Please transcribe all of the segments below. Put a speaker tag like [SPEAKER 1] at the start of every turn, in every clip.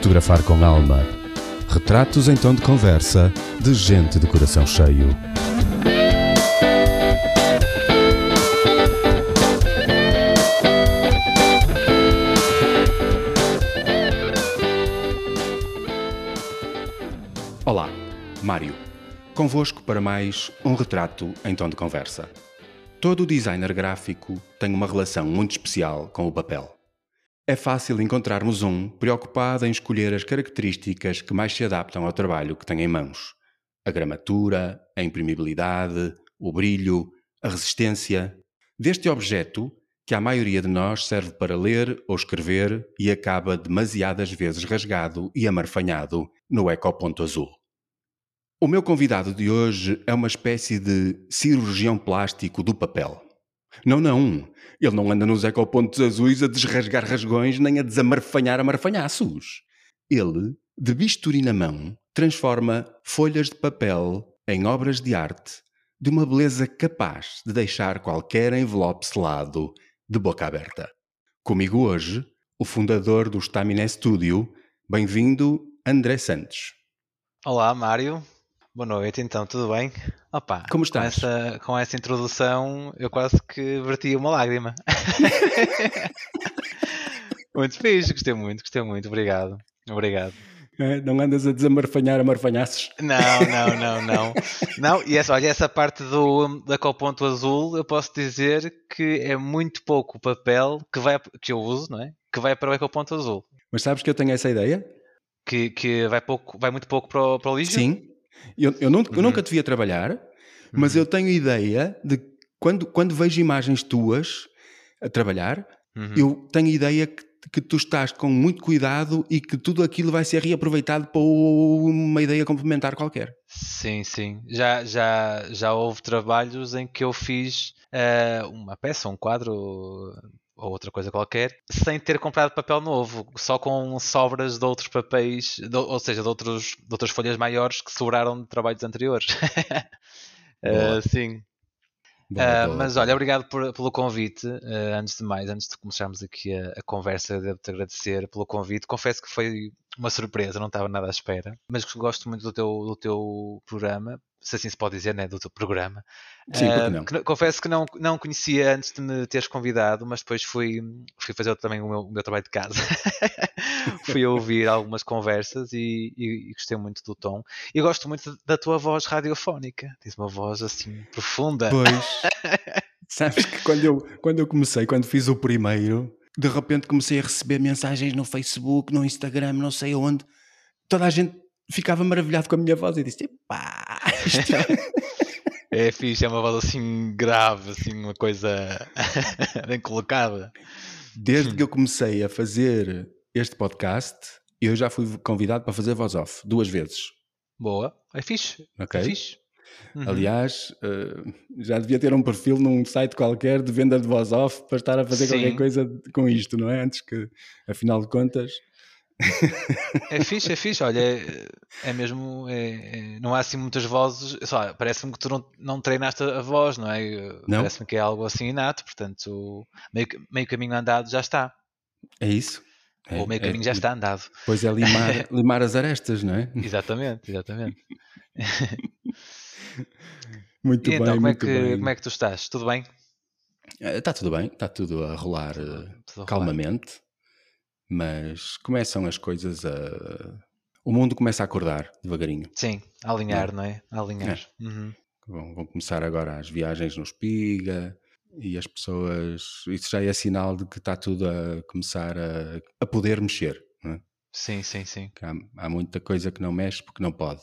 [SPEAKER 1] Fotografar com alma. Retratos em tom de conversa de gente de coração cheio. Olá, Mário. Convosco para mais um retrato em tom de conversa. Todo designer gráfico tem uma relação muito especial com o papel. É fácil encontrarmos um preocupado em escolher as características que mais se adaptam ao trabalho que tem em mãos. A gramatura, a imprimibilidade, o brilho, a resistência. Deste objeto, que a maioria de nós serve para ler ou escrever e acaba demasiadas vezes rasgado e amarfanhado no ecoponto azul. O meu convidado de hoje é uma espécie de cirurgião plástico do papel. Não, não. Ele não anda nos ecopontos azuis a desrasgar rasgões nem a desamarfanhar amarfanhaços. Ele, de bisturi na mão, transforma folhas de papel em obras de arte de uma beleza capaz de deixar qualquer envelope selado de boca aberta. Comigo hoje, o fundador do Staminé Studio. Bem-vindo, André Santos.
[SPEAKER 2] Olá, Mário. Boa noite, então, tudo bem? Opa,
[SPEAKER 1] Como estás?
[SPEAKER 2] Com essa, com essa introdução, eu quase que verti uma lágrima. muito fixe, gostei muito, gostei muito, obrigado. Obrigado.
[SPEAKER 1] É, não andas a desamarfanhar amarfanhaços?
[SPEAKER 2] Não, não, não, não. Não, e essa, olha, essa parte do, da Coponto Azul, eu posso dizer que é muito pouco o papel que, vai, que eu uso, não é? Que vai para o Ecoponto Azul.
[SPEAKER 1] Mas sabes que eu tenho essa ideia?
[SPEAKER 2] Que, que vai, pouco, vai muito pouco para o, para o lixo?
[SPEAKER 1] Sim. Eu, eu, nunca, eu
[SPEAKER 2] Uhum.
[SPEAKER 1] nunca te via trabalhar, mas eu tenho ideia de quando, quando vejo imagens tuas a trabalhar,
[SPEAKER 2] Uhum.
[SPEAKER 1] eu tenho ideia que, que tu estás com muito cuidado e que tudo aquilo vai ser reaproveitado para uma ideia complementar qualquer.
[SPEAKER 2] Sim, sim. Já, já, já houve trabalhos em que eu fiz eh, uma peça, um quadro ou outra coisa qualquer, sem ter comprado papel novo, só com sobras de outros papéis, de- ou seja, de, outros, de outras folhas maiores que sobraram de trabalhos anteriores. Eh,
[SPEAKER 1] Boa.
[SPEAKER 2] sim.
[SPEAKER 1] Boa,
[SPEAKER 2] Ah,
[SPEAKER 1] boa.
[SPEAKER 2] mas olha, obrigado por- pelo convite. Ah, antes de mais, antes de começarmos aqui a, a conversa, devo-te agradecer pelo convite. Confesso que foi uma surpresa, não estava nada à espera. Mas gosto muito do teu, do teu programa, se assim se pode dizer, né? Do teu programa.
[SPEAKER 1] Sim,
[SPEAKER 2] Ah,
[SPEAKER 1] não?
[SPEAKER 2] que confesso que não, não conhecia antes de me teres convidado, mas depois fui, fui fazer também o meu, o meu trabalho de casa. fui ouvir algumas conversas e, e- e gostei muito do tom. E gosto muito da tua voz radiofónica. Tens uma voz assim profunda.
[SPEAKER 1] Pois. Sabes que quando eu, quando eu comecei, quando fiz o primeiro, de repente comecei a receber mensagens no Facebook, no Instagram, não sei onde. Toda a gente ficava maravilhado com a minha voz e disse: pá, isto
[SPEAKER 2] É fixe, é uma voz assim grave, assim, uma coisa bem colocada.
[SPEAKER 1] Desde que eu comecei a fazer este podcast, eu já fui convidado para fazer voz off duas vezes.
[SPEAKER 2] Boa, é fixe.
[SPEAKER 1] Ok?
[SPEAKER 2] É fixe. Uhum.
[SPEAKER 1] Aliás, eh, já devia ter um perfil num site qualquer de venda de voz off para estar a fazer
[SPEAKER 2] Sim.
[SPEAKER 1] qualquer coisa com isto, não é? Antes que, afinal de contas,
[SPEAKER 2] É fixe, é fixe. Olha, é, é mesmo. é- é- não há assim muitas vozes. lá, Parece-me que tu não, não treinaste a voz, não é? Parece-me que é algo assim inato, portanto, meio, meio caminho andado já está.
[SPEAKER 1] é isso. É-
[SPEAKER 2] Ou meio
[SPEAKER 1] é-
[SPEAKER 2] caminho já está andado.
[SPEAKER 1] Pois é limar, limar as arestas, não é?
[SPEAKER 2] Exatamente, exatamente.
[SPEAKER 1] Muito
[SPEAKER 2] E
[SPEAKER 1] bem,
[SPEAKER 2] então, como é,
[SPEAKER 1] muito
[SPEAKER 2] que,
[SPEAKER 1] bem.
[SPEAKER 2] como é que tu estás? Tudo bem?
[SPEAKER 1] Está tudo bem, está tudo a rolar eh,
[SPEAKER 2] Tudo a rolar.
[SPEAKER 1] Mas começam as coisas a. O mundo começa a acordar devagarinho.
[SPEAKER 2] Sim, a alinhar, não é? A alinhar. Uhum.
[SPEAKER 1] Vão, vão começar agora as viagens no Espiga e as pessoas. Isso já é sinal de que está tudo a começar a, a poder mexer. Não é?
[SPEAKER 2] Sim, sim, sim.
[SPEAKER 1] Há, há muita coisa que não mexe porque não pode.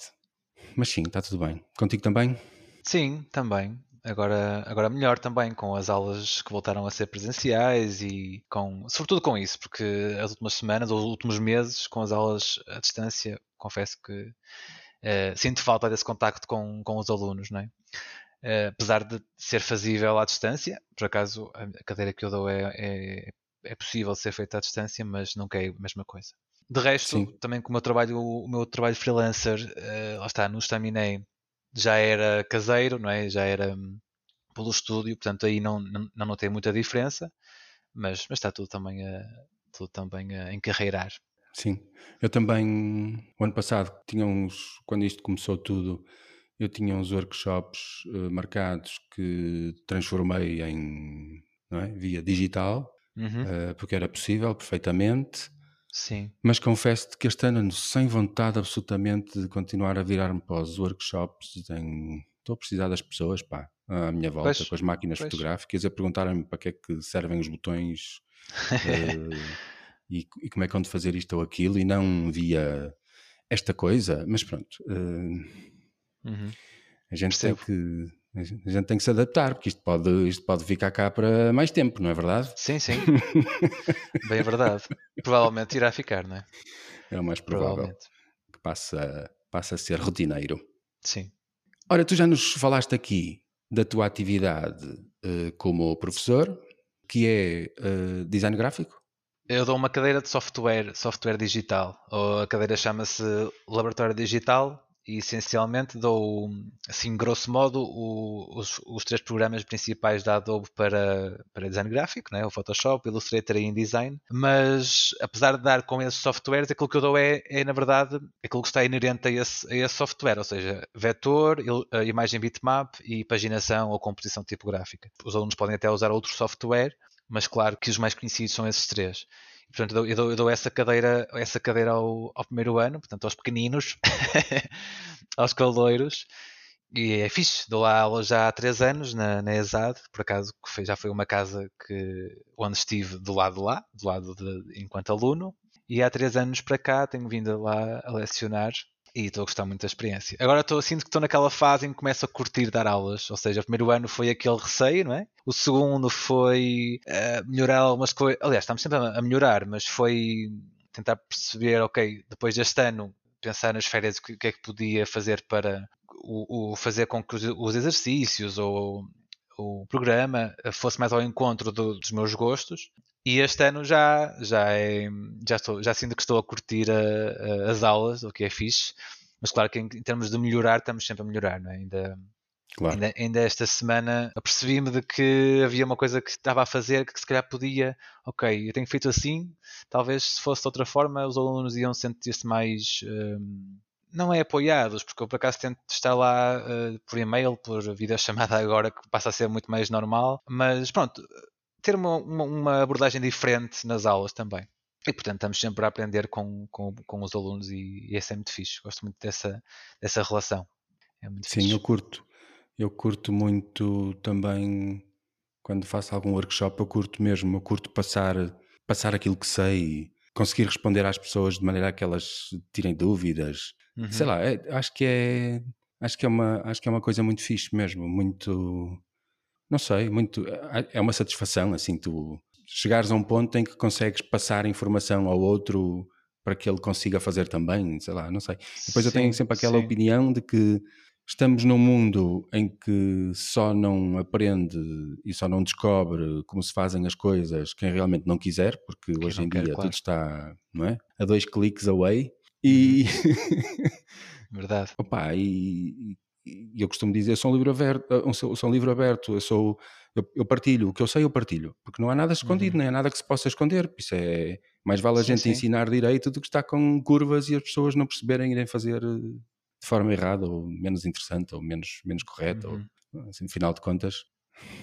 [SPEAKER 1] Mas sim, está tudo bem. Contigo também?
[SPEAKER 2] Sim, também. Agora, agora melhor também, com as aulas que voltaram a ser presenciais e com, sobretudo com isso, porque as últimas semanas ou os últimos meses, com as aulas à distância, confesso que eh, sinto falta desse contacto com, com os alunos, não é? Eh, apesar de ser fazível à distância, por acaso a cadeira que eu dou é, é, é possível ser feita à distância, mas nunca é a mesma coisa. De resto,
[SPEAKER 1] Sim.
[SPEAKER 2] também com o meu trabalho, o meu trabalho freelancer, eh, lá está, no Staminé, já era caseiro, não é? Já era hum, pelo estúdio, portanto aí não, não, não notei muita diferença, mas, mas está tudo também a, tudo também a encarreirar.
[SPEAKER 1] Sim, eu também, o ano passado, tinha uns, quando isto começou tudo, eu tinha uns workshops uh, marcados que transformei em, é? via digital,
[SPEAKER 2] Uhum.
[SPEAKER 1] uh, porque era possível perfeitamente.
[SPEAKER 2] Sim.
[SPEAKER 1] Mas confesso-te que este ano, sem vontade absolutamente de continuar a virar-me para os workshops, tenho... estou a precisar das pessoas, pá, à minha volta,
[SPEAKER 2] Pois,
[SPEAKER 1] com as máquinas
[SPEAKER 2] pois.
[SPEAKER 1] fotográficas, a perguntarem-me para que é que servem os botões eh, e, e como é que hão de fazer isto ou aquilo, e não via esta coisa. Mas pronto, eh,
[SPEAKER 2] Uhum.
[SPEAKER 1] a, gente
[SPEAKER 2] Percebo.
[SPEAKER 1] tem que, a gente- tem que se adaptar, porque isto pode, isto pode ficar cá para mais tempo, não é verdade?
[SPEAKER 2] Sim, sim. Bem verdade. Provavelmente irá ficar, não é?
[SPEAKER 1] É o mais provável que passe a, passe a ser rotineiro.
[SPEAKER 2] Sim.
[SPEAKER 1] Ora, tu já nos falaste aqui da tua atividade eh, como professor, que é eh, design gráfico.
[SPEAKER 2] Eu dou uma cadeira de software, software digital. Ou a cadeira chama-se Laboratório Digital e essencialmente dou, assim, grosso modo, o- os, os três programas principais da Adobe para, para design gráfico, né? o Photoshop, Illustrator e InDesign. Mas, apesar de dar com esses softwares, aquilo que eu dou é, é na verdade, aquilo que está inerente a esse, a esse software, ou seja, vetor, il- a imagem bitmap e paginação ou composição tipográfica. Os alunos podem até usar outro software, mas claro que os mais conhecidos são esses três. Portanto, eu dou, eu dou- essa cadeira, essa cadeira ao, ao primeiro ano, portanto, aos pequeninos, aos caloiros. E é fixe, dou lá aula já há três anos na, na ESAD, por acaso que foi- já foi uma casa que, onde estive do lado de lá, do lado de, enquanto aluno, e há três anos para cá tenho vindo lá a lecionar e estou a gostar muito da experiência. Agora estou, sinto que estou naquela fase em que começo a curtir dar aulas, ou seja, o primeiro ano foi aquele receio, não é? O segundo foi eh, melhorar algumas coisas, aliás, estamos sempre a, melhorar, mas foi tentar perceber, ok, depois deste ano, pensar nas férias o que, que é que podia fazer para o, o fazer com que os, os exercícios ou o programa fosse mais ao encontro do- dos meus gostos. E este ano já, já, é, já, estou, já sinto que estou a curtir a- a- as aulas, o que é fixe. Mas claro que em, em termos de melhorar, estamos sempre a melhorar, não é? Ainda,
[SPEAKER 1] Claro.
[SPEAKER 2] Ainda, ainda esta semana apercebi-me de que havia uma coisa que estava a fazer que se calhar podia, ok, eu tenho feito assim, talvez se fosse de outra forma os alunos iam sentir-se mais, hum, não é apoiados, porque eu por acaso tento estar lá eh, por e-mail, por videochamada agora, que passa a ser muito mais normal, mas pronto, ter uma, uma, uma abordagem diferente nas aulas também. E portanto estamos sempre a aprender com, com, com os alunos e, e esse é muito fixe, gosto muito dessa, dessa relação. É muito
[SPEAKER 1] Sim,
[SPEAKER 2] fixe.
[SPEAKER 1] eu curto. Eu curto muito também quando faço algum workshop, eu curto mesmo, eu curto passar, passar aquilo que sei e conseguir responder às pessoas de maneira a que elas tirem dúvidas.
[SPEAKER 2] Uhum.
[SPEAKER 1] Sei lá, é- acho que é acho que é uma acho que é uma coisa muito fixe mesmo, muito não sei, muito é- é uma satisfação assim tu chegares a um ponto em que consegues passar informação ao outro para que ele consiga fazer também, sei lá, não sei. Depois eu tenho
[SPEAKER 2] Sim,
[SPEAKER 1] sempre aquela
[SPEAKER 2] sim.
[SPEAKER 1] opinião de que estamos num mundo em que só não aprende e só não descobre como se fazem as coisas quem realmente não quiser, porque
[SPEAKER 2] Quem
[SPEAKER 1] hoje em
[SPEAKER 2] quer,
[SPEAKER 1] dia
[SPEAKER 2] claro.
[SPEAKER 1] tudo está, não é? A dois cliques away. E,
[SPEAKER 2] Verdade.
[SPEAKER 1] opa, e, e eu costumo dizer, eu sou um livro aberto, eu sou, um livro aberto, eu sou eu, eu partilho, o que eu sei eu partilho, porque não há nada escondido,
[SPEAKER 2] Uhum.
[SPEAKER 1] nem há nada que se possa esconder, isso é mais vale a
[SPEAKER 2] Sim,
[SPEAKER 1] gente
[SPEAKER 2] sim.
[SPEAKER 1] ensinar direito do que estar com curvas e as pessoas não perceberem irem fazer eh, de forma errada ou menos interessante ou menos, menos correta.
[SPEAKER 2] Uhum.
[SPEAKER 1] Ou, assim, no final de contas,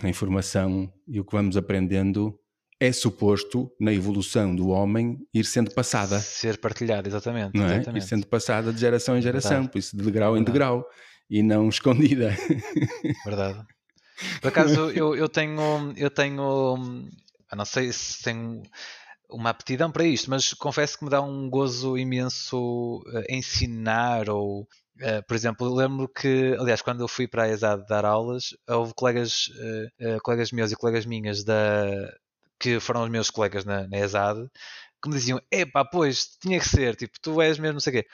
[SPEAKER 1] a informação e o que vamos aprendendo é suposto, na evolução do homem, ir sendo passada.
[SPEAKER 2] Ser partilhado, exatamente.
[SPEAKER 1] Não é? Ir sendo passada de geração em
[SPEAKER 2] É
[SPEAKER 1] geração,
[SPEAKER 2] verdade.
[SPEAKER 1] por isso de degrau em
[SPEAKER 2] Verdade.
[SPEAKER 1] degrau e não escondida.
[SPEAKER 2] Verdade. Por acaso eu, eu tenho, eu tenho, eu não sei se tenho uma aptidão para isto, mas confesso que me dá um gozo imenso eh, ensinar ou, eh, por exemplo, lembro que, aliás, quando eu fui para a ESAD dar aulas, houve colegas, eh, colegas meus e colegas minhas da, que foram os meus colegas na, na ESAD que me diziam, epá, pois, tinha que ser, tipo, tu és mesmo não sei o quê.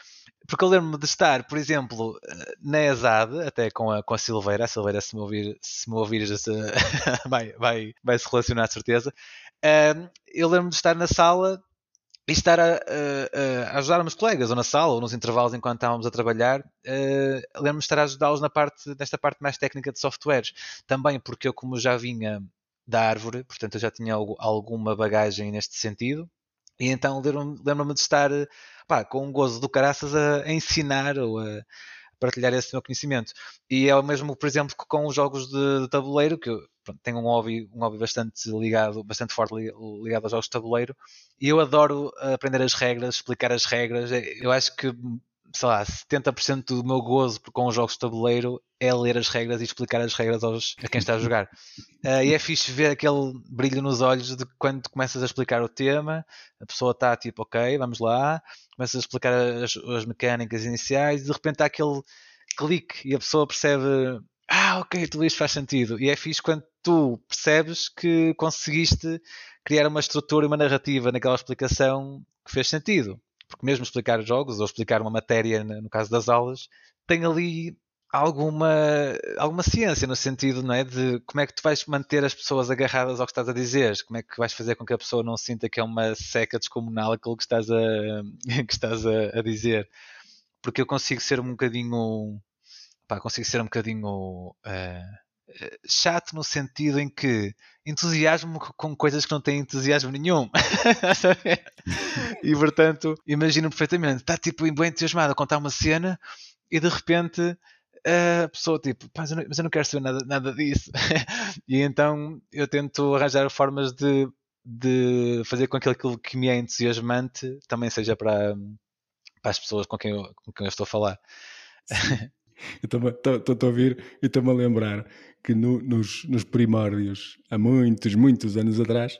[SPEAKER 2] Porque eu lembro-me de estar, por exemplo, eh, na ESAD, até com a, com a Silveira, a Silveira, se me, ouvir, se me ouvires, se- vai, vai, vai se relacionar de certeza. Eu lembro-me de estar na sala e estar a, a- a ajudar meus colegas, ou na sala, ou nos intervalos enquanto estávamos a trabalhar. eh, lembro-me de estar a ajudá-los parte, nesta parte mais técnica de softwares. Também porque eu, como já vinha da árvore, portanto eu já tinha algu- alguma bagagem neste sentido. E então lembro-me de estar pá, com um gozo do caraças a, a ensinar ou a partilhar esse meu conhecimento. E é o mesmo, por exemplo, com os jogos de, de tabuleiro, que eu pronto, tenho um hobby, um hobby bastante ligado, bastante forte ligado aos jogos de tabuleiro, e eu adoro aprender as regras, explicar as regras. Eu acho que sei lá, 70% do meu gozo com os jogos de tabuleiro é ler as regras e explicar as regras aos, a quem está a jogar. Uh, e é fixe ver aquele brilho nos olhos de quando começas a explicar o tema, a pessoa está tipo, ok, vamos lá, começas a explicar as, as mecânicas iniciais e de repente há aquele clique e a pessoa percebe, ah, ok, tudo isto faz sentido. E é fixe quando tu percebes que conseguiste criar uma estrutura e uma narrativa naquela explicação que fez sentido porque mesmo explicar jogos ou explicar uma matéria, no caso das aulas, tem ali alguma, alguma ciência no sentido não é, de como é que tu vais manter as pessoas agarradas ao que estás a dizer, como é que vais fazer com que a pessoa não sinta que é uma seca descomunal aquilo que estás a, que estás a, a dizer. Porque eu consigo ser um bocadinho. Pá, consigo ser um bocadinho. Uh, chato no sentido em que entusiasmo com coisas que não têm entusiasmo nenhum. e portanto, imagino perfeitamente, está tipo bem entusiasmado a contar uma cena e de repente a pessoa tipo, mas eu não, mas eu não quero saber nada, nada disso. e então eu tento arranjar formas de, de fazer com que aquilo que me é entusiasmante também seja para, para as pessoas com quem eu, com quem eu estou a falar.
[SPEAKER 1] Estou a ouvir e estou-me a lembrar que no, nos, nos, primórdios, há muitos, muitos anos atrás,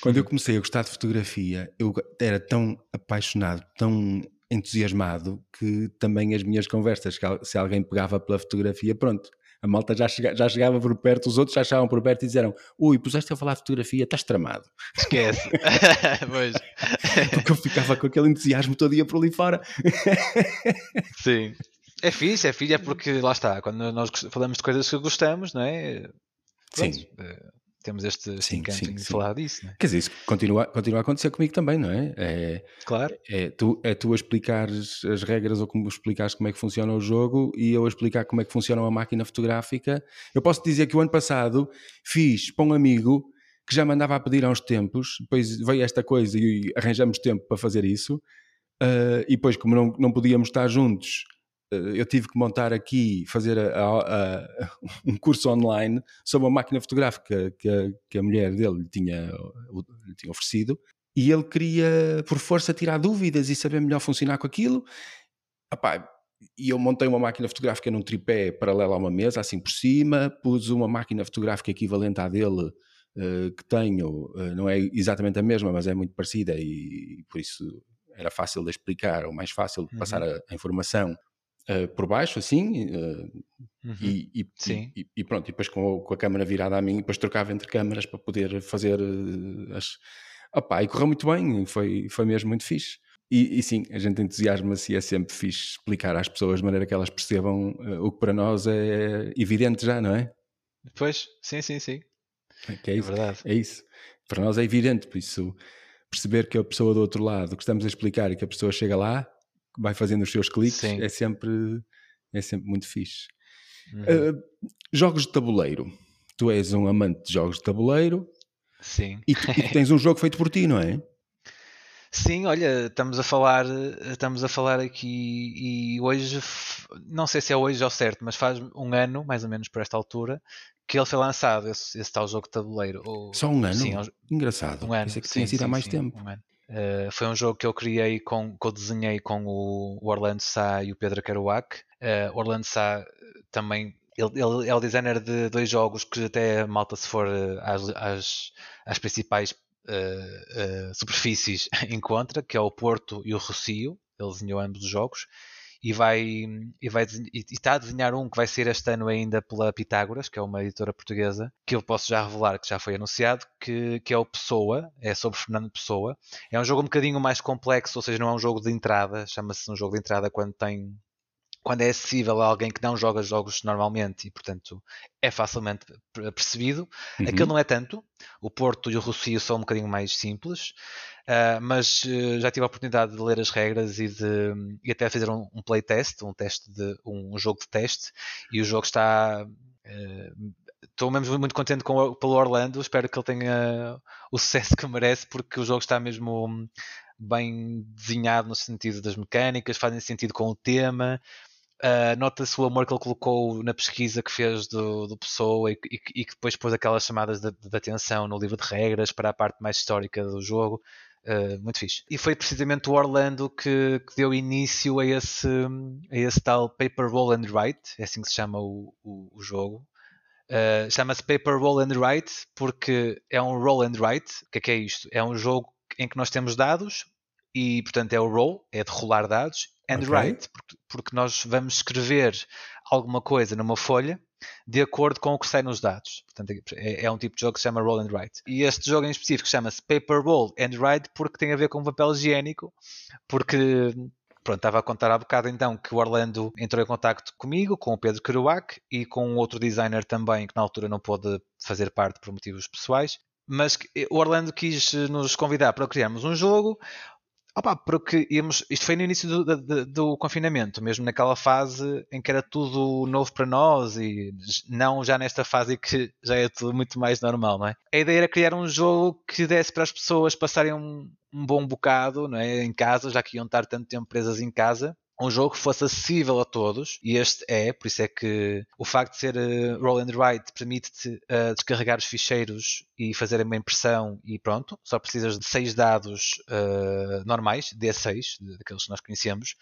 [SPEAKER 1] quando eu comecei a gostar de fotografia, eu era tão apaixonado, tão entusiasmado, que também as minhas conversas, se alguém pegava pela fotografia, pronto, a malta já, chega, já chegava por perto, os outros já chegavam por perto e disseram: Ui, puseste a falar de fotografia, estás tramado.
[SPEAKER 2] Esquece. pois.
[SPEAKER 1] Porque eu ficava com aquele entusiasmo todo dia por ali fora.
[SPEAKER 2] Sim. É fixe, é fixe, é porque lá está, quando nós falamos de coisas que gostamos, não é?
[SPEAKER 1] Pronto, sim.
[SPEAKER 2] Uh, temos este sim, encanto sim, de sim. falar disso. É?
[SPEAKER 1] Quer dizer, isso continua, continua a acontecer comigo também, não é? é
[SPEAKER 2] claro.
[SPEAKER 1] É tu, é tu a explicar as regras ou como explicares como é que funciona o jogo e eu a explicar como é que funciona uma máquina fotográfica. Eu posso dizer que o ano passado fiz para um amigo que já mandava a pedir há uns tempos, depois veio esta coisa e arranjamos tempo para fazer isso. Uh, e depois, como não, não podíamos estar juntos, eu tive que montar aqui, fazer a, a, a, um curso online sobre uma máquina fotográfica que a, que a mulher dele lhe tinha, lhe tinha oferecido e ele queria, por força, tirar dúvidas e saber melhor funcionar com aquilo. Epá, e eu montei uma máquina fotográfica num tripé paralelo a uma mesa, assim por cima, pus uma máquina fotográfica equivalente à dele uh, que tenho, uh, não é exatamente a mesma, mas é muito parecida e, e por isso era fácil de explicar, ou mais fácil de passar uhum. a, a informação uh, por baixo, assim, uh, uhum. e, e, e, e, pronto, e depois com, com, a câmera virada a mim, e depois trocava entre câmaras para poder fazer uh, as. Opa, e correu muito bem, foi, foi mesmo muito fixe. E, e sim, a gente entusiasma-se e é sempre fixe explicar às pessoas de maneira que elas percebam o que para nós é evidente já, não é?
[SPEAKER 2] Pois, sim, sim, sim.
[SPEAKER 1] É, que é, isso, é verdade. É isso. Para nós é evidente, por isso perceber que a pessoa do outro lado que estamos a explicar e que a pessoa chega lá vai fazendo os seus cliques, Sim. é sempre, é sempre muito fixe. Uhum. Uh, jogos de tabuleiro. Tu és um amante de jogos de tabuleiro.
[SPEAKER 2] Sim.
[SPEAKER 1] E tu, e tens um jogo feito por ti, não é?
[SPEAKER 2] Sim, olha, estamos a falar, estamos a falar aqui e hoje, não sei se é hoje ao certo, mas faz um ano, mais ou menos por esta altura, que ele foi lançado, esse, esse tal jogo de tabuleiro.
[SPEAKER 1] Só um ano? Sim, Engraçado.
[SPEAKER 2] Um ano.
[SPEAKER 1] Isso é que
[SPEAKER 2] sim,
[SPEAKER 1] sido há mais
[SPEAKER 2] sim,
[SPEAKER 1] tempo.
[SPEAKER 2] Um ano. Uh, foi um jogo que eu criei com, que eu desenhei com o, Orlando Sá e o Pedro Kerouac. Uh, Orlando Sá também ele, ele, é o designer de dois jogos que até malta se for eh, às, às, às principais uh, superfícies encontra, que é o Porto e o Rocio. Ele desenhou ambos os jogos e vai e vai está a desenhar um que vai ser este ano ainda pela Pitágoras, que é uma editora portuguesa, que eu posso já revelar que já foi anunciado, que, que é o Pessoa, é sobre Fernando Pessoa. É um jogo um bocadinho mais complexo, ou seja, não é um jogo de entrada, chama-se um jogo de entrada quando tem quando é acessível a alguém que não joga jogos normalmente e, portanto, é facilmente percebido. Uhum. Aquilo não é tanto. O Porto e o Rocio são um bocadinho mais simples, uh, mas uh, já tive a oportunidade de ler as regras e, de, e até fazer um, um playtest, um, teste de, um, um, jogo de teste, e o jogo está. Uh, estou mesmo muito contente com, pelo Orlando. Espero que ele tenha o sucesso que merece, porque o jogo está mesmo bem desenhado no sentido das mecânicas, fazem sentido com o tema. Uh, Nota-se o amor que ele colocou na pesquisa que fez do, do Pessoa e, e, e que depois pôs aquelas chamadas de, de, atenção no livro de regras para a parte mais histórica do jogo. Uh, muito fixe. E foi precisamente o Orlando que, que, deu início a esse, a esse tal Paper Roll and Write, é assim que se chama o, o, o jogo. Uh, Chama-se Paper Roll and Write porque é um roll and write. O que é, que é isto? É um jogo em que nós temos dados e, portanto, é o roll, é de rolar dados, and okay. write, porque, nós vamos escrever alguma coisa numa folha de acordo com o que sai nos dados. Portanto, é, é, um tipo de jogo que se chama Roll and Write. E este jogo em específico chama-se Paper Roll and Write porque tem a ver com papel higiênico, porque pronto, estava a contar há bocado então que o Orlando entrou em contato comigo, com o Pedro Kerouac e com outro designer também que na altura não pôde fazer parte por motivos pessoais. Mas o Orlando quis nos convidar para criarmos um jogo Opa, porque íamos, isto foi no início do, do, do, confinamento, mesmo naquela fase em que era tudo novo para nós e não já nesta fase que já é tudo muito mais normal, não é? A ideia era criar um jogo que desse para as pessoas passarem um, um bom bocado não é? em casa, já que iam estar tanto tempo presas em casa um jogo que fosse acessível a todos, e este é, por isso é que o facto de ser uh, roll and write permite-te uh, descarregar os ficheiros e fazer uma impressão e pronto, só precisas de seis dados uh, normais, D6, daqueles que nós conhecemos,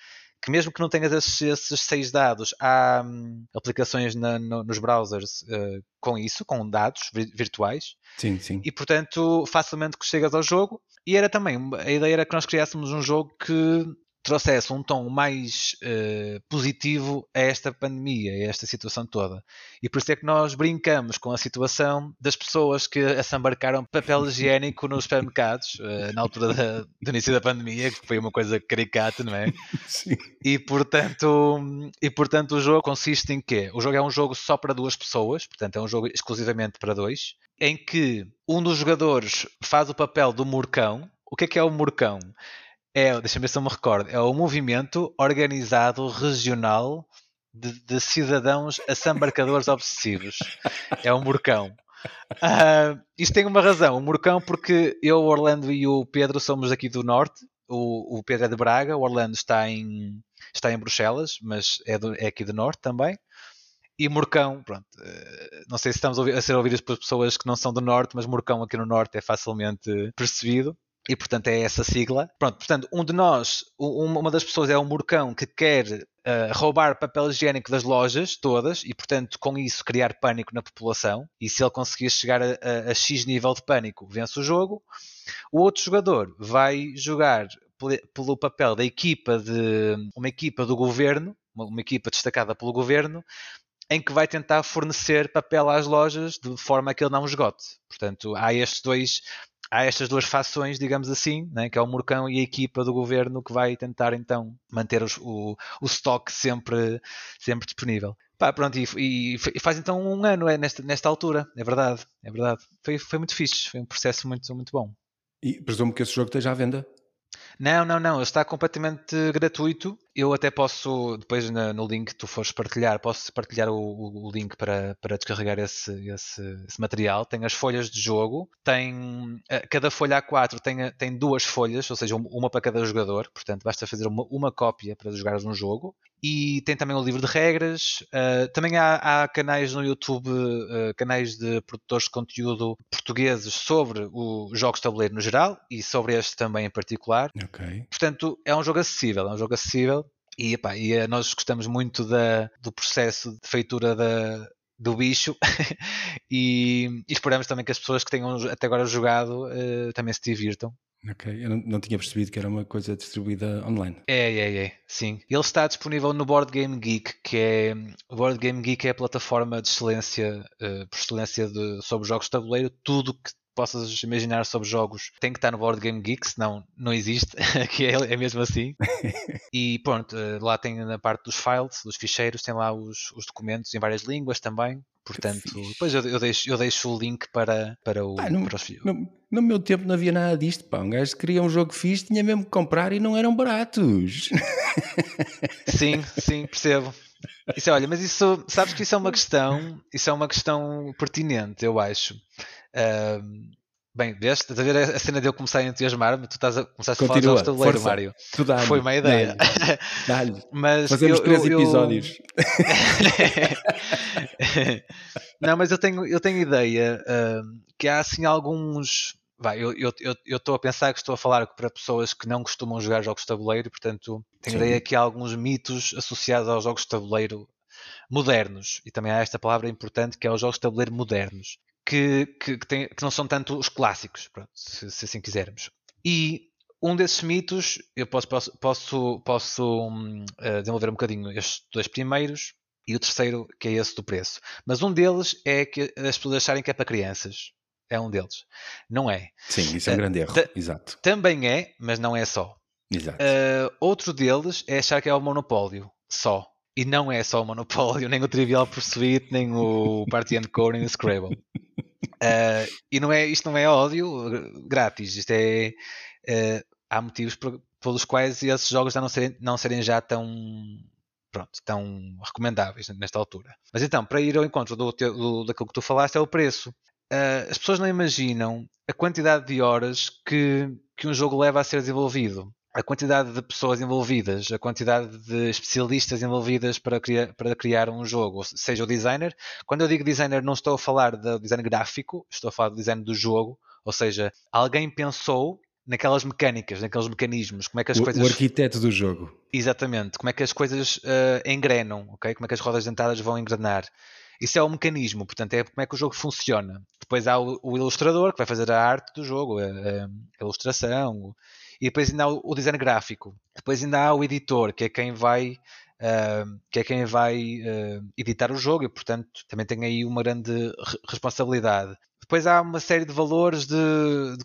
[SPEAKER 2] que mesmo que não tenhas esses, esses seis dados, há um, aplicações na, no, nos browsers uh, com isso, com dados virtuais.
[SPEAKER 1] Sim, sim.
[SPEAKER 2] E portanto, facilmente que chegas ao jogo. E era também, a ideia era que nós criássemos um jogo que trouxesse um tom mais uh, positivo a esta pandemia, a esta situação toda. E por isso é que nós brincamos com a situação das pessoas que assambarcaram papel higiênico nos supermercados uh, na altura da, do início da pandemia, que foi uma coisa caricata, não é?
[SPEAKER 1] Sim.
[SPEAKER 2] E portanto, e portanto o jogo consiste em quê? O jogo é um jogo só para duas pessoas, portanto é um jogo exclusivamente para dois, em que um dos jogadores faz o papel do murcão. O que é que é o murcão? É, deixa-me ver se eu me recordo, é o movimento organizado regional de, de cidadãos assambarcadores obsessivos. É o Murcão. Uh, isto tem uma razão, o Murcão, porque eu, o Orlando e o Pedro somos aqui do Norte. O, o Pedro é de Braga, o Orlando está em, está em Bruxelas, mas é, do, é aqui do Norte também. E Murcão, pronto, uh, não sei se estamos a ser ouvidos por pessoas que não são do Norte, mas Murcão aqui no Norte é facilmente percebido e portanto é essa sigla. Pronto, portanto, um de nós, uma das pessoas é um murcão que quer uh, roubar papel higiênico das lojas todas e, portanto, com isso criar pânico na população. E se ele conseguir chegar a, a, a X nível de pânico, vence o jogo. O outro jogador vai jogar pelo papel da equipa de uma equipa do governo, uma, uma equipa destacada pelo governo, em que vai tentar fornecer papel às lojas de forma a que ele não esgote. Portanto, há estes dois há estas duas fações, digamos assim, né, que é o Murcão e a equipa do governo que vai tentar então manter os, o, o estoque sempre, sempre disponível. Pá, pronto, e, e, e, faz então um ano é, nesta, nesta altura, é verdade, é verdade. Foi, foi muito fixe, foi um processo muito, muito bom.
[SPEAKER 1] E presumo que esse jogo esteja à venda?
[SPEAKER 2] Não, não, não, ele está completamente gratuito. Eu até posso, depois no link que tu fores partilhar, posso partilhar o, o link para, para descarregar esse, esse, esse, material. Tem as folhas de jogo, tem eh, cada folha A4 tem, tem duas folhas, ou seja, uma para cada jogador, portanto basta fazer uma, uma cópia para jogares um jogo. E tem também o livro de regras. Uh, também há, há, canais no YouTube, uh, canais de produtores de conteúdo portugueses sobre os jogos de tabuleiro no geral e sobre este também em particular.
[SPEAKER 1] Okay.
[SPEAKER 2] Portanto, é um jogo acessível, é um jogo acessível e, epá, e eh, nós gostamos muito da, do processo de feitura da, do bicho e, e, esperamos também que as pessoas que tenham até agora jogado uh, também se divirtam.
[SPEAKER 1] Ok, eu não, não, tinha percebido que era uma coisa distribuída online.
[SPEAKER 2] É, é, é, sim. Ele está disponível no Board Game Geek, que é o Board Game Geek é a plataforma de excelência, uh, por excelência de, sobre jogos de tabuleiro, tudo que possas imaginar sobre jogos tem que estar no Board Game Geek, senão não existe, que é, é mesmo assim. e pronto, eh, lá tem na parte dos files, dos ficheiros, tem lá os, os documentos em várias línguas também. Portanto, depois eu, eu, deixo, eu deixo o link para, para, o,
[SPEAKER 1] no,
[SPEAKER 2] para os
[SPEAKER 1] no, no, meu tempo não havia nada disto. Pá. Um gajo queria um jogo fixe, tinha mesmo que comprar e não eram baratos.
[SPEAKER 2] Sim, sim, percebo. Isso é, olha, mas isso, sabes que isso é uma questão, isso é uma questão pertinente, eu acho. Uh, bem, vês, estás a ver a cena de eu começar a entusiasmar-me, tu estás a começar a falar de tabuleiro, Mário. Foi uma ideia.
[SPEAKER 1] Dá-lhe. Dá mas Fazemos eu, três eu, episódios.
[SPEAKER 2] Não, mas eu tenho, eu tenho ideia uh, que há assim alguns Vai, eu estou eu, eu, a pensar que estou a falar para pessoas que não costumam jogar jogos de tabuleiro, portanto, tenho Sim. ideia que há alguns mitos associados aos jogos de tabuleiro modernos, e também há esta palavra importante que é os jogos de tabuleiro modernos, que, que, que, tem, que não são tanto os clássicos, pronto, se, se, assim quisermos. E um desses mitos, eu posso, posso, posso, posso uh, desenvolver um bocadinho estes dois primeiros, e o terceiro, que é esse do preço. Mas um deles é que as pessoas acharem que é para crianças é um deles. Não é.
[SPEAKER 1] Sim, isso é um uh, grande erro. Exato.
[SPEAKER 2] Também é, mas não é só.
[SPEAKER 1] Exato.
[SPEAKER 2] Uh, outro deles é achar que é o monopólio só. E não é só o monopólio, nem o Trivial Pursuit, nem o Party and Core, nem o Scrabble. Uh, e não é, isto não é ódio grátis. Isto é. há motivos pelos quais esses jogos já não serem, não serem já tão pronto, tão recomendáveis nesta altura. Mas então, para ir ao encontro do, do, daquilo que tu falaste, é o preço uh, as pessoas não imaginam a quantidade de horas que, que um jogo leva a ser desenvolvido. A quantidade de pessoas envolvidas, a quantidade de especialistas envolvidas para criar, para criar um jogo, seja o designer. Quando eu digo designer, não estou a falar do design gráfico, estou a falar do design do jogo, ou seja, alguém pensou naquelas mecânicas, naqueles mecanismos, como é que as
[SPEAKER 1] o,
[SPEAKER 2] coisas.
[SPEAKER 1] O arquiteto do jogo.
[SPEAKER 2] Exatamente, como é que as coisas uh, engrenam, ok? Como é que as rodas dentadas vão engrenar. Isso é o mecanismo, portanto, é como é que o jogo funciona. Depois há o, o ilustrador que vai fazer a arte do jogo, a, a ilustração, e depois ainda há o, design gráfico. Depois ainda há o editor, que é quem vai, uh, que é quem vai uh, editar o jogo e, portanto, também tem aí uma grande responsabilidade. Depois há uma série de valores de, de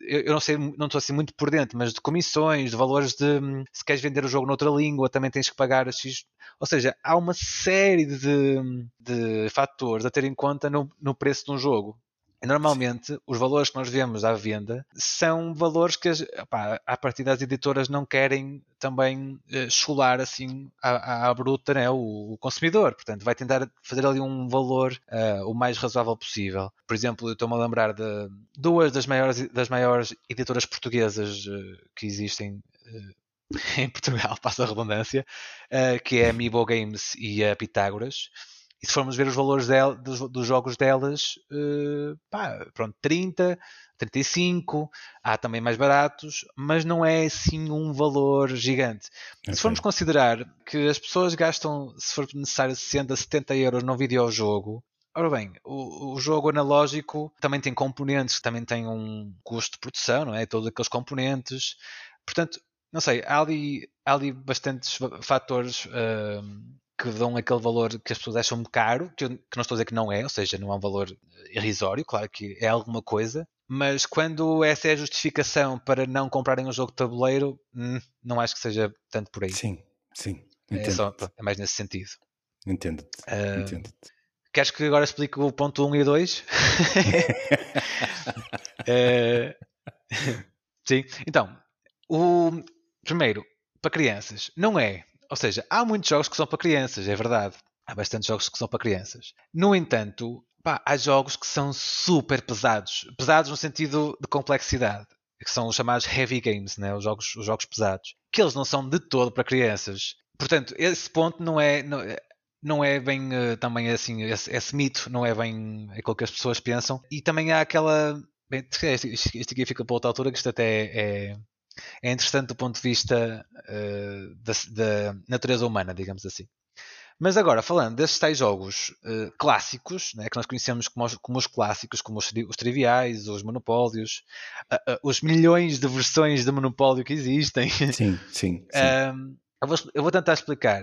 [SPEAKER 2] eu não sei, não estou assim muito por dentro, mas de comissões, de valores de se queres vender o jogo noutra língua, também tens que pagar X. Ou seja, há uma série de, de fatores a ter em conta no, no preço de um jogo. Normalmente, os valores que nós vemos à venda são valores que, a partir das editoras, não querem também uh, chular assim à, à bruta né, o, o, consumidor. Portanto, vai tentar fazer ali um valor uh, o mais razoável possível. Por exemplo, eu estou-me a lembrar de duas das maiores, das maiores editoras portuguesas uh, que existem em Portugal, passa a redundância, que é a Amiibo Games e a Pitágoras e se formos ver os valores del, dos, dos, jogos delas, uh, pá, pronto, 30, 35, há também mais baratos, mas não é assim um valor gigante. Okay. Se formos considerar que as pessoas gastam, se for necessário, 60, 70 euros num videojogo, Ora bem, o, o, jogo analógico também tem componentes, também tem um custo de produção, não é? Todos aqueles componentes. Portanto, não sei, há ali, há ali bastantes fatores uh, que dão aquele valor que as pessoas acham caro, que, eu, que não estou a dizer que não é, ou seja, não é um valor irrisório, claro que é alguma coisa, mas quando essa é a justificação para não comprarem um jogo de tabuleiro, hum, não acho que seja tanto por aí.
[SPEAKER 1] Sim, sim.
[SPEAKER 2] É, só, é mais nesse sentido.
[SPEAKER 1] Entendo-te. Uh, Entendo
[SPEAKER 2] queres que agora explique o ponto 1 e 2? uh, sim, então, o primeiro, para crianças, não é ou seja, há muitos jogos que são para crianças, é verdade. Há bastantes jogos que são para crianças. No entanto, pá, há jogos que são super pesados. Pesados no sentido de complexidade. Que são os chamados heavy games, né? os, jogos, os jogos pesados. Que eles não são de todo para crianças. Portanto, esse ponto não é, não, não é bem uh, também assim, esse, esse, mito não é bem aquilo que as pessoas pensam. E também há aquela. Bem, isto aqui fica para outra altura, que isto até é, é interessante do ponto de vista uh, da, da, natureza humana, digamos assim. Mas agora, falando desses tais jogos uh, clássicos, né, que nós conhecemos como os, como os clássicos, como os, os, triviais, os monopólios, uh, os milhões de versões de monopólio que existem.
[SPEAKER 1] Sim, sim. sim.
[SPEAKER 2] eu, vou, eu, vou, tentar explicar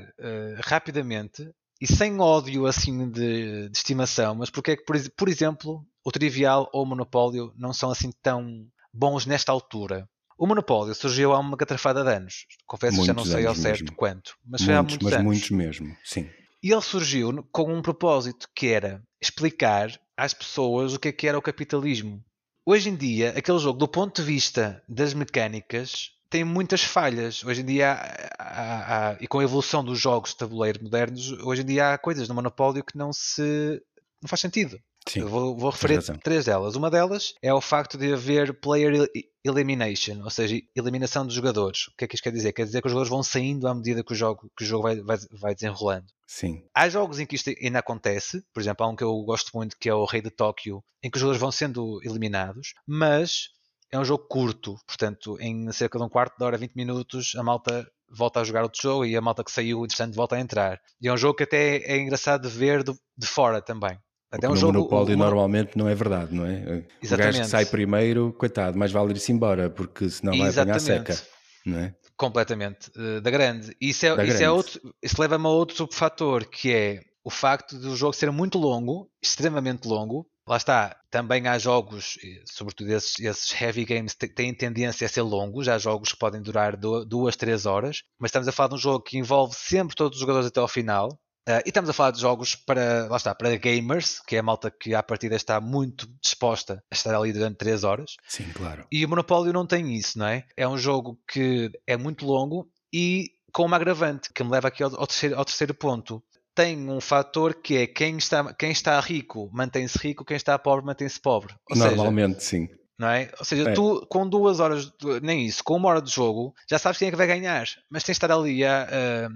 [SPEAKER 2] rapidamente e sem ódio assim de, de estimação, mas porque é que, por, por exemplo, o trivial ou o monopólio não são assim tão bons nesta altura. O monopólio surgiu há uma catrafada de anos. Confesso que já não sei ao certo mesmo. quanto, mas foi muitos, há muitos
[SPEAKER 1] mas
[SPEAKER 2] anos.
[SPEAKER 1] muitos mesmo, sim.
[SPEAKER 2] E ele surgiu com um propósito que era explicar às pessoas o que é que era o capitalismo. Hoje em dia, aquele jogo, do ponto de vista das mecânicas, tem muitas falhas. Hoje em dia, há, há, há, e com a evolução dos jogos de tabuleiro modernos, hoje em dia há coisas no Monopólio que não se. não faz sentido.
[SPEAKER 1] Sim,
[SPEAKER 2] vou, vou referir três delas. Uma delas é o facto de haver player elimination, ou seja, eliminação dos jogadores. O que é que isto quer dizer? Quer dizer que os jogadores vão saindo à medida que o jogo, que o jogo vai, vai, vai desenrolando.
[SPEAKER 1] Sim.
[SPEAKER 2] Há jogos em que isto ainda acontece, por exemplo, há um que eu gosto muito que é o Rei de Tóquio, em que os jogadores vão sendo eliminados, mas é um jogo curto, portanto, em cerca de um quarto de hora, 20 minutos, a malta volta a jogar outro jogo e a malta que saiu, interessante, volta a entrar. E é um jogo que até é engraçado de ver de, de fora também.
[SPEAKER 1] Até um no jogo, Monopólio uma... normalmente não é verdade, não é? Exatamente. O gajo que sai primeiro, coitado, mais vale ir-se embora, porque senão vai Exatamente. apanhar seca, não é?
[SPEAKER 2] Completamente, uh, da grande. Isso, é, da isso, é grande. é outro, isso leva-me a outro subfator, que é o facto do jogo ser muito longo, extremamente longo, Lá está, também há jogos, sobretudo esses, esses heavy games, têm tendência a ser longos. Há jogos que podem durar duas, três horas, mas estamos a falar de um jogo que envolve sempre todos os jogadores até ao final. Uh, e estamos a falar de jogos para, lá está, para gamers, que é a malta que à partida está muito disposta a estar ali durante 3 horas.
[SPEAKER 1] Sim, claro.
[SPEAKER 2] E o Monopólio não tem isso, não é? É um jogo que é muito longo e com uma agravante, que me leva aqui ao, ao, terceiro, ao terceiro ponto tem um fator que é quem está, quem está rico mantém-se rico, quem está pobre mantém-se pobre.
[SPEAKER 1] Ou Normalmente, seja, sim.
[SPEAKER 2] Não é? Ou seja, é. tu com duas horas, nem isso, com uma hora de jogo, já sabes quem é que vai ganhar, mas tens de estar ali a,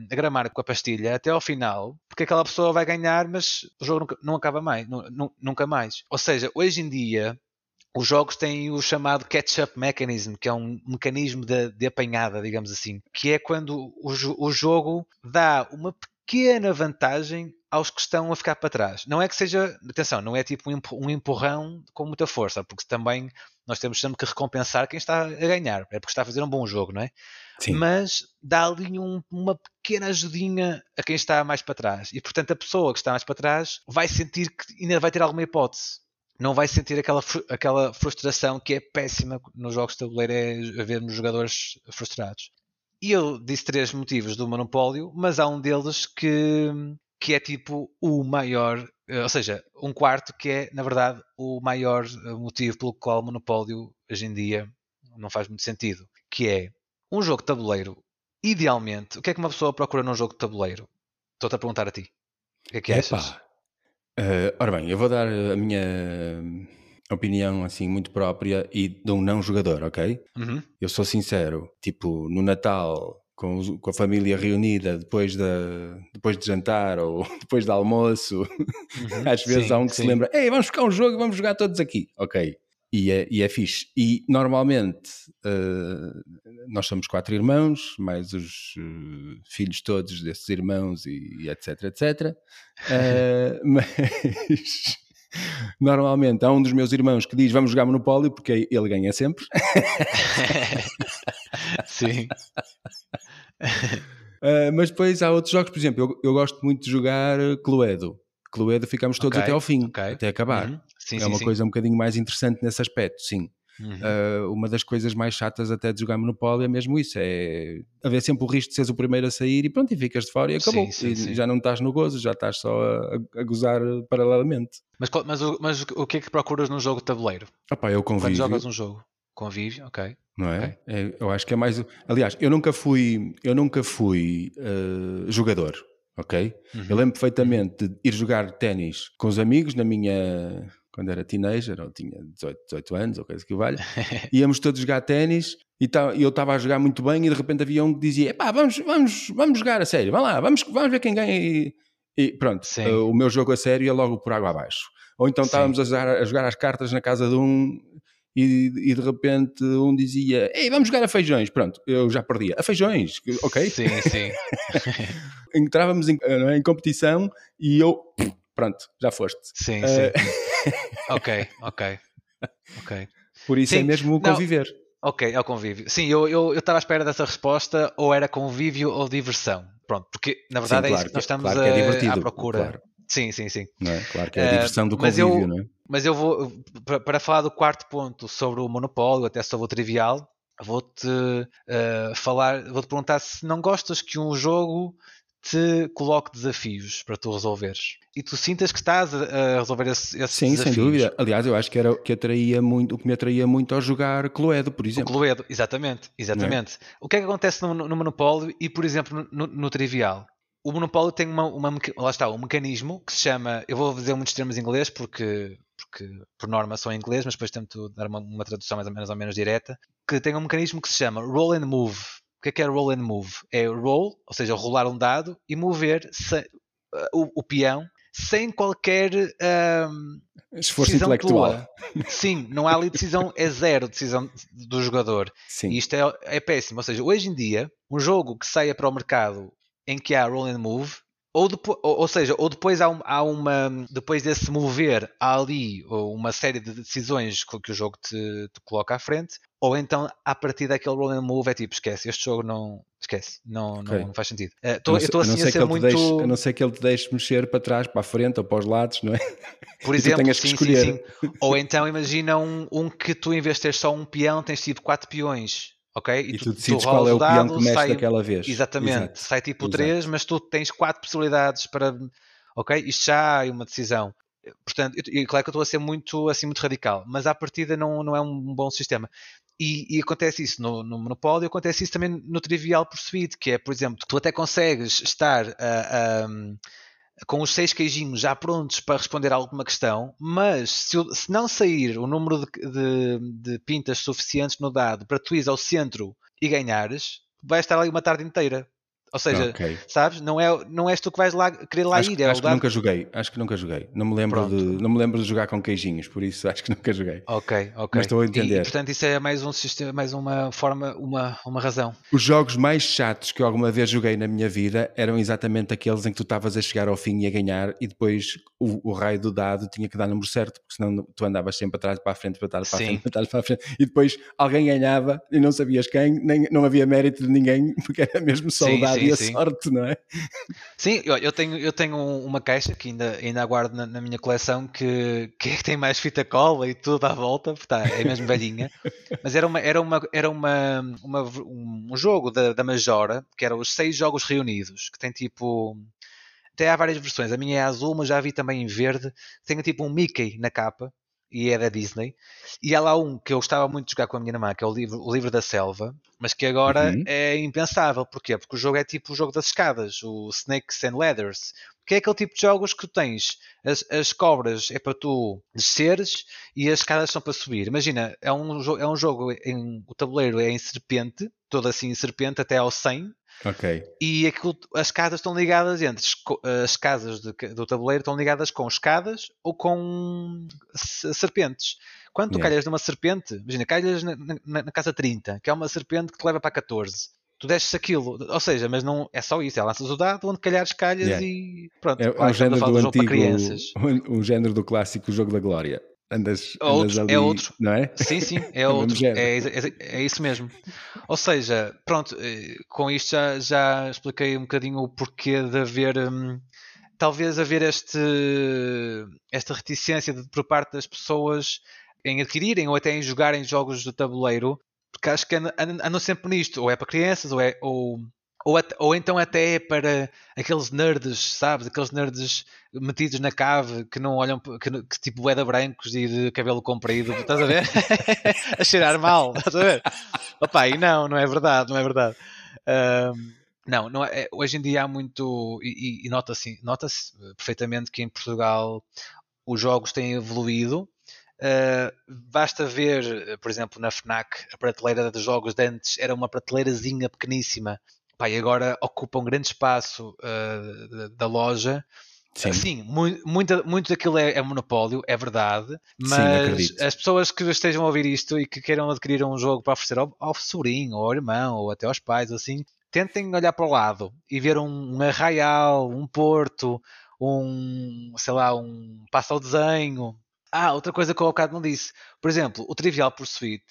[SPEAKER 2] a, gramar com a pastilha até ao final, porque aquela pessoa vai ganhar, mas o jogo nunca, não acaba mais, nunca mais. Ou seja, hoje em dia, os jogos têm o chamado catch-up mechanism, que é um mecanismo de, de, apanhada, digamos assim, que é quando o, o jogo dá uma pequena vantagem aos que estão a ficar para trás. Não é que seja, atenção, não é tipo um empurrão com muita força, porque também nós temos sempre que recompensar quem está a ganhar, é porque está a fazer um bom jogo, não é? Sim. Mas dá ali um, uma pequena ajudinha a quem está mais para trás. E portanto a pessoa que está mais para trás vai sentir que ainda vai ter alguma hipótese. Não vai sentir aquela, aquela frustração que é péssima nos jogos de tabuleiro, é vermos jogadores frustrados. E eu disse três motivos do monopólio, mas há um deles que, que é tipo o maior, eh, ou seja, um quarto que é, na verdade, o maior eh, motivo pelo qual o monopólio hoje em dia não faz muito sentido, que é um jogo de tabuleiro. Idealmente, o que é que uma pessoa procura num jogo de tabuleiro? Estou-te a perguntar a ti. O que é que Epa. achas?
[SPEAKER 1] Uh, ora bem, eu vou dar a minha opinião assim muito própria e de um não jogador, ok?
[SPEAKER 2] Uhum.
[SPEAKER 1] Eu sou sincero, tipo no Natal com, com a família reunida depois de, depois de jantar ou depois de almoço, uhum. às vezes sim, há um que sim. se lembra, ei, vamos ficar um jogo, vamos jogar todos aqui, ok? E é, e é fixe. E normalmente uh, nós somos quatro irmãos, mais os uh, filhos todos desses irmãos e, e etc, etc. Uh, mas Normalmente há um dos meus irmãos que diz vamos jogar Monopólio porque ele ganha sempre.
[SPEAKER 2] Sim.
[SPEAKER 1] Uh, mas depois há outros jogos, por exemplo, eu, eu gosto muito de jogar Cluedo. Cluedo ficamos todos okay, até ao fim, okay. até acabar. Uhum. Sim, é sim, uma sim. coisa um bocadinho mais interessante nesse aspecto, sim. Uhum. Uh, uma das coisas mais chatas até de jogar Monopólio é mesmo isso: é haver sempre o risco de seres o primeiro a sair e pronto, e ficas de fora e acabou. Sim, sim, e sim. já não estás no gozo, já estás só a, a gozar paralelamente.
[SPEAKER 2] Mas, mas, mas, o que é que procuras num jogo de tabuleiro?
[SPEAKER 1] Opa, eu convivo.
[SPEAKER 2] Quando jogas um jogo? Convívio, ok.
[SPEAKER 1] Não é? Okay. é? Eu acho que é mais. Aliás, eu nunca fui, eu nunca fui uh, jogador, ok? Uhum. Eu lembro perfeitamente de ir jogar ténis com os amigos na minha quando era teenager, ou tinha 18, 18 anos, ou coisa que vale, íamos todos jogar ténis e eu estava a jogar muito bem e de repente havia um que dizia, pá, vamos, vamos, vamos jogar a sério, vamos lá, vamos, vamos ver quem ganha e, e pronto, uh, o meu jogo a sério ia logo por água abaixo. Ou então estávamos a jogar, a jogar as cartas na casa de um e, e, de repente um dizia, ei, vamos jogar a feijões, pronto, eu já perdia, a feijões, ok?
[SPEAKER 2] Sim, sim.
[SPEAKER 1] Entrávamos em, é, em competição e eu pronto, já foste.
[SPEAKER 2] Sim, uh... sim. ok, ok. Ok.
[SPEAKER 1] Por isso é sim. é mesmo o conviver. Não.
[SPEAKER 2] Ok, é o convívio. Sim, eu estava eu, eu à espera dessa resposta, ou era convívio ou diversão. Pronto, porque na verdade sim, claro, é isso que nós estamos claro que é a, à procura. Claro. Sim, sim, sim.
[SPEAKER 1] É? Claro que é a diversão do convívio,
[SPEAKER 2] mas eu,
[SPEAKER 1] não é?
[SPEAKER 2] Mas eu vou, para, para falar do quarto ponto sobre o monopólio, até sobre o trivial, vou-te uh, falar, vou-te perguntar se não gostas que um jogo te coloque desafios para tu resolveres e tu sintas que estás a, resolver esse, esses
[SPEAKER 1] Sim,
[SPEAKER 2] desafios.
[SPEAKER 1] sem dúvida. Aliás, eu acho que era que atraía muito, o que me atraía muito ao jogar Cluedo, por exemplo.
[SPEAKER 2] O Cluedo, exatamente, exatamente. É? O que é que acontece no, no Monopólio e, por exemplo, no, no Trivial? O Monopólio tem uma, uma, lá está, um mecanismo que se chama, eu vou dizer muitos termos em inglês porque porque por norma são em inglês, mas depois tento dar uma, uma tradução mais ou menos ou menos direta, que tem um mecanismo que se chama roll and move o que é que é roll and move? É roll, ou seja, rolar um dado e mover se, uh, o, o, peão sem qualquer um,
[SPEAKER 1] esforço intelectual. Tua.
[SPEAKER 2] Sim, não há ali decisão, é zero decisão do jogador. Sim. E isto é, é péssimo. Ou seja, hoje em dia, um jogo que saia para o mercado em que há roll and move ou, depois, ou, seja, ou depois há, um, há, uma depois desse mover há ali uma série de decisões que, que o jogo te, te, coloca à frente, ou então a partir daquele roll and move é tipo esquece, este jogo não esquece, não, okay. não, não, faz sentido. Uh, tô, eu estou assim a, ser muito.
[SPEAKER 1] Deixe, a não ser que ele te deixe mexer para trás, para a frente ou para os lados, não é?
[SPEAKER 2] Por exemplo, sim, sim, sim. Ou então imagina um, um que tu em vez de ter só um peão tens tido quatro peões ok?
[SPEAKER 1] E, e tu, tu decides qual é o peão que mexe sai, daquela vez.
[SPEAKER 2] Exatamente, Exato. sai tipo 3, mas tu tens 4 possibilidades para. Ok? Isto já é uma decisão. Portanto, e claro que eu estou a ser muito, assim, muito radical, mas à partida não, não é um bom sistema. E, e, acontece isso no, no Monopólio, acontece isso também no Trivial Pursuit, que é, por exemplo, tu até consegues estar a, a com os seis queijinhos já prontos para responder a alguma questão, mas se, se não sair o número de, de, de, pintas suficientes no dado para tu ires ao centro e ganhares, vais estar ali uma tarde inteira. Ou seja, okay. sabes? Não, é, não és tu que vais lá querer lá
[SPEAKER 1] acho,
[SPEAKER 2] ir. É
[SPEAKER 1] acho que nunca joguei. Acho que nunca joguei. Não me, lembro de, não me lembro de jogar com queijinhos, por isso acho que nunca joguei.
[SPEAKER 2] Ok, ok.
[SPEAKER 1] Mas estou a entender.
[SPEAKER 2] E, portanto, isso é mais um sistema, mais uma forma, uma, uma razão.
[SPEAKER 1] Os jogos mais chatos que eu alguma vez joguei na minha vida eram exatamente aqueles em que tu estavas a chegar ao fim e a ganhar e depois o, o raio do dado tinha que dar número certo, porque senão tu andavas sempre para trás, para a frente, para trás, para a frente, para trás, para a frente, e depois alguém ganhava e não sabias quem, nem, não havia mérito de ninguém, porque era mesmo só sim, a sim. sorte, não é?
[SPEAKER 2] Sim, eu, eu, tenho, eu tenho uma caixa que ainda, ainda aguardo na, na minha coleção que, que é tem mais fita cola e tudo à volta, tá, é mesmo velhinha. Mas era, uma, era, uma, era uma, uma um jogo da, da Majora, que eram os seis jogos reunidos, que tem tipo. Até há várias versões. A minha é azul, mas já vi também em verde. Tem tipo um Mickey na capa e é da Disney. E há lá um que eu gostava muito de jogar com a minha irmã, que é o livro, o livro da Selva, mas que agora uhum. é impensável. Porquê? Porque o jogo é tipo o jogo das escadas, o Snakes and Ladders. Que é aquele tipo de jogos que tu tens. As, as cobras é para tu desceres e as escadas são para subir. Imagina, é um, é um jogo em o tabuleiro é em serpente, todo assim em serpente até ao 100,
[SPEAKER 1] Ok.
[SPEAKER 2] E aquilo, as casas estão ligadas entre as casas de, do tabuleiro estão ligadas com escadas ou com serpentes. Quando tu yeah. calhas numa serpente, imagina, calhas na, na, na, casa 30, que é uma serpente que te leva para 14. Tu desces aquilo, ou seja, mas não é só isso, é lanças o dado, onde calhares calhas yeah. e pronto.
[SPEAKER 1] É, é um género do antigo, um, um género do clássico jogo da glória andas,
[SPEAKER 2] é outro,
[SPEAKER 1] ali,
[SPEAKER 2] é outro.
[SPEAKER 1] não é?
[SPEAKER 2] Sim, sim, é, é outro. É, é, é, isso mesmo. Ou seja, pronto, eh, com isto já, já expliquei um bocadinho o porquê de haver. Hum, talvez haver este, esta reticência de, por parte das pessoas em adquirirem ou até em jogarem jogos de tabuleiro, porque acho que andam, andam sempre nisto, ou é para crianças, ou é, ou ou, ou então até é para aqueles nerds, sabes? Aqueles nerds metidos na cave que não olham, que, que tipo é brancos e de cabelo comprido, estás a ver? a cheirar mal, estás a ver? Opa, e não, não é verdade, não é verdade. Um, não, não é, hoje em dia há muito, e, e nota-se nota perfeitamente que em Portugal os jogos têm evoluído. Uh, basta ver, por exemplo, na FNAC, a prateleira dos jogos de antes era uma prateleirazinha pequeníssima pá, e agora ocupa um grande espaço uh, da, da, loja. Sim, Sim muito, muito, muito daquilo é, é, monopólio, é verdade, mas Sim, as pessoas que estejam a ouvir isto e que queiram adquirir um jogo para oferecer ao, ao sobrinho, ou ao irmão, ou até aos pais, assim, tentem olhar para o lado e ver um, um arraial, um porto, um, sei lá, um passo ao desenho. Ah, outra coisa que eu ao bocado não disse. Por exemplo, o Trivial Pursuit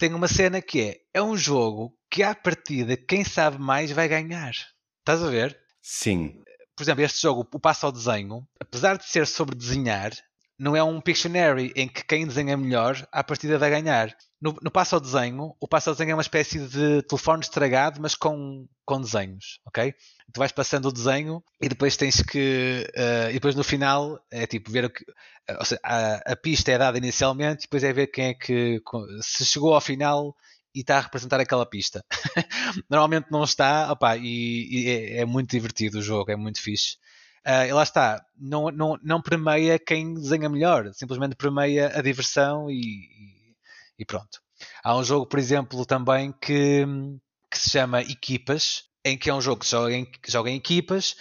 [SPEAKER 2] tem uma cena que é, é um jogo que à partida quem sabe mais vai ganhar. Estás a ver?
[SPEAKER 1] Sim.
[SPEAKER 2] Por exemplo, este jogo, o passo ao desenho, apesar de ser sobre desenhar, não é um Pictionary em que quem desenha melhor, a partida vai ganhar. No, no passo ao desenho, o passo ao desenho é uma espécie de telefone estragado, mas com, com desenhos, ok? Tu vais passando o desenho e depois tens que. Uh, e depois no final é tipo ver o que. Uh, seja, a, a, pista é dada inicialmente depois é ver quem é que. Se chegou ao final e está a representar aquela pista. Normalmente não está, opa, e, e é, é, muito divertido o jogo, é muito fixe. Uh, e lá está, não, não, não premeia quem desenha melhor, simplesmente premeia a diversão e, e, pronto. Há um jogo, por exemplo, também que, que se chama Equipas, em que é um jogo que joga em, joga em equipas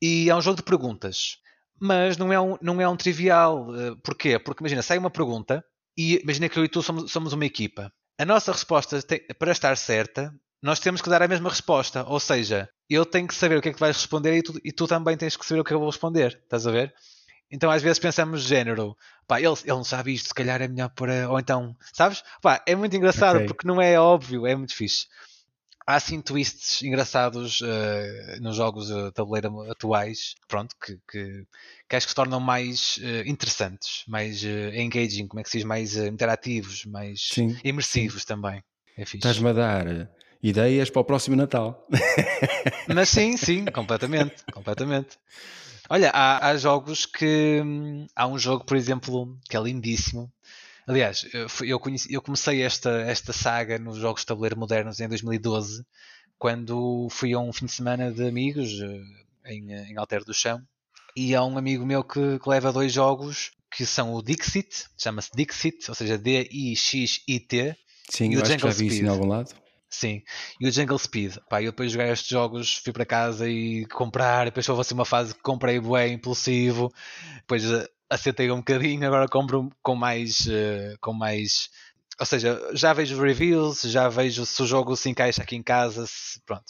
[SPEAKER 2] e é um jogo de perguntas. Mas não é um, não é um trivial. Uh, porquê? Porque imagina, sai uma pergunta e imagina que eu e tu somos, somos uma equipa a nossa resposta tem, para estar certa, nós temos que dar a mesma resposta. Ou seja, eu tenho que saber o que é que vais responder e tu, e tu também tens que saber o que eu vou responder. Estás a ver? Então às vezes pensamos género, pá, ele, ele não sabe isto, se calhar é melhor para. Ou então, sabes? Pá, é muito engraçado okay. porque não é óbvio, é muito fixe há assim twists engraçados uh, nos jogos de tabuleiro atuais, pronto, que, que, que, acho que se tornam mais uh, interessantes, mais uh, engaging, como é que se diz, mais interativos, mais sim, imersivos sim. também. É
[SPEAKER 1] Estás-me a dar ideias para o próximo Natal.
[SPEAKER 2] Mas sim, sim, completamente, completamente. Olha, há, há jogos que. Hum, há um jogo, por exemplo, que é lindíssimo, Aliás, eu, conheci, eu comecei esta, esta saga nos jogos de tabuleiro modernos em 2012, quando fui a um fim de semana de amigos eh, em, em Alter do Chão, e há um amigo meu que, que leva dois jogos que são o Dixit, chama-se Dixit, ou seja, D-I-X-I-T.
[SPEAKER 1] Sim, e o Jungle Speed. em algum lado.
[SPEAKER 2] Sim, e o Jungle Speed. Pá, eu depois joguei estes jogos, fui para casa e comprar, depois houve assim uma fase que comprei bem impulsivo, depois eh, aceitei um bocadinho, agora compro com mais, uh, com mais, ou seja, já vejo reviews, já vejo se o jogo se encaixa aqui em casa, se, pronto.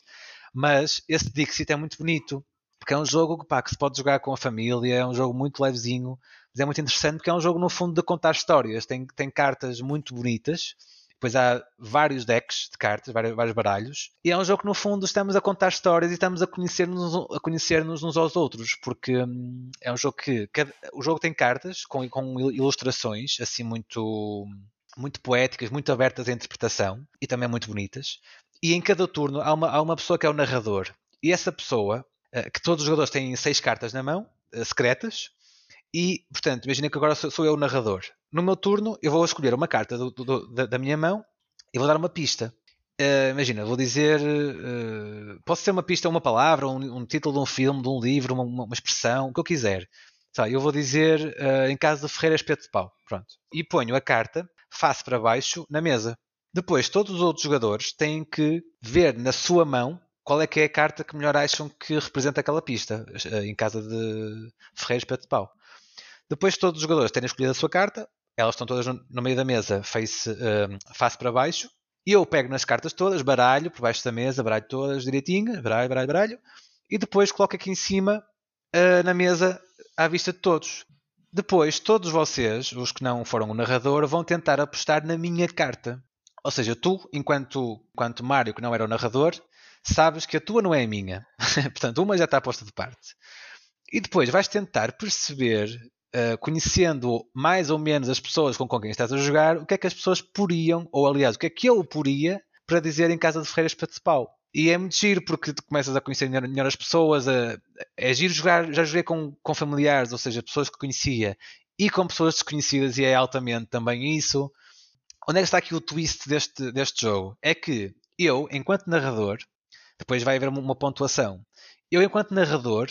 [SPEAKER 2] Mas esse Dixit é muito bonito, porque é um jogo pá, que se pode jogar com a família, é um jogo muito levezinho, mas é muito interessante porque é um jogo no fundo de contar histórias, tem, tem cartas muito bonitas, depois há vários decks de cartas, vários, vários, baralhos, e é um jogo que no fundo estamos a contar histórias e estamos a conhecer-nos a conhecer -nos uns aos outros, porque hum, é um jogo que cada, o jogo tem cartas com, com ilustrações assim muito muito poéticas, muito abertas à interpretação e também muito bonitas. E em cada turno há uma, há uma pessoa que é o narrador. E essa pessoa, eh, que todos os jogadores têm seis cartas na mão, eh, secretas, e, portanto, imagina que agora sou, eu o narrador. No meu turno, eu vou escolher uma carta do, do, da, da, minha mão e vou dar uma pista. Uh, imagina, vou dizer. Uh, pode ser uma pista, uma palavra, um, um, título de um filme, de um livro, uma, uma expressão, o que eu quiser. Tá, eu vou dizer uh, em caso de Ferreira Espeto de Pau. Pronto. E ponho a carta face para baixo na mesa. Depois, todos os outros jogadores têm que ver na sua mão qual é que é a carta que melhor acham que representa aquela pista, em casa de Ferreira Espeto de Pau. Depois de todos os jogadores terem escolhido a sua carta, elas estão todas no, meio da mesa, face, uh, face para baixo, e eu pego nas cartas todas, baralho por baixo da mesa, baralho todas direitinho, baralho, baralho, baralho, e depois coloco aqui em cima uh, na mesa à vista de todos. Depois, todos vocês, os que não foram o narrador, vão tentar apostar na minha carta. Ou seja, tu, enquanto, enquanto Mário, que não era o narrador, sabes que a tua não é a minha. Portanto, uma já está posta de parte. E depois vais tentar perceber uh, conhecendo mais ou menos as pessoas com quem estás a jogar, o que é que as pessoas poriam, ou aliás, o que é que eu poria para dizer em casa de Ferreiras para pau. E é muito giro porque tu começas a conhecer melhor, melhor as pessoas. A, é giro jogar, já joguei com, com familiares, ou seja, pessoas que conhecia, e com pessoas desconhecidas, e é altamente também isso. Onde é que está aqui o twist deste, deste jogo? É que eu, enquanto narrador, depois vai haver uma pontuação. Eu, enquanto narrador,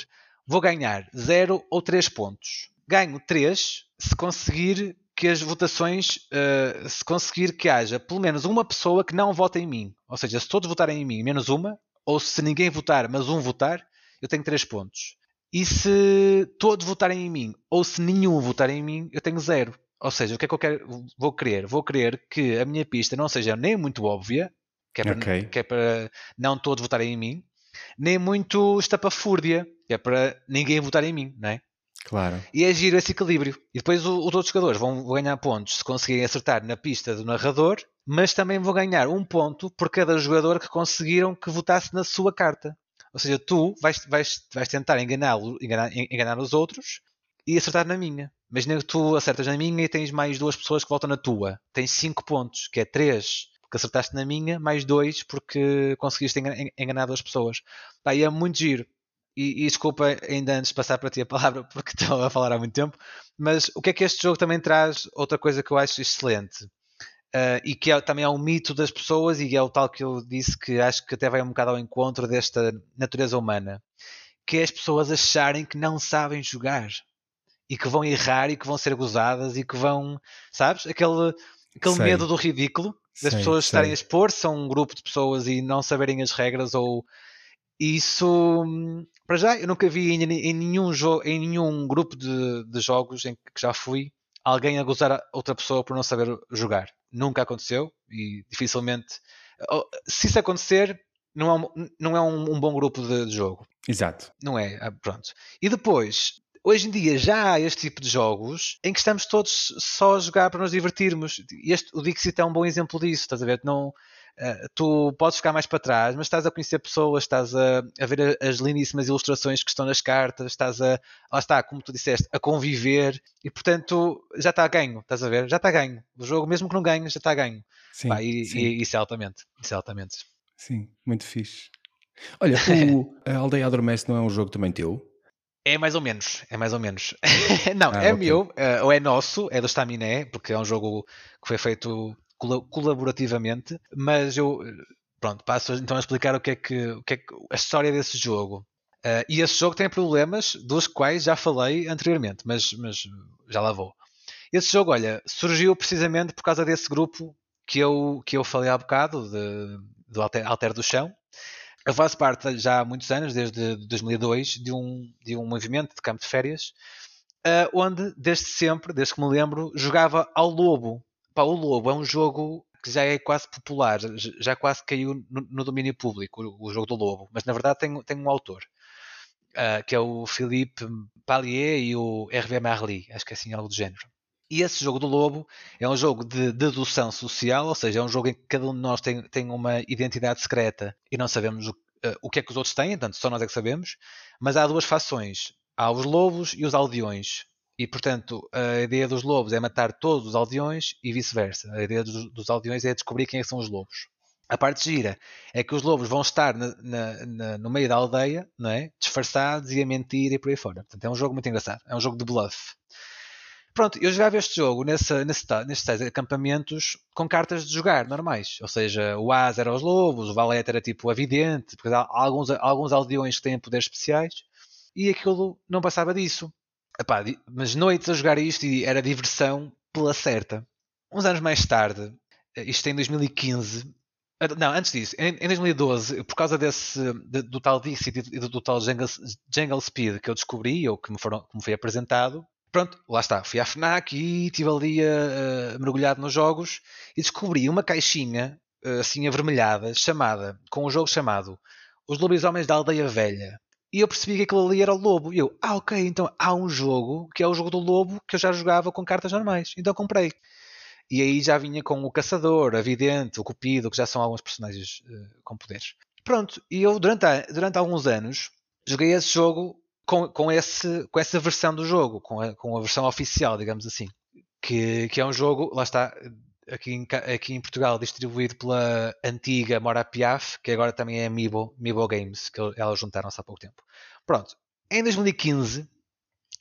[SPEAKER 2] vou ganhar 0 ou 3 pontos ganho 3 se conseguir que as votações, uh, se conseguir que haja pelo menos uma pessoa que não vota em mim. Ou seja, se todos votarem em mim, menos uma, ou se ninguém votar, mas um votar, eu tenho 3 pontos. E se todos votarem em mim, ou se nenhum votar em mim, eu tenho 0. Ou seja, o que é que eu quero, vou querer? Vou querer que a minha pista não seja nem muito óbvia, que é para, okay. que é para não todos votarem em mim, nem muito estapafúrdia, que é para ninguém votar em mim, não é?
[SPEAKER 1] Claro.
[SPEAKER 2] E é giro esse equilíbrio. E depois os outros jogadores vão ganhar pontos se conseguirem acertar na pista do narrador, mas também vão ganhar um ponto por cada jogador que conseguiram que votasse na sua carta. Ou seja, tu vais, vais, vais tentar enganar, enganar, enganar os outros e acertar na minha. Imagina que tu acertas na minha e tens mais duas pessoas que voltam na tua. Tens 5 pontos, que é 3 porque acertaste na minha, mais 2 porque conseguiste enganar duas pessoas. Pá, e é muito giro. E, e, desculpa ainda antes de passar para ti a palavra porque estou a falar há muito tempo, mas o que é que este jogo também traz? Outra coisa que eu acho excelente uh, e que é, também é um mito das pessoas e é o tal que eu disse que acho que até vai um bocado ao encontro desta natureza humana, que é as pessoas acharem que não sabem jogar e que vão errar e que vão ser gozadas e que vão, sabes? Aquele, aquele medo do ridículo das sei, pessoas sei. estarem a expor-se a um grupo de pessoas e não saberem as regras ou isso para já eu nunca vi em, em nenhum jogo em nenhum grupo de, de, jogos em que já fui alguém a gozar outra pessoa por não saber jogar nunca aconteceu e dificilmente se isso acontecer não é um, não é um, um bom grupo de, de, jogo
[SPEAKER 1] exato
[SPEAKER 2] não é ah, pronto e depois hoje em dia já há este tipo de jogos em que estamos todos só a jogar para nos divertirmos. Este, o Dixit é um bom exemplo disso, estás a ver? Não, tu podes ficar mais para trás, mas estás a conhecer pessoas, estás a, a ver as lindíssimas ilustrações que estão nas cartas, estás a, lá está, como tu disseste, a conviver e portanto já está a ganho, estás a ver? Já está a ganho. O jogo, mesmo que não ganhe, já está a ganho. Sim, Pá, e, sim. e, isso é altamente. Isso é altamente.
[SPEAKER 1] Sim, muito fixe. Olha, o, a Aldeia Adormece não é um jogo também teu?
[SPEAKER 2] É mais ou menos, é mais ou menos. não, ah, é okay. meu, uh, ou é nosso, é do Staminé, porque é um jogo que foi feito colaborativamente, mas eu, pronto, passo então a explicar o que é que, o que, é que a história desse jogo. Uh, e esse jogo tem problemas dos quais já falei anteriormente, mas, mas já lá vou. Esse jogo, olha, surgiu precisamente por causa desse grupo que eu, que eu falei há bocado, de, do Alter, Alter do Chão, eu faço parte já há muitos anos, desde 2002, de um, de um movimento de campo de férias, uh, onde, desde sempre, desde que me lembro, jogava ao Lobo. Pá, o Lobo é um jogo que já é quase popular, já quase caiu no, no domínio público, o, o, jogo do Lobo, mas na verdade tem, tem um autor. Uh, que é o Philippe Pallier e o Hervé Marly, acho que é assim algo do género. E esse jogo do lobo é um jogo de dedução social, ou seja, é um jogo em que cada um de nós tem, tem uma identidade secreta e não sabemos o, uh, o que é que os outros têm, portanto, só nós é que sabemos. Mas há duas fações: há os lobos e os aldeões. E, portanto, a ideia dos lobos é matar todos os aldeões e vice-versa. A ideia dos, dos, aldeões é descobrir quem é são os lobos. A parte gira é que os lobos vão estar na, na, na, no meio da aldeia, não é? disfarçados e a mentir e por aí fora. Portanto, é um jogo muito engraçado. É um jogo de bluff. Pronto, eu jogava este jogo nesse, nesse, nesses acampamentos com cartas de jogar normais. Ou seja, o As era os lobos, o Valete era tipo a vidente, porque há alguns, alguns aldeões que têm poderes especiais e aquilo não passava disso. Epá, mas noites a jogar isto e era diversão pela certa. Uns anos mais tarde, isto em 2015, ah, não, antes disso, em, em 2012, por causa desse, de, do tal Dixit e do, do, tal Jungle, Jungle Speed que eu descobri, ou que me, foram, que me foi apresentado, pronto, lá está, fui à FNAC e estive ali uh, mergulhado nos jogos e descobri uma caixinha uh, assim avermelhada, chamada, com um jogo chamado Os Lobisomens da Aldeia Velha. E eu percebi que aquilo ali era o lobo. E eu, ah, ok, então há um jogo que é o jogo do lobo que eu já jogava com cartas normais. Então comprei. E aí já vinha com o Caçador, a Vidente, o Cupido, que já são alguns personagens uh, com poderes. Pronto, e eu durante, durante alguns anos joguei esse jogo com, com, esse, com essa versão do jogo, com a, com a versão oficial, digamos assim. Que, que é um jogo, lá está, aqui em, aqui em Portugal, distribuído pela antiga Mora Piaf, que agora também é Amiibo, Amiibo Games, que elas juntaram-se há pouco tempo. Pronto, em 2015,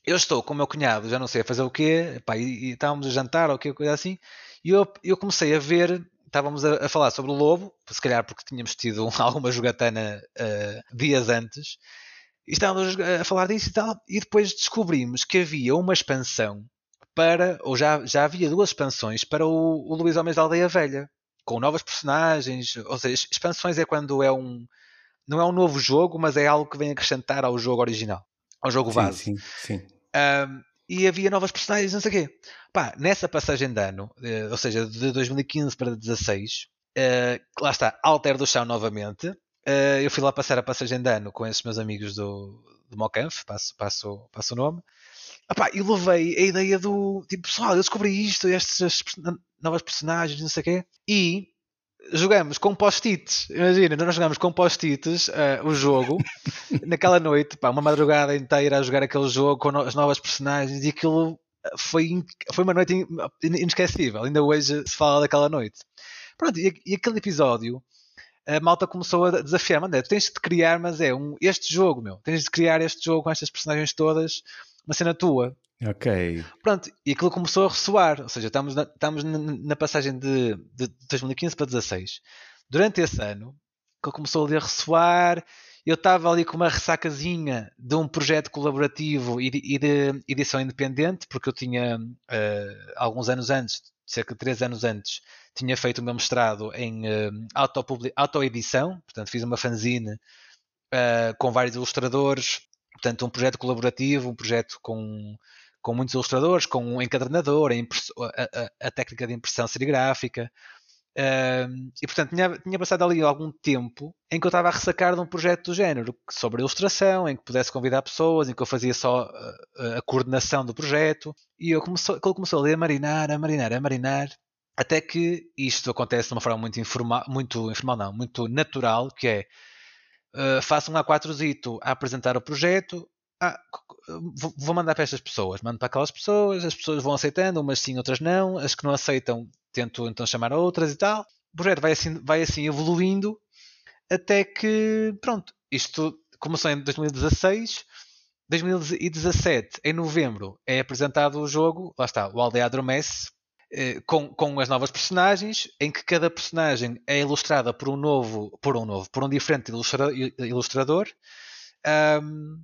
[SPEAKER 2] eu estou com o meu cunhado, já não sei a fazer o quê, pá, e, e estávamos a jantar ou quê, coisa assim, e eu, eu comecei a ver, estávamos a, a, falar sobre o lobo, se calhar porque tínhamos tido alguma jogatana uh, dias antes, e estávamos a falar disso e tal, e depois descobrimos que havia uma expansão para, ou já, já havia duas expansões para o, o Luís Homens da Aldeia Velha, com novas personagens, ou seja, expansões é quando é um, não é um novo jogo, mas é algo que vem acrescentar ao jogo original, ao jogo base.
[SPEAKER 1] Sim, sim.
[SPEAKER 2] Um, e havia novas personagens, não sei o quê. Pá, nessa passagem de ano, eh, ou seja, de 2015 para 2016, uh, lá está, Alter do Chão novamente, Uh, eu fui lá passar a passagem de ano com esses meus amigos do, do Mocanf, passo, passo, passo o nome. Epá, e levei a ideia do tipo, pessoal, eu descobri isto, estas novas personagens, não sei o quê, e jogamos com post-its. Imagina, nós jogamos com post-its uh, o jogo naquela noite, pá, uma madrugada inteira a jogar aquele jogo com no as novas personagens e aquilo foi, foi uma noite inesquecível. Ainda hoje se fala daquela noite. Pronto, e, e aquele episódio a malta começou a desafiar, André, tens de criar, mas é um, este jogo, meu, tens de criar este jogo com estas personagens todas, uma cena tua.
[SPEAKER 1] Ok.
[SPEAKER 2] Pronto, e aquilo começou a ressoar, ou seja, estamos na, estamos na passagem de, de 2015 para 2016. Durante esse ano, que começou ali a ressoar, eu estava ali com uma ressacazinha de um projeto colaborativo e de, e de edição independente, porque eu tinha, uh, alguns anos antes, cerca de 3 anos antes, tinha feito o meu mestrado em uh, autoedição, portanto fiz uma fanzine uh, com vários ilustradores, portanto um projeto colaborativo, um projeto com, com muitos ilustradores, com um encadernador, a, a, a técnica de impressão serigráfica, Uh, e portanto tinha, tinha, passado ali algum tempo em que eu estava a ressacar de um projeto do género sobre ilustração, em que pudesse convidar pessoas, em que eu fazia só a, a coordenação do projeto. E eu começou, ele começou ali a marinar, a marinar, a marinar até que isto acontece de uma forma muito informal, muito informal não, muito natural, que é uh, faço um A4zito a apresentar o projeto, ah, vou mandar para estas pessoas, mando para aquelas pessoas, as pessoas vão aceitando, umas sim, outras não, as que não aceitam tento então chamar outras e tal. O projeto vai assim, vai assim evoluindo até que, pronto, isto começou em 2016. 2017, em novembro, é apresentado o jogo, lá está, o Aldeia eh, com, com as novas personagens, em que cada personagem é ilustrada por um novo, por um novo, por um diferente ilustrador. Um,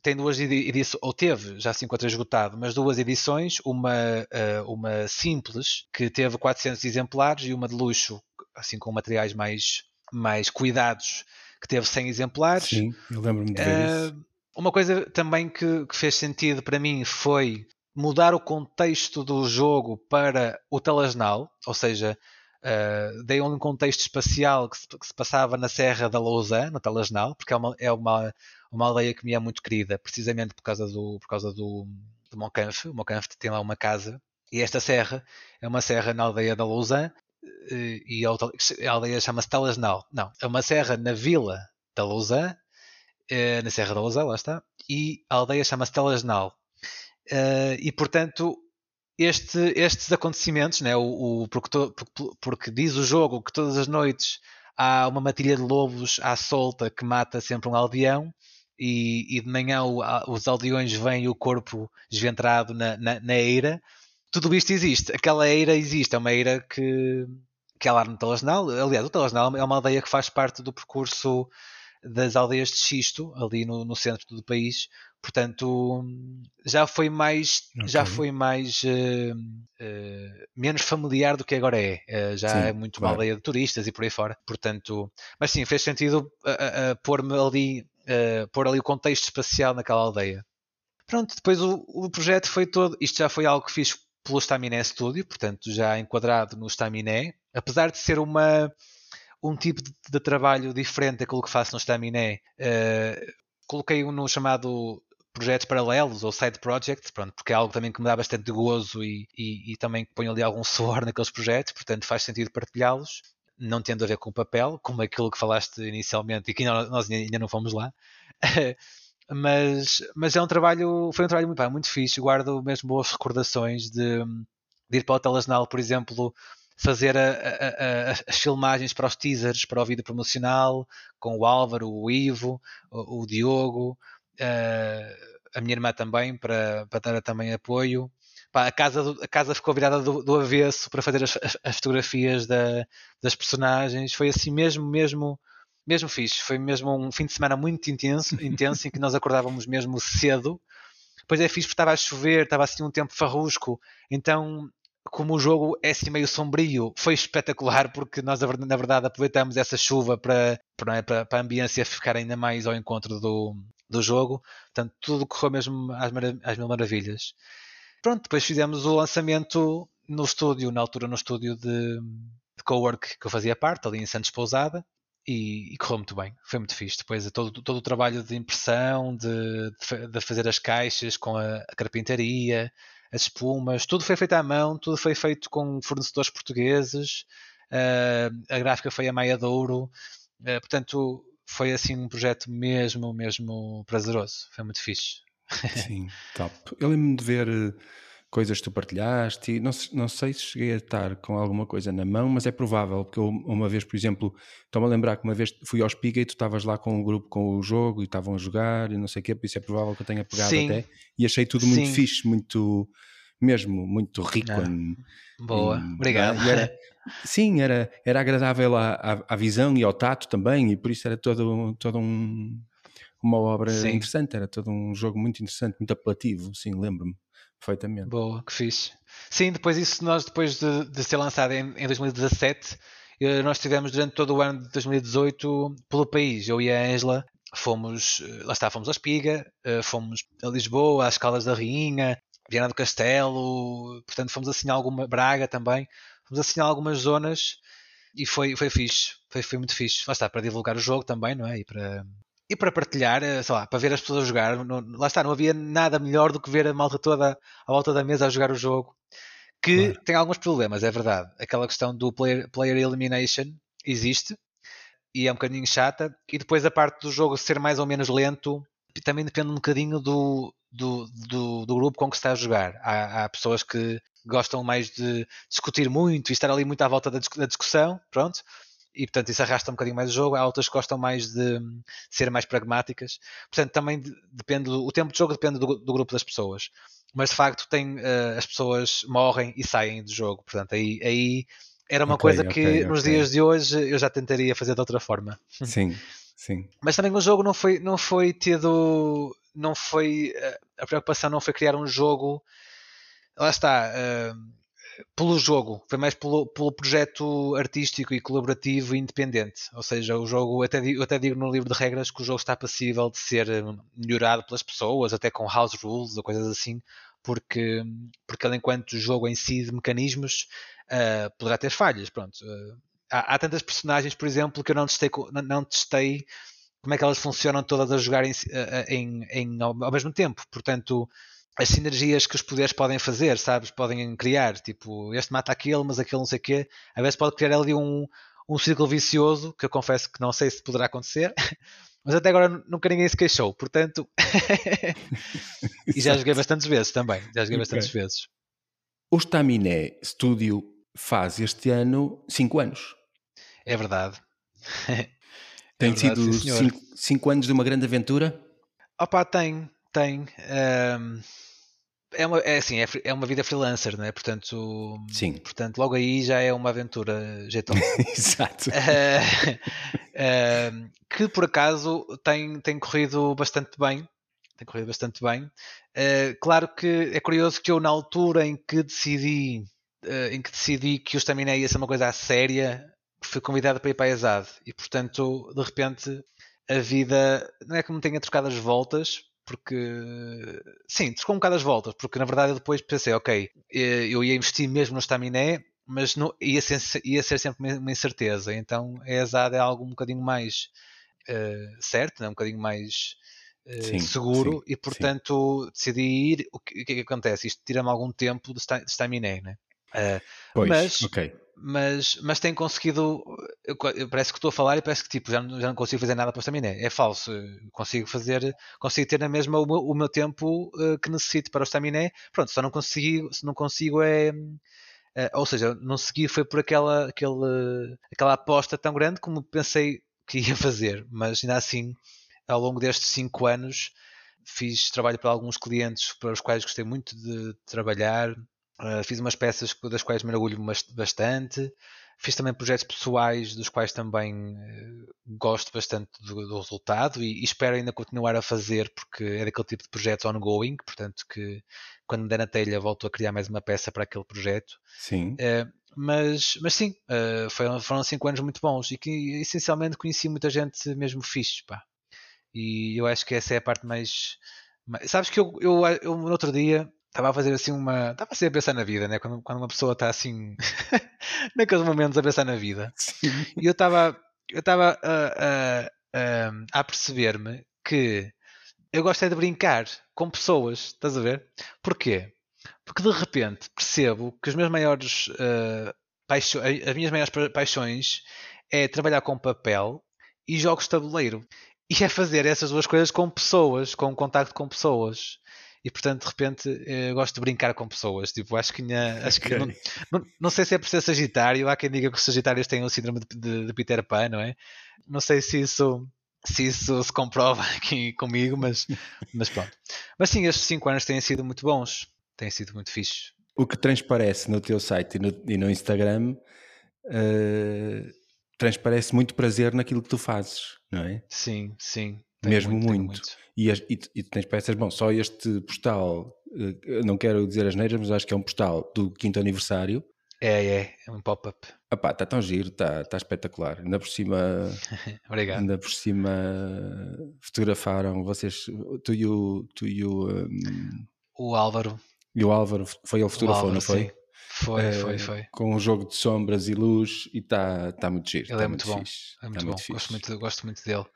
[SPEAKER 2] tem duas edições, ou teve, já se encontra esgotado, mas duas edições, uma, uh, uma simples, que teve 400 exemplares, e uma de luxo, assim com materiais mais, mais cuidados, que teve 100 exemplares.
[SPEAKER 1] Sim, eu lembro-me de ver uh, isso.
[SPEAKER 2] Uma coisa também que, que fez sentido para mim foi mudar o contexto do jogo para o telesnal, ou seja, uh, dei um contexto espacial que se, que se, passava na Serra da Lousa, no Telesnal, porque é uma, é uma, uma aldeia que me é muito querida, precisamente por causa do, por causa do, do Moncanf. O Moncanf tem lá uma casa e esta serra é uma serra na aldeia da Lousa eh, e a aldeia chama-se Telesnal. Não, é uma serra na vila da Lousa, eh, na Serra da Lousa, lá está, e a aldeia chama-se Telesnal. Uh, e portanto, este, estes acontecimentos, né, o, o porque, to, porque, porque, diz o jogo que todas as noites há uma matilha de lobos à solta que mata sempre um aldeão. E, e de manhã o, os aldeões veem o corpo desventrado na, na, na eira. Tudo isto existe. Aquela eira existe. É uma eira que, que é lá no Talasnal. Aliás, o Talasnal é uma aldeia que faz parte do percurso das aldeias de xisto, ali no, no centro do país, portanto já foi mais okay. já foi mais uh, uh, menos familiar do que agora é uh, já sim, é muito claro. uma aldeia de turistas e por aí fora portanto mas sim fez sentido pôr-me ali pôr ali o contexto espacial naquela aldeia pronto depois o, o projeto foi todo isto já foi algo que fiz pelo Staminé Studio portanto já enquadrado no Staminé apesar de ser uma um tipo de, de, trabalho diferente daquilo que faço no Staminé. Coloquei um no chamado projetos paralelos ou side projects, pronto, porque é algo também que me dá bastante gozo e, e, e também ponho ali algum suor naqueles projetos, portanto faz sentido partilhá-los, não tendo a ver com o papel, como aquilo que falaste inicialmente e que nós ainda não fomos lá. mas, mas é um trabalho, foi um trabalho muito, muito fixe, guardo mesmo boas recordações de, de ir para o Telesnal, por exemplo, fazer a, a, a, as filmagens para os teasers, para o vídeo promocional, com o Álvaro, o Ivo, o, o Diogo, uh, a minha irmã também, para, para dar também apoio. Pá, a, casa, a casa ficou virada do, do avesso para fazer as, as fotografias da, das personagens. Foi assim mesmo, mesmo, mesmo fixe. Foi mesmo um fim de semana muito intenso, intenso em que nós acordávamos mesmo cedo. Depois é fixe porque estava a chover, estava assim um tempo farrusco, então como o jogo é assim meio sombrio, foi espetacular porque nós na verdade aproveitamos essa chuva para, para, para a ambiência ficar ainda mais ao encontro do, do jogo. Portanto, tudo correu mesmo às, às mil maravilhas. Pronto, depois fizemos o lançamento no estúdio, na altura no estúdio de, de cowork que eu fazia parte, ali em Santos Pousada, e, e, correu muito bem, foi muito fixe. Depois todo, todo o trabalho de impressão, de, de fazer as caixas com a, a carpintaria, as espumas, tudo foi feito à mão, tudo foi feito com fornecedores portugueses, uh, a gráfica foi a Maia Douro, uh, portanto foi assim um projeto mesmo, mesmo prazeroso, foi muito fixe.
[SPEAKER 1] Sim, top. Eu lembro-me de ver coisas que tu partilhaste. Não, não sei se cheguei a estar com alguma coisa na mão, mas é provável, porque eu, uma vez, por exemplo, estou-me a lembrar que uma vez fui ao Spiga e tu estavas lá com o grupo, com o jogo e estavam a jogar e não sei o quê, por isso é provável que eu tenha pegado Sim. até e achei tudo muito Sim. fixe, muito mesmo, muito rico. Ah,
[SPEAKER 2] em, boa, em, obrigado.
[SPEAKER 1] Era, sim, era, era agradável à, à, à, visão e ao tato também, e por isso era todo, todo um, uma obra sim. interessante, era todo um jogo muito interessante, muito apelativo, sim, lembro-me perfeitamente.
[SPEAKER 2] Boa, que fixe. Sim, depois isso nós, depois de, de ser lançado em, em 2017, eh, nós tivemos durante todo o ano de 2018 pelo país, eu e a Angela, fomos, eh, lá está, fomos a Espiga, eh, fomos a Lisboa, às Calas da Rainha, Viana do Castelo, portanto fomos assim a alguma Braga também, fomos assim a algumas zonas e foi, foi fixe, foi, foi muito fixe. Lá está, para divulgar o jogo também, não é? E para, e para partilhar, eh, sei lá, para ver as pessoas jogar. Não, lá está, não havia nada melhor do que ver a malta toda à volta da mesa a jogar o jogo. Que claro. tem alguns problemas, é verdade. Aquela questão do player, player elimination existe e é um bocadinho chata. E depois a parte do jogo ser mais ou menos lento também depende um bocadinho do, do, do, do, grupo com que se está a jogar. Há, há, pessoas que gostam mais de discutir muito e estar ali muito à volta da, da, discussão, pronto, e portanto isso arrasta um bocadinho mais o jogo. Há outras que gostam mais de ser mais pragmáticas, portanto também depende, do, o tempo de jogo depende do, do grupo das pessoas. Mas de facto tem, uh, as pessoas morrem e saem do jogo, portanto aí, aí era uma okay, coisa que okay, nos dias de hoje eu já tentaria fazer de outra forma.
[SPEAKER 1] Sim, sim.
[SPEAKER 2] Mas também o jogo não foi, não foi tido não foi eh, a preocupação não foi criar um jogo lá está uh, pelo jogo foi mais pelo, pelo projeto artístico e colaborativo e independente ou seja o jogo até digo, até digo no livro de regras que o jogo está passível de ser eh, melhorado pelas pessoas até com house rules ou coisas assim porque porque ele enquanto jogo em si de mecanismos uh, poderá ter falhas pronto uh, há, há, tantas personagens por exemplo que eu não testei não, não testei como é que elas funcionam todas a jogar em, em, em, ao, mesmo tempo. Portanto, as sinergias que os poderes podem fazer, sabes? Podem criar, tipo, este mata aquele, mas aquele não sei o quê. Às vezes pode criar ali um, um círculo vicioso, que eu confesso que não sei se poderá acontecer. Mas até agora nunca ninguém se queixou, portanto. e já joguei bastantes vezes também. Já joguei okay. bastantes vezes.
[SPEAKER 1] O Staminé Studio faz este ano 5 anos.
[SPEAKER 2] É verdade.
[SPEAKER 1] Tem é verdade, sido cinco, cinco, anos de uma grande aventura?
[SPEAKER 2] Opa, tem, tem. Um, é, uma, é assim, é, é, uma vida freelancer, não é? Portanto,
[SPEAKER 1] Sim.
[SPEAKER 2] portanto, logo aí já é uma aventura jeitosa.
[SPEAKER 1] Exato.
[SPEAKER 2] Uh, uh, que por acaso tem, tem corrido bastante bem. Tem corrido bastante bem. Uh, claro que é curioso que eu, na altura em que decidi, em que decidi que o Staminé ia ser uma coisa séria, fui convidado para ir para a ESAD e, portanto, de repente, a vida não é que me tenha trocado as voltas, porque sim, trocou um bocado as voltas, porque na verdade eu depois pensei, ok, eh, eu ia investir mesmo no Staminé, mas não, ia, ser, ia ser sempre uma incerteza. Então a ESAD é algo um bocadinho mais uh, certo, né? um bocadinho mais uh, sim, seguro, sim, e portanto sim. decidi ir. O que, o que, é que acontece? Isto tira-me algum tempo de Staminé, né? Uh,
[SPEAKER 1] pois,
[SPEAKER 2] mas,
[SPEAKER 1] ok
[SPEAKER 2] mas, mas tem conseguido. Eu, parece que estou a falar e parece que tipo, já, não, já não consigo fazer nada para o Staminé. É falso. Consigo fazer, consigo ter na mesma o meu, o meu tempo uh, que necessito para o Staminé. Pronto, só não consigo, se não consigo é. Uh, ou seja, não segui foi por aquela, aquele, aquela aposta tão grande como pensei que ia fazer, mas ainda assim, ao longo destes 5 anos, fiz trabalho para alguns clientes para os quais gostei muito de trabalhar, Uh, fiz umas peças das quais me orgulho bastante. Fiz também projetos pessoais dos quais também uh, gosto bastante do, do resultado e, e, espero ainda continuar a fazer porque é daquele tipo de projetos ongoing, portanto que quando me der na telha volto a criar mais uma peça para aquele projeto.
[SPEAKER 1] Sim.
[SPEAKER 2] Uh, mas, mas sim, foram, foram cinco anos muito bons e que essencialmente conheci muita gente mesmo fixe, pá. E eu acho que essa é a parte mais. mais... Sabes que eu, eu, eu no outro dia estava a fazer assim uma. Estava assim a pensar na vida, né? Quando, quando uma pessoa está assim. naqueles momentos a pensar na vida. Sim. E eu estava. Eu estava a, a, a perceber-me que eu gosto é de brincar com pessoas, estás a ver? Porquê? Porque de repente percebo que os meus maiores uh, paixões, as minhas maiores paixões é trabalhar com papel e jogos de tabuleiro. E é fazer essas duas coisas com pessoas, com contacto com pessoas. E portanto de repente eu gosto de brincar com pessoas. Tipo, acho que, minha, acho que não, não, não, sei se é por ser Sagitário, há quem diga que os Sagitários têm o síndrome de, de, de Peter Pan, não é? Não sei se isso se isso se comprova aqui comigo, mas, mas pronto. Mas sim, estes 5 anos têm sido muito bons, têm sido muito fixos.
[SPEAKER 1] O que transparece no teu site e no, e no Instagram uh, transparece muito prazer naquilo que tu fazes, não é?
[SPEAKER 2] Sim, sim.
[SPEAKER 1] Mesmo muito. muito. E, as, e, e tens peças, bom, só este postal, uh, não quero dizer as neiras, mas acho que é um postal do quinto aniversário.
[SPEAKER 2] É, é, é um pop-up.
[SPEAKER 1] Está tão giro, está tá espetacular. Ainda por cima.
[SPEAKER 2] Obrigado.
[SPEAKER 1] Ainda por cima fotografaram vocês, tu e o. Tu e o, um,
[SPEAKER 2] o Álvaro.
[SPEAKER 1] E o Álvaro, foi ele fotografou, não foi? Sim.
[SPEAKER 2] Foi, uh, foi, foi.
[SPEAKER 1] Com um jogo de sombras e luz e está tá muito giro.
[SPEAKER 2] Ele
[SPEAKER 1] tá
[SPEAKER 2] é muito, muito bom. Fixe. É muito tá bom. Muito gosto, muito, gosto muito dele.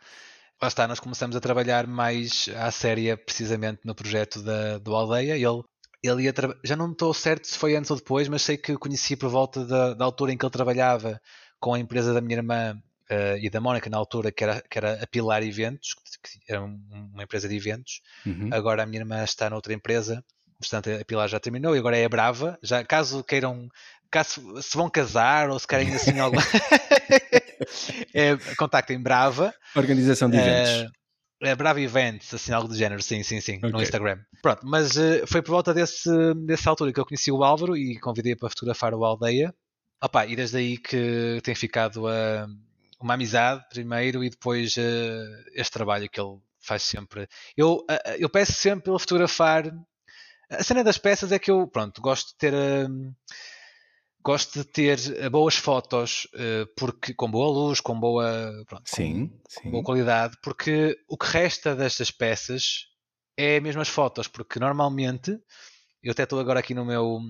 [SPEAKER 2] Lá está, nós começamos a trabalhar mais à séria precisamente no projeto da, do Aldeia. Ele ele ia já não estou certo se foi antes ou depois, mas sei que o conheci por volta da, da, altura em que ele trabalhava com a empresa da minha irmã uh, e da Mónica na altura, que era, que era a Pilar Eventos, que, era uma empresa de eventos. Uhum. Agora a minha irmã está noutra empresa, portanto a Pilar já terminou e agora é a Brava. Já, caso queiram, caso se vão casar ou se querem assim algo. é, contactem Brava.
[SPEAKER 1] Organização de eventos. Uh,
[SPEAKER 2] é Bravo Events, assim, algo do género, sim, sim, sim, okay. no Instagram. Pronto, mas uh, foi por volta desse, dessa altura que eu conheci o Álvaro e convidei para fotografar o Aldeia. Opa, e desde aí que tem ficado uh, uma amizade primeiro e depois uh, este trabalho que ele faz sempre. Eu, eu peço sempre ele fotografar. A cena das peças é que eu, pronto, gosto de ter gosto de ter eh, boas fotos uh, porque com boa luz, com boa, pronto,
[SPEAKER 1] sim,
[SPEAKER 2] com,
[SPEAKER 1] sim.
[SPEAKER 2] boa qualidade, porque o que resta destas peças é mesmo as fotos, porque normalmente eu até estou agora aqui no meu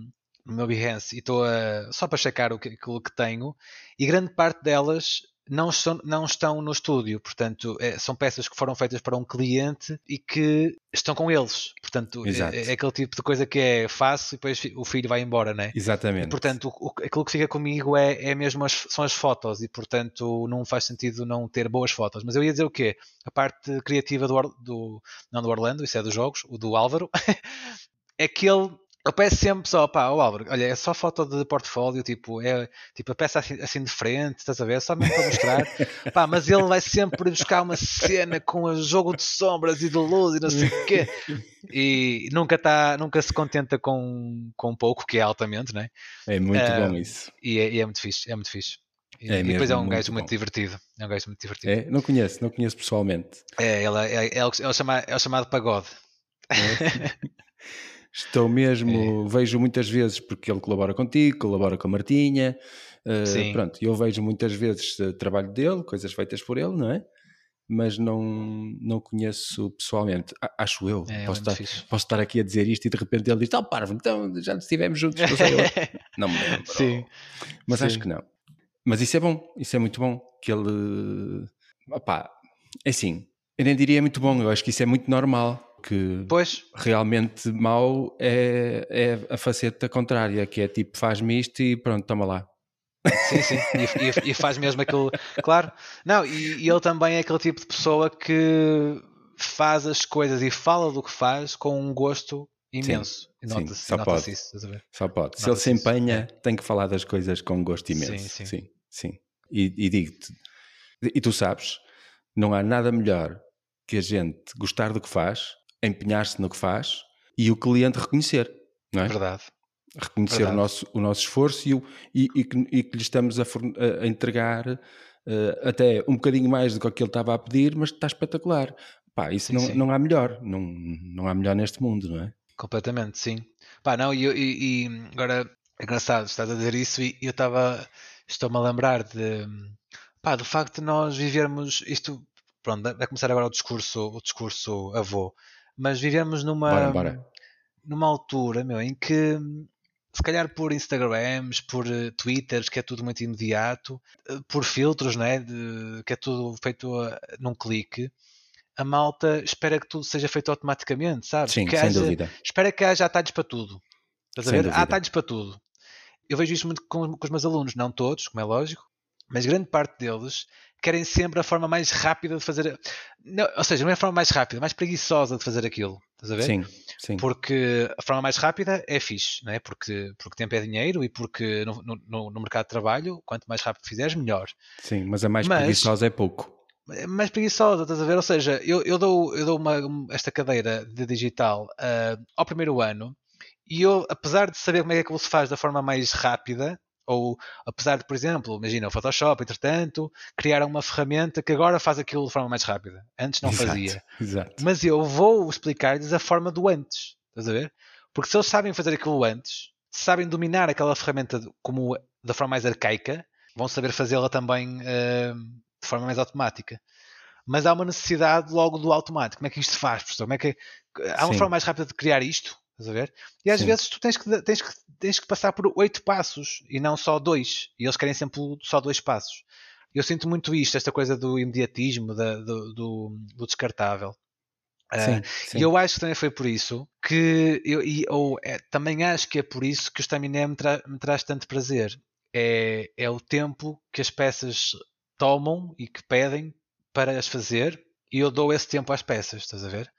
[SPEAKER 2] no meu Behance e estou só para checar o que, aquilo que tenho e grande parte delas não, são, não estão no estúdio, portanto, é, são peças que foram feitas para um cliente e que estão com eles. Portanto, é, é, aquele tipo de coisa que é faço e depois o filho vai embora, né?
[SPEAKER 1] Exatamente. E,
[SPEAKER 2] portanto, o, aquilo que fica comigo é, é mesmo as, são as fotos e, portanto, não faz sentido não ter boas fotos. Mas eu ia dizer o quê? A parte criativa do, do não do Orlando, isso é dos jogos, o do Álvaro, é que ele eu peço sempre só, pá, o Álvaro, olha, é só foto de portfólio, tipo, é tipo a peça assim, assim de frente, estás a ver? Só mesmo para mostrar, pá, mas ele vai sempre buscar uma cena com o jogo de sombras e de luz e não sei o quê, e nunca, tá, nunca se contenta com, com pouco, que é altamente, né?
[SPEAKER 1] É muito uh, bom isso.
[SPEAKER 2] E é, e é, muito fixe, é muito fixe. E, é e depois é um gajo muito divertido. É um gajo muito divertido.
[SPEAKER 1] É? Não conheço, não conheço pessoalmente.
[SPEAKER 2] É, ele é, é, é, o, é, o, chamado, é o chamado pagode. É.
[SPEAKER 1] Estou mesmo, é. vejo muitas vezes, porque ele colabora contigo, colabora com a Martinha, uh, pronto, eu vejo muitas vezes o trabalho dele, coisas feitas por ele, não é? Mas não, não conheço pessoalmente, acho eu.
[SPEAKER 2] É,
[SPEAKER 1] posso,
[SPEAKER 2] é
[SPEAKER 1] estar, posso estar aqui a dizer isto e de repente ele diz: Oh, parvo, então já estivemos juntos. não me lembro.
[SPEAKER 2] Sim.
[SPEAKER 1] Mas
[SPEAKER 2] Sim.
[SPEAKER 1] acho que não. Mas isso é bom, isso é muito bom. Que ele, opá, é assim, eu nem diria muito bom, eu acho que isso é muito normal que
[SPEAKER 2] pois.
[SPEAKER 1] realmente mau é, é a faceta contrária, que é tipo, faz-me isto e pronto, toma lá.
[SPEAKER 2] Sim, sim, e, e, e faz mesmo aquilo, claro. Não, e, e, ele também é aquele tipo de pessoa que faz as coisas e fala do que faz com um gosto imenso.
[SPEAKER 1] Sim, sim, só pode. Isso, só pode. se ele se empenha, isso. tem que falar das coisas com gosto imenso. Sim, sim. sim, sim. E, e digo-te, e tu sabes, não há nada melhor que a gente gostar do que faz empenhar-se no que faz e o cliente reconhecer, não é?
[SPEAKER 2] Verdade.
[SPEAKER 1] Reconhecer Verdade. O, nosso, o nosso esforço e, o, e, e, que, e que lhe estamos a, a entregar uh, até um bocadinho mais do que ele estava a pedir, mas está espetacular. Pá, isso sim, não, sim. não há melhor, não, não há melhor neste mundo, não é?
[SPEAKER 2] Completamente, sim. Pá, não, e, e, e agora é engraçado, estás a dizer isso e eu estava, estou-me a lembrar de, pá, do facto de nós vivermos isto, pronto, vai começar agora o discurso, o discurso avô, mas vivemos numa,
[SPEAKER 1] bora, bora.
[SPEAKER 2] numa altura meu, em que se calhar por Instagrams, por uh, Twitters, que é tudo muito imediato, uh, por filtros, né, de, que é tudo feito uh, num clique, a malta espera que tudo seja feito automaticamente, sabes?
[SPEAKER 1] Sim,
[SPEAKER 2] que
[SPEAKER 1] sem
[SPEAKER 2] haja,
[SPEAKER 1] dúvida.
[SPEAKER 2] Espera que haja atalhos para tudo. Estás a ver? Há atalhos para tudo. Eu vejo isso muito com, com, os meus alunos, não todos, como é lógico, mas grande parte deles querem sempre a forma mais rápida de fazer. Não, ou seja, não é a forma mais rápida, mais preguiçosa de fazer aquilo. Estás a ver?
[SPEAKER 1] Sim, sim.
[SPEAKER 2] Porque a forma mais rápida é fixe, não é? Porque, porque tempo é dinheiro e porque no, no, no mercado de trabalho, quanto mais rápido fizeres, melhor.
[SPEAKER 1] Sim, mas a mais mas, preguiçosa é pouco.
[SPEAKER 2] É mais preguiçosa, estás a ver? Ou seja, eu, eu dou, eu dou uma, esta cadeira de digital uh, ao primeiro ano e eu, apesar de saber como é que aquilo se faz da forma mais rápida, ou apesar de, por exemplo, imagina o Photoshop, entretanto, criaram uma ferramenta que agora faz aquilo de forma mais rápida. Antes não
[SPEAKER 1] exato,
[SPEAKER 2] fazia.
[SPEAKER 1] Exato.
[SPEAKER 2] Mas eu vou explicar-lhes a forma do antes. Estás a ver? Porque se eles sabem fazer aquilo antes, se sabem dominar aquela ferramenta como da forma mais arcaica, vão saber fazê-la também uh, de forma mais automática. Mas há uma necessidade logo do automático. Como é que isto se faz, professor? Como é que... Há uma Sim. forma mais rápida de criar isto? Estás a ver? E às Sim. vezes tu tens que, tens, que, tens que passar por oito passos e não só dois. E eles querem sempre só dois passos. Eu sinto muito isto, esta coisa do imediatismo, da, do, do, do, descartável. Sim, uh, sim. E eu acho que também foi por isso que eu, e, ou é, também acho que é por isso que o Staminé me, tra, me traz tanto prazer. É, é o tempo que as peças tomam e que pedem para as fazer e eu dou esse tempo às peças, estás a ver?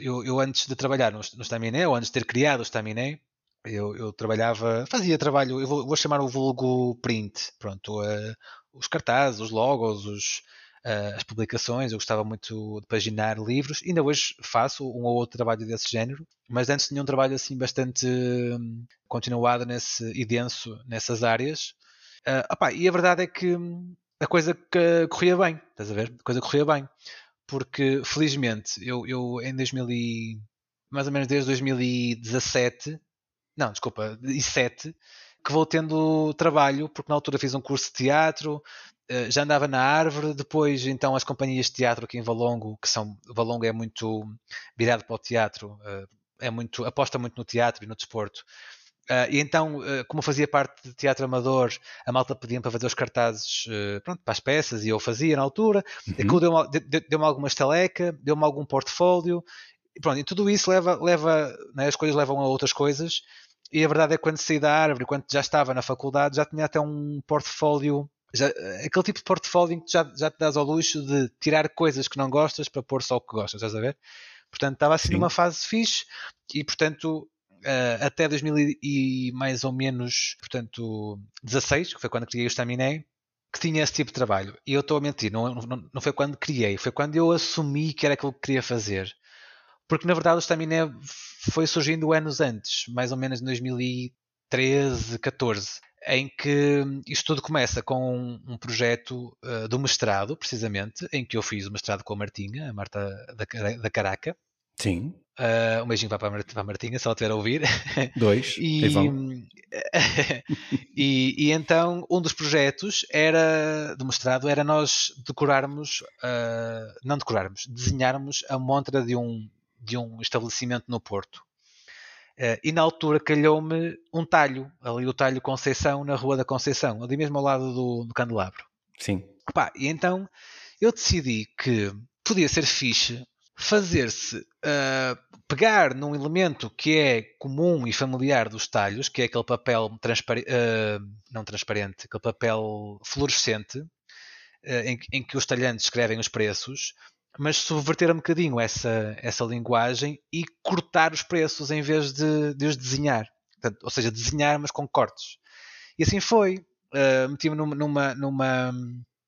[SPEAKER 2] Eu, eu, antes de trabalhar no, no Staminé, ou antes de ter criado o Staminé, eu, eu trabalhava, fazia trabalho, eu vou, vou chamar o vulgo print, pronto, uh, os cartazes, os logos, os, uh, as publicações, eu gostava muito de paginar livros, ainda hoje faço um ou outro trabalho desse género, mas antes tinha um trabalho assim bastante um, continuado nesse, e denso nessas áreas. Uh, opá, e a verdade é que a coisa que corria bem, estás a ver? A coisa corria bem porque felizmente eu, eu em 2000 e, mais ou menos desde 2017, não, desculpa, 2007, que vou tendo trabalho, porque na altura fiz um curso de teatro, eh, já andava na árvore, depois então as companhias de teatro aqui em Valongo, que são, Valongo é muito virado para o teatro, eh, é muito, aposta muito no teatro e no desporto, Uh, e então, uh, como fazia parte de teatro amador, a malta pedia para fazer os cartazes uh, pronto, para as peças e eu fazia na altura. Uhum. Aquilo deu-me deu, deu alguma estaleca, deu-me algum portfólio. E, pronto, e tudo isso leva, leva né, as coisas levam a outras coisas. E a verdade é que quando saí da árvore, quando já estava na faculdade, já tinha até um portfólio, já, aquele tipo de portfólio em que já, já te dás ao luxo de tirar coisas que não gostas para pôr só o que gostas, estás a ver? Portanto, estava assim Sim. numa fase fixe e, portanto, uh, até 2000 e mais ou menos, portanto, 16, que foi quando criei o Staminé, que tinha esse tipo de trabalho. E eu estou a mentir, não, não, não foi quando criei, foi quando eu assumi que era aquilo que queria fazer. Porque na verdade o Staminé foi surgindo anos antes, mais ou menos em 2013, 14, em que isto tudo começa com um, um projeto uh, do mestrado, precisamente, em que eu fiz o mestrado com a Martinha, a Marta da, da Caraca.
[SPEAKER 1] Sim.
[SPEAKER 2] Uh, um beijinho para a Martinha, se ela estiver a ouvir.
[SPEAKER 1] Dois.
[SPEAKER 2] e, e, e, então um dos projetos era demonstrado era nós decorarmos, uh, não decorarmos, desenharmos a montra de um, de um estabelecimento no Porto. Uh, e na altura calhou-me um talho, ali o talho Conceição, na Rua da Conceição, ali mesmo ao lado do, do Candelabro.
[SPEAKER 1] Sim.
[SPEAKER 2] Opa, e então eu decidi que podia ser fixe fazer-se uh, pegar num elemento que é comum e familiar dos talhos, que é aquele papel transparente, uh, não transparente, aquele papel fluorescente, uh, em, em, que os talhantes escrevem os preços, mas subverter um bocadinho essa, essa linguagem e cortar os preços em vez de, de os desenhar. Portanto, ou seja, desenhar, mas com cortes. E assim foi. Meti-me numa, numa,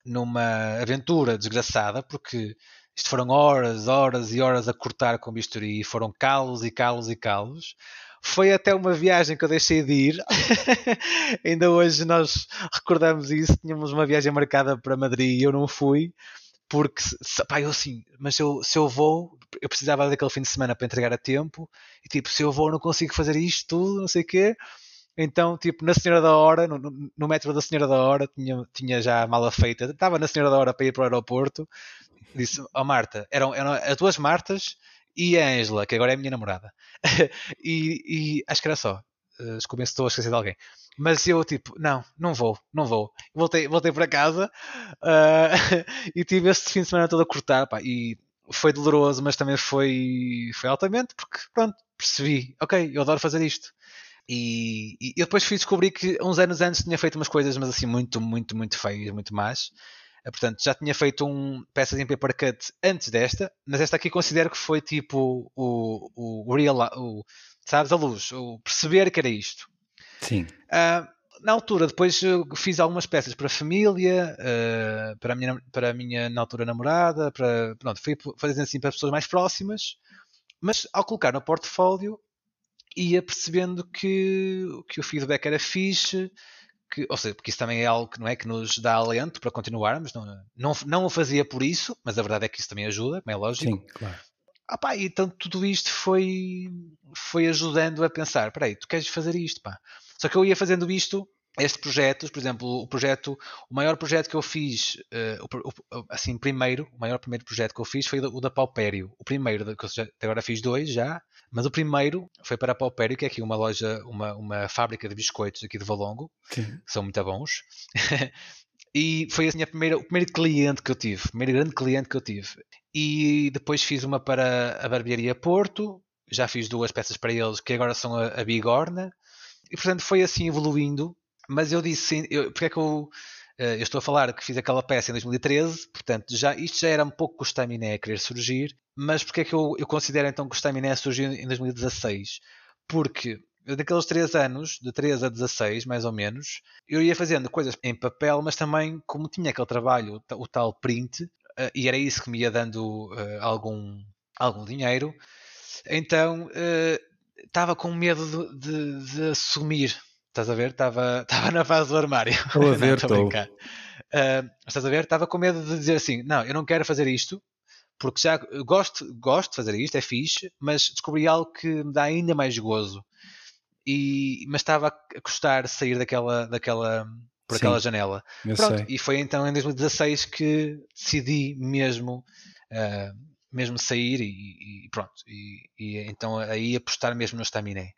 [SPEAKER 2] numa aventura desgraçada, porque isto foram horas, horas e horas a cortar com bisturi, foram calos e calos e calos. Foi até uma viagem que eu deixei de ir. Ainda hoje nós recordamos isso. Tínhamos uma viagem marcada para Madrid e eu não fui porque pá, eu assim, mas eu, se eu vou, eu precisava daquele fim de semana para entregar a tempo, e tipo, se eu vou, não consigo fazer isto tudo, não sei o quê. Então, tipo, na Senhora da Hora, no, no metro da Senhora da Hora, tinha, tinha já a mala feita, estava na Senhora da Hora para ir para o aeroporto, disse, ó oh, Marta, eram, eram as duas Martas e a Ângela, que agora é a minha namorada. e, e, acho que era só. Uh, desculpem se estou a esquecer de alguém. Mas eu, tipo, não, não vou, não vou. Voltei, voltei para casa uh, e tive este fim de semana todo a cortar. Pá, e foi doloroso, mas também foi, foi altamente, porque, pronto, percebi, ok, eu adoro fazer isto. E, e eu depois fui descobrir que uns anos antes tinha feito umas coisas, mas assim, muito, muito, muito feias, muito más. Eh, portanto, já tinha feito um peças em paper cut antes desta, mas esta aqui considero que foi tipo o, o real, o, sabes, a luz, o perceber que era isto.
[SPEAKER 1] Sim.
[SPEAKER 2] Uh, na altura, depois fiz algumas peças para a família, uh, para, a minha, para a minha, na altura, namorada, para, pronto, fui fazendo assim para pessoas mais próximas, mas ao colocar no portfólio ia percebendo que, que o feedback era fixe, que, ou seja, porque isso também é algo que não é que nos dá alento para continuarmos, não, não, não o fazia por isso, mas a verdade é que isso também ajuda, como é lógico.
[SPEAKER 1] Sim, claro.
[SPEAKER 2] Ah, pá, então tudo isto foi, foi ajudando a pensar: peraí, tu queres fazer isto, pá. Só que eu ia fazendo isto, estes projetos, por exemplo, o projeto, o maior projeto que eu fiz, uh, o, o, assim, primeiro, o maior primeiro projeto que eu fiz foi o da Paupério. O primeiro, que eu já, agora fiz dois já, mas o primeiro foi para a Paupério, que é aqui uma loja, uma, uma fábrica de biscoitos aqui de Valongo, que são muito bons. e foi assim a primeira, o primeiro cliente que eu tive, o primeiro grande cliente que eu tive. E depois fiz uma para a Barbearia Porto, já fiz duas peças para eles, que agora são a, a Bigorna. E portanto foi assim evoluindo. Mas eu disse, eu, porque é que eu, eh, eu estou a falar que fiz aquela peça em 2013, portanto já, isto já era um pouco que o Staminé a querer surgir, mas porque é que eu, eu considero então que o Staminé surgiu em 2016? Porque daqueles 3 anos, de 3 a 16 mais ou menos, eu ia fazendo coisas em papel, mas também como tinha aquele trabalho, o tal print, uh, e era isso que me ia dando uh, algum, algum dinheiro, então estava com medo de, de, de, assumir. Estás a ver? Estava na fase do armário.
[SPEAKER 1] Estou a ver, estou.
[SPEAKER 2] estás a ver? Estava com medo de dizer assim: não, eu não quero fazer isto, porque já gosto, gosto de fazer isto, é fixe, mas descobri algo que me dá ainda mais gozo. E, mas estava a custar sair daquela, daquela, por Sim, aquela janela. Pronto, sei. e foi então em 2016 que decidi mesmo, uh, mesmo sair e, e pronto. E, e, então aí apostar mesmo no Staminé.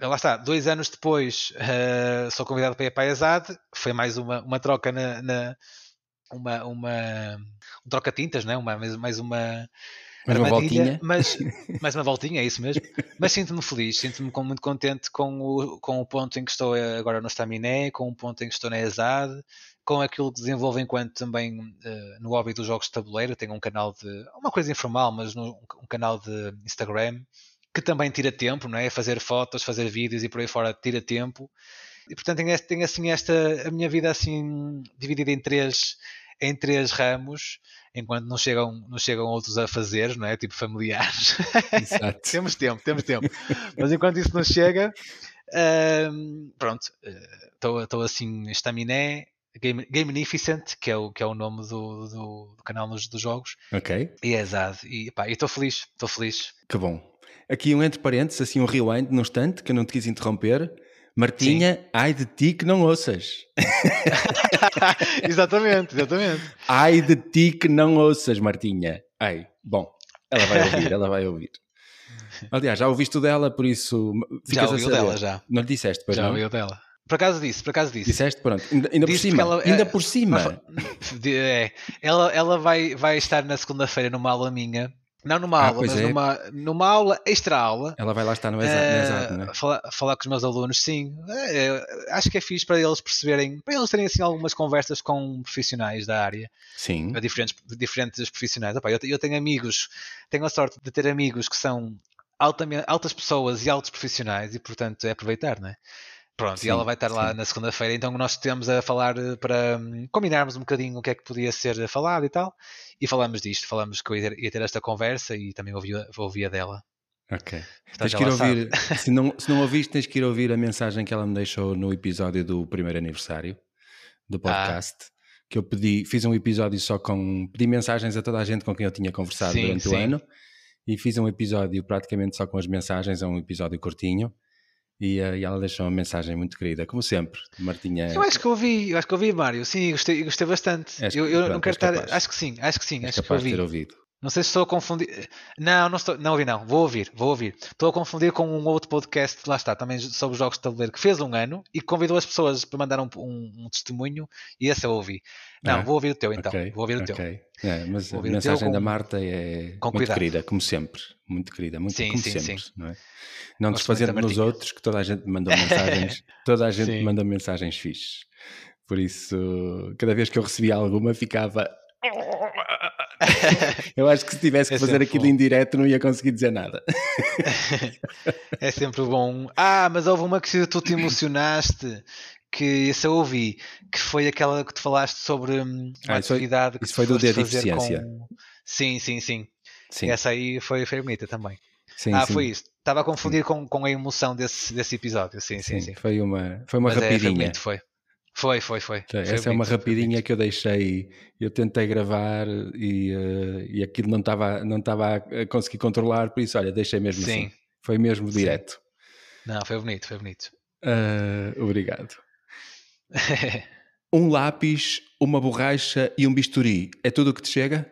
[SPEAKER 2] Lá está, dois anos depois uh, sou convidado para ir para a ESAD, foi mais uma, uma troca na, na uma, uma um troca-tintas, né? uma, mais uma
[SPEAKER 1] mais uma voltinha.
[SPEAKER 2] Mas, mais uma voltinha, é isso mesmo. Mas sinto-me feliz, sinto-me muito contente com o, com o ponto em que estou agora no Staminé, com o ponto em que estou na ESAD, com aquilo que desenvolvo enquanto também uh, no hobby dos jogos de tabuleiro. Tenho um canal de. uma coisa informal, mas no, um canal de Instagram que também tira tempo, não é? Fazer fotos, fazer vídeos e por aí fora tira tempo. E portanto tenho, tenho assim esta. a minha vida assim dividida em três em três ramos, enquanto não chegam, não chegam outros a fazer, não é? Tipo familiares. temos tempo, temos tempo. Mas enquanto isso não chega, uh, pronto, estou uh, assim, estaminé, Game, Gamenificent, que é o, que é o nome do, do, do canal dos, dos, jogos.
[SPEAKER 1] Ok.
[SPEAKER 2] E é exato. E estou feliz, estou feliz.
[SPEAKER 1] Que bom. Aqui um entre parênteses, assim um rewind num instante, que eu não te quis interromper. Martinha, Sim. ai de ti que não ouças.
[SPEAKER 2] exatamente, exatamente.
[SPEAKER 1] Ai de ti que não ouças, Martinha. Ai, bom, ela vai ouvir, ela vai ouvir. Aliás, já ouviste o dela, por isso
[SPEAKER 2] já ouviu dela, já.
[SPEAKER 1] Não lhe disseste, pois
[SPEAKER 2] já
[SPEAKER 1] não?
[SPEAKER 2] Já ouviu dela. Por acaso disse, por acaso disse.
[SPEAKER 1] Disseste, pronto. Ainda, ainda por cima. Ela, ainda é, por cima.
[SPEAKER 2] É, ela, ela vai, vai estar na segunda-feira numa aula minha não numa ah, aula, mas é. numa, numa aula, extra aula.
[SPEAKER 1] Ela vai lá estar no exato, uh, né?
[SPEAKER 2] falar, falar com os meus alunos, sim. É, acho que é fixe para eles perceberem, para eles terem assim algumas conversas com profissionais da área.
[SPEAKER 1] Sim.
[SPEAKER 2] Diferentes, diferentes profissionais. Opa, eu, eu tenho amigos, tenho a sorte de ter amigos que são altamente, altas pessoas e altos profissionais e, portanto, é aproveitar, não é? Pronto, sim, e ela vai estar lá sim. na segunda-feira, então nós temos a falar eh, para hum, combinarmos um bocadinho o que é que podia ser falado e tal, e falamos disto, falamos que eu ia ter, esta conversa e também ouvi, ouvi a dela.
[SPEAKER 1] Ok. tens que ir ouvir, se não, se não ouviste, tens que ir ouvir a mensagem que ela me deixou no episódio do primeiro aniversário do ah. podcast. Ah. Que eu pedi, fiz um episódio só com. pedi mensagens a toda a gente com quem eu tinha conversado sim, durante o ano e fiz um episódio praticamente só com as mensagens, é um episódio curtinho e, uh, e, ela deixou uma mensagem muito querida, como sempre, Martinha.
[SPEAKER 2] Eu acho que ouvi, eu acho que ouvi, Mário, sim, gostei, gostei bastante. eu, eu pronto, não quero estar, acho que sim, acho que sim, acho que ouvi.
[SPEAKER 1] ter ouvido.
[SPEAKER 2] Não sei se estou a confundir. Não, não estou. Não ouvi, não. Vou ouvir, vou ouvir. Estou a confundir com um outro podcast, lá está, também sobre jogos de tabuleiro, que fez um ano e convidou as pessoas para mandar um, um, um testemunho e esse eu ouvi. Não, ah, vou ouvir o teu então. Okay, vou ouvir o
[SPEAKER 1] okay. teu. É, mas a mensagem com, da Marta é muito querida, como sempre. Muito querida, muito sim, como sim, sempre. Sim. Não, é? não desfazendo nos outros, que toda a gente manda mensagens, toda a gente manda mensagens fixes. Por isso, cada vez que eu recebia alguma, ficava eu acho que se tivesse que é fazer aquilo bom. em direto não ia conseguir dizer nada.
[SPEAKER 2] é sempre bom. Ah, mas houve uma que tu te emocionaste, que esse eu ouvi, que foi aquela que tu falaste sobre hum, uma ah, atividade
[SPEAKER 1] foi, que isso foi do dia de eficiência. Com...
[SPEAKER 2] Sim, sim, sim, sim. Essa aí foi, foi bonita também. Sim, ah, sim. foi isso. Estava a confundir com, com a emoção desse, desse episódio. Sim, sim, sim. sim.
[SPEAKER 1] Foi uma, foi uma Mas rapidinha. É, foi bonito,
[SPEAKER 2] foi. Foi, foi, foi.
[SPEAKER 1] Essa foi é uma rapidinha que eu deixei. Eu tentei gravar e, uh, e aquilo não estava não estava a conseguir controlar, por isso, olha, deixei mesmo Sim. assim. Foi mesmo direto. Sim.
[SPEAKER 2] Não, foi bonito, foi bonito.
[SPEAKER 1] Uh, obrigado. um lápis, uma borracha e um bisturi. É tudo o que te chega?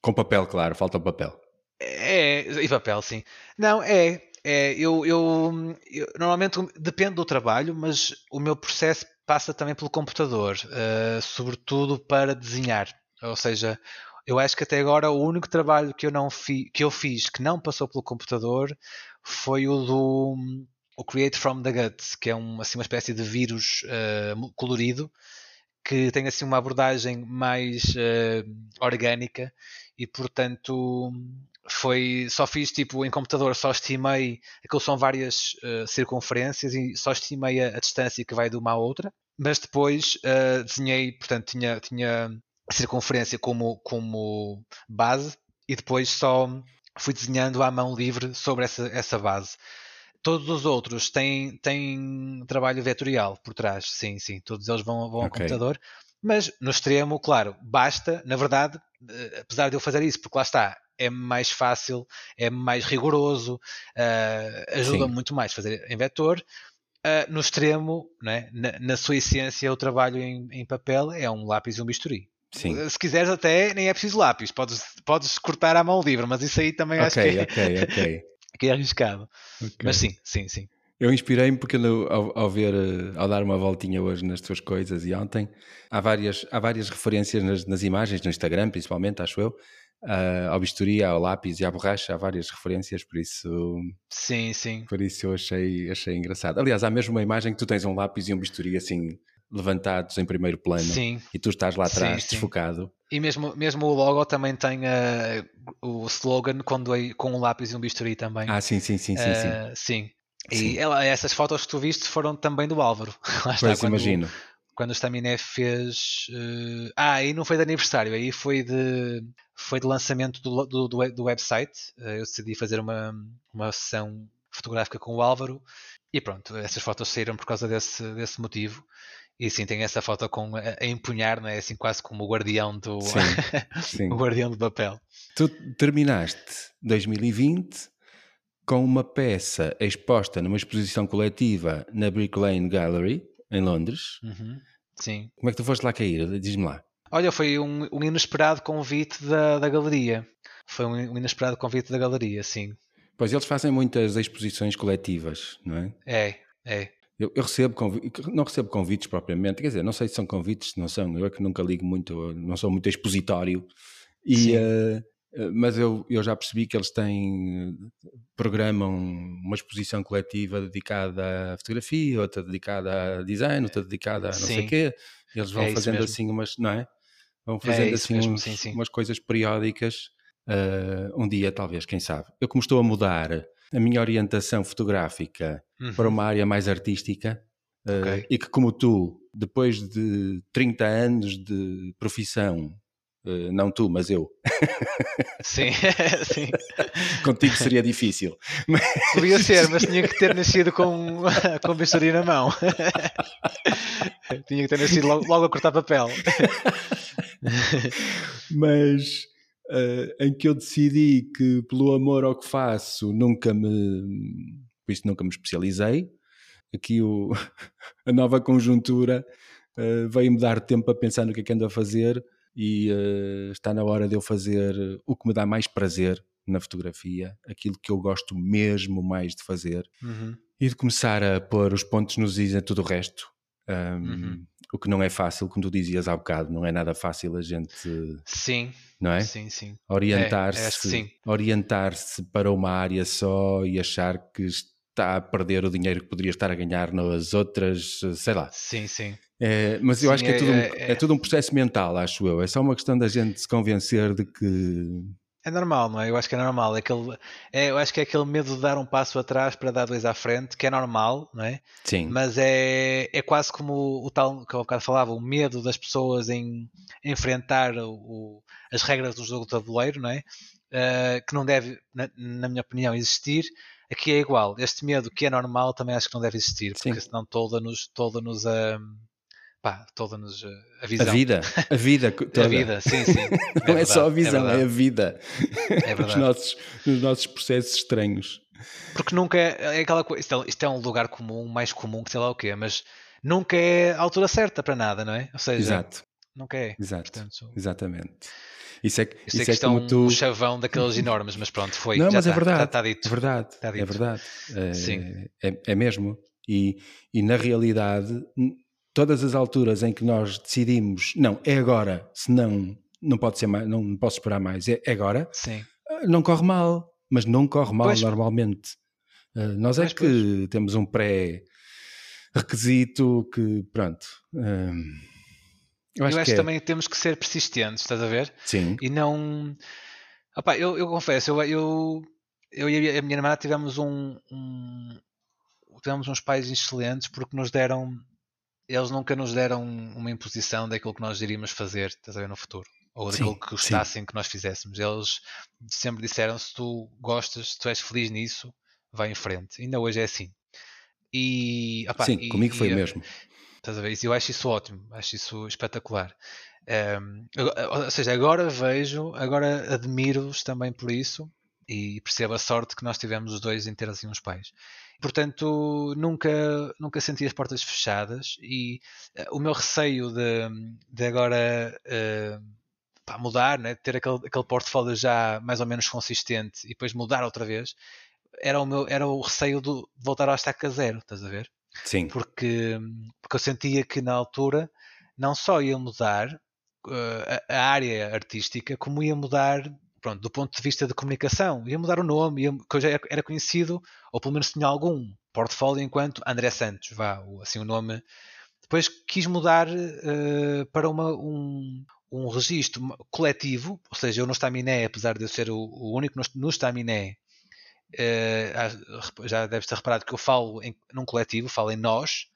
[SPEAKER 1] Com papel, claro, falta o papel.
[SPEAKER 2] É, e papel, sim. Não, é. é eu, eu, eu normalmente depende do trabalho, mas o meu processo passa também pelo computador, uh, sobretudo para desenhar. Ou seja, eu acho que até agora o único trabalho que eu, não fi, que eu fiz que não passou pelo computador foi o do o Create from the Guts, que é uma, assim, uma espécie de vírus uh, colorido que tem assim uma abordagem mais uh, orgânica e portanto foi só fiz tipo em computador só estimei aquilo são várias uh, circunferências e só estimei a, a, distância que vai de uma à outra. Mas depois uh, desenhei portanto tinha tinha a circunferência como como base e depois só fui desenhando à mão livre sobre essa essa base. Todos os outros têm têm trabalho vetorial por trás sim sim todos eles vão vão okay. ao computador. Mas no extremo, claro, basta, na verdade, eh, apesar de eu fazer isso, porque lá está, é mais fácil, é mais rigoroso, uh, ajuda Sim. muito mais a fazer em vetor. Uh, no extremo, né, na, na, sua essência, o trabalho em, em, papel é um lápis e um bisturi. Sim. Se quiseres até, nem é preciso lápis, podes, podes cortar à mão livre, mas isso aí também okay, acho que é, okay, okay. que é arriscado. Mas sim, sim, sim.
[SPEAKER 1] Eu inspirei-me porque ao, ao, ver, eh, ao dar uma voltinha hoje nas tuas coisas e ontem, há várias, há várias referências nas, nas imagens, no Instagram principalmente, acho eu, uh, ao bisturi, ao lápis e à borracha, há várias referências, por isso.
[SPEAKER 2] Sim, sim.
[SPEAKER 1] Por isso eu achei, achei engraçado. Aliás, há mesmo uma imagem que tu tens um lápis e um bisturi assim levantados em primeiro plano sim. e tu estás lá atrás sim, desfocado.
[SPEAKER 2] E mesmo, mesmo o logo também tem uh, o slogan quando é, com um lápis e um bisturi também.
[SPEAKER 1] Ah, sim, sim, sim, sim. Uh, sim.
[SPEAKER 2] sim. E ela, essas fotos que tu viste foram também do Álvaro.
[SPEAKER 1] Lá está, pois, quando, imagino.
[SPEAKER 2] Quando o Staminé fez. Uh, ah, aí não foi de aniversário, aí foi de, foi de lançamento do, do, do, website. Uh, eu decidi fazer uma, uma sessão fotográfica com o Álvaro e pronto, essas fotos saíram por causa desse, desse motivo. E sim, tem essa foto com, a, a empunhar, não é? Assim, quase como o guardião do. Sim, sim. o guardião do papel.
[SPEAKER 1] Tu terminaste 2020 com uma peça exposta numa exposição coletiva na Brick Lane Gallery, em Londres.
[SPEAKER 2] Uhum. Sim.
[SPEAKER 1] Como é que tu foste lá cair? Diz-me lá.
[SPEAKER 2] Olha, foi um, um inesperado convite da, da galeria. Foi um, um, inesperado convite da galeria, sim.
[SPEAKER 1] Pois eles fazem muitas exposições coletivas, não é?
[SPEAKER 2] É, é.
[SPEAKER 1] Eu, eu recebo não recebo convites propriamente, quer dizer, não sei se são convites, não são, eu é que nunca ligo muito, não sou muito expositório. E, uh, mas eu, eu já percebi que eles têm programam uma exposição coletiva dedicada à fotografia, outra dedicada a design, outra dedicada a não sim. sei o quê. Eles vão é fazendo assim umas, não é? Vão é fazendo é assim mesmo, uns, sim, sim. umas coisas periódicas. Uh, um dia, talvez, quem sabe. Eu, como estou a mudar a minha orientação fotográfica uhum. para uma área mais artística, uh, okay. e que, como tu, depois de 30 anos de profissão não tu, mas eu.
[SPEAKER 2] Sim, sim.
[SPEAKER 1] Contigo seria difícil.
[SPEAKER 2] Podia ser, mas tinha que ter nascido com, com bisturi na mão. tinha que ter nascido logo, logo a cortar papel.
[SPEAKER 1] mas uh, em que eu decidi que, pelo amor ao que faço, nunca me. Por isso, nunca me especializei. Aqui o, a nova conjuntura uh, veio-me dar tempo a pensar no que é que ando a fazer e uh, está na hora de eu fazer o que me dá mais prazer na fotografia, aquilo que eu gosto mesmo mais de fazer
[SPEAKER 2] Uhum.
[SPEAKER 1] e de começar a pôr os pontos nos is em tudo o resto. Um,
[SPEAKER 2] Uhum.
[SPEAKER 1] O que não é fácil, como tu dizias há bocado, não é nada fácil a gente,
[SPEAKER 2] Sim,
[SPEAKER 1] não é?
[SPEAKER 2] sim, sim. É, que
[SPEAKER 1] Orientar-se
[SPEAKER 2] sim.
[SPEAKER 1] orientar-se para uma área só e achar que está a perder o dinheiro que poderia estar a ganhar nas outras, sei lá.
[SPEAKER 2] Sim, sim.
[SPEAKER 1] É, mas eu
[SPEAKER 2] Sim,
[SPEAKER 1] acho que é,
[SPEAKER 2] é-
[SPEAKER 1] tudo um,
[SPEAKER 2] é-
[SPEAKER 1] é tudo um processo mental, acho eu. É só uma questão da gente se convencer de que.
[SPEAKER 2] É normal, não é? Eu acho que é normal. É aquele, é, eu acho que é aquele medo de dar um passo atrás para dar dois à frente, que é normal, não é?
[SPEAKER 1] Sim,
[SPEAKER 2] Mas é, é quase como o, o tal que eu bocado falava, o medo das pessoas em enfrentar o- as regras do jogo de tabuleiro, não é? Ah, que não deve, na, na minha opinião, existir. Aqui é igual. Este medo que é normal também acho que não deve existir, porque
[SPEAKER 1] Sim.
[SPEAKER 2] senão toda-nos toda-nos a. Pá, toda-nos a, a
[SPEAKER 1] a
[SPEAKER 2] visão.
[SPEAKER 1] vida, a vida toda.
[SPEAKER 2] A vida, sim, sim.
[SPEAKER 1] Não é, só a
[SPEAKER 2] verdade,
[SPEAKER 1] visão, é,
[SPEAKER 2] verdade.
[SPEAKER 1] a vida.
[SPEAKER 2] É
[SPEAKER 1] Os
[SPEAKER 2] verdade.
[SPEAKER 1] nossos, nos nossos processos estranhos.
[SPEAKER 2] Porque nunca é, é aquela coisa. Isto, é- isto é um lugar comum, mais comum que sei lá o quê, mas nunca é a altura certa para nada, não é? Ou seja,
[SPEAKER 1] Exato,
[SPEAKER 2] nunca é.
[SPEAKER 1] exato.
[SPEAKER 2] Portanto,
[SPEAKER 1] Exatamente. Isso é, que-
[SPEAKER 2] eu sei
[SPEAKER 1] isso
[SPEAKER 2] que
[SPEAKER 1] é
[SPEAKER 2] isto é um
[SPEAKER 1] tu.
[SPEAKER 2] chavão daqueles enormes, mas pronto, foi.
[SPEAKER 1] Não,
[SPEAKER 2] já
[SPEAKER 1] mas é
[SPEAKER 2] está,
[SPEAKER 1] verdade.
[SPEAKER 2] Está, está dito.
[SPEAKER 1] É verdade,
[SPEAKER 2] Está
[SPEAKER 1] é
[SPEAKER 2] dito.
[SPEAKER 1] verdade. É,
[SPEAKER 2] Sim.
[SPEAKER 1] é, é mesmo. E, e na realidade, todas as alturas em que nós decidimos, não, é agora, senão não pode ser mais, não posso esperar mais, é, é agora,
[SPEAKER 2] Sim.
[SPEAKER 1] ah, não corre mal, mas não corre mal
[SPEAKER 2] Pois.
[SPEAKER 1] normalmente. Ah, nós é
[SPEAKER 2] Pois,
[SPEAKER 1] que temos um pré-requisito que, pronto. ah, eu
[SPEAKER 2] Eu
[SPEAKER 1] acho
[SPEAKER 2] acho,
[SPEAKER 1] que
[SPEAKER 2] que
[SPEAKER 1] é.
[SPEAKER 2] também temos que ser persistentes, estás a ver?
[SPEAKER 1] Sim,
[SPEAKER 2] E não. Opá, eu, eu confesso, eu, eu, eu e a minha irmã tivemos um, um- tivemos uns pais excelentes porque nos deram. Eles nunca nos deram uma imposição daquilo que nós iríamos fazer, estás a ver, no futuro. Ou
[SPEAKER 1] Sim,
[SPEAKER 2] daquilo que
[SPEAKER 1] sim.
[SPEAKER 2] gostassem que nós fizéssemos. Eles sempre disseram: se tu gostas, se tu és feliz nisso, vai em frente. Ainda hoje é assim. E, opá,
[SPEAKER 1] sim,
[SPEAKER 2] e-
[SPEAKER 1] comigo foi
[SPEAKER 2] e-
[SPEAKER 1] mesmo.
[SPEAKER 2] Estás a ver? Eu acho isso ótimo, acho isso espetacular. Ehm, agora- ou seja, agora vejo, agora admiro-os também por isso e percebo a sorte que nós tivemos os dois em ter assim uns pais. Portanto, nunca, nunca senti as portas fechadas e eh, o meu receio de, de agora eh, pá, mudar, né? ter aquele, aquele portfólio já mais ou menos consistente e depois mudar outra vez, era o, meu, era o receio de voltar ao estaca zero, estás a ver?
[SPEAKER 1] Sim,
[SPEAKER 2] porque, porque eu sentia que na altura não só ia mudar eh, a, a área artística, como ia mudar pronto, do ponto de vista de comunicação, ia mudar o nome, ia, que eu já era- conhecido, ou pelo menos tinha algum portfólio enquanto André Santos, vá, assim o nome. Depois quis mudar eh, para uma, um, um registro coletivo, ou seja, eu no Staminé, apesar de eu ser o, o único no, no Staminé, ah, já deves ter reparado que eu falo em, num coletivo, falo em nós,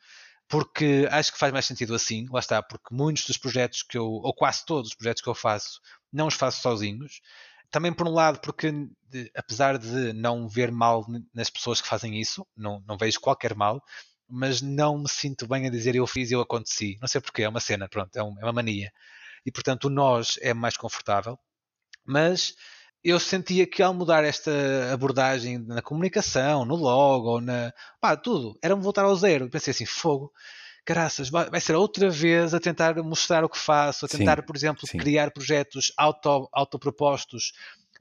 [SPEAKER 2] porque acho que faz mais sentido assim, lá está, porque muitos dos projetos que eu, ou quase todos os projetos que eu faço, não os faço sozinhos. Também por um lado, porque de- apesar de não ver mal nas pessoas que fazem isso, não, não vejo qualquer mal, mas não me sinto bem a dizer eu fiz eu aconteci. Não sei porquê, é uma cena, pronto, é, um- é uma mania. E portanto o nós é mais confortável, mas eu sentia que ao mudar esta abordagem na comunicação, no logo, na pá, tudo, era-me voltar ao zero. Pensei assim, fogo, caraças, vai, ser outra vez a tentar mostrar o que faço, a
[SPEAKER 1] Sim,
[SPEAKER 2] tentar, por exemplo,
[SPEAKER 1] sim.
[SPEAKER 2] criar projetos auto, autopropostos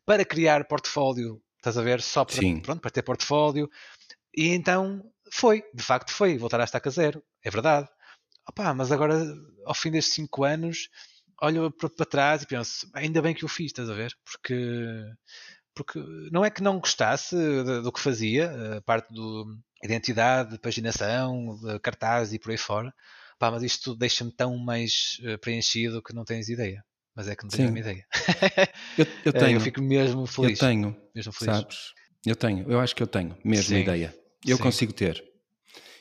[SPEAKER 2] para criar portfólio, estás a ver? Só para,
[SPEAKER 1] Sim.
[SPEAKER 2] pronto, para ter portfólio. E então foi, de facto foi, voltar a estaca zero, é verdade. Opá, mas agora, ao fim destes 5 anos, olho para, para trás e penso, ainda bem que o fiz, estás a ver? Porque, porque não é que não gostasse do que fazia, a parte do identidade, paginação, de cartaz e por aí fora, pá, mas isto deixa-me tão mais eh, preenchido que não tens ideia. Mas é que não tenho
[SPEAKER 1] Sim.
[SPEAKER 2] uma ideia.
[SPEAKER 1] Eu, eu
[SPEAKER 2] Eh,
[SPEAKER 1] tenho,
[SPEAKER 2] eu fico mesmo
[SPEAKER 1] eu
[SPEAKER 2] feliz.
[SPEAKER 1] tenho,
[SPEAKER 2] mesmo feliz.
[SPEAKER 1] sabes? Eu tenho, eu acho que eu tenho mesmo
[SPEAKER 2] Sim,
[SPEAKER 1] ideia. Eu
[SPEAKER 2] sim.
[SPEAKER 1] consigo ter.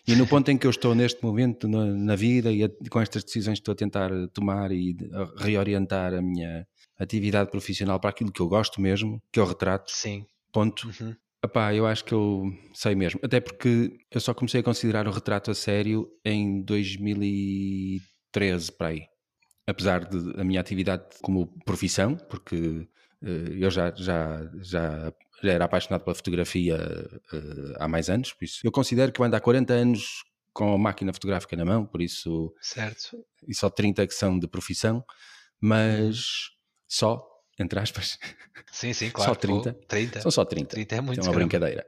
[SPEAKER 1] E no ponto em que eu estou neste momento na, na vida e a- com estas decisões que estou a tentar tomar e a reorientar a minha atividade profissional para aquilo que eu gosto mesmo, que é o retrato,
[SPEAKER 2] Sim.
[SPEAKER 1] ponto.
[SPEAKER 2] Uhum.
[SPEAKER 1] Epá, eu acho que eu sei mesmo. Até porque eu só comecei a considerar o retrato a sério em 2013, para aí. Apesar de a minha atividade como profissão, porque eh, eu já, já, já, já era apaixonado pela fotografia eh, há mais anos, por isso eu considero que eu ando há 40 anos com a máquina fotográfica na mão, por isso
[SPEAKER 2] Certo.
[SPEAKER 1] e só 30 que são de profissão, mas só, entre aspas.
[SPEAKER 2] Sim, sim, claro.
[SPEAKER 1] Só 30.
[SPEAKER 2] 30.
[SPEAKER 1] São só 30.
[SPEAKER 2] 30 é muito.
[SPEAKER 1] É uma
[SPEAKER 2] caramba.
[SPEAKER 1] brincadeira.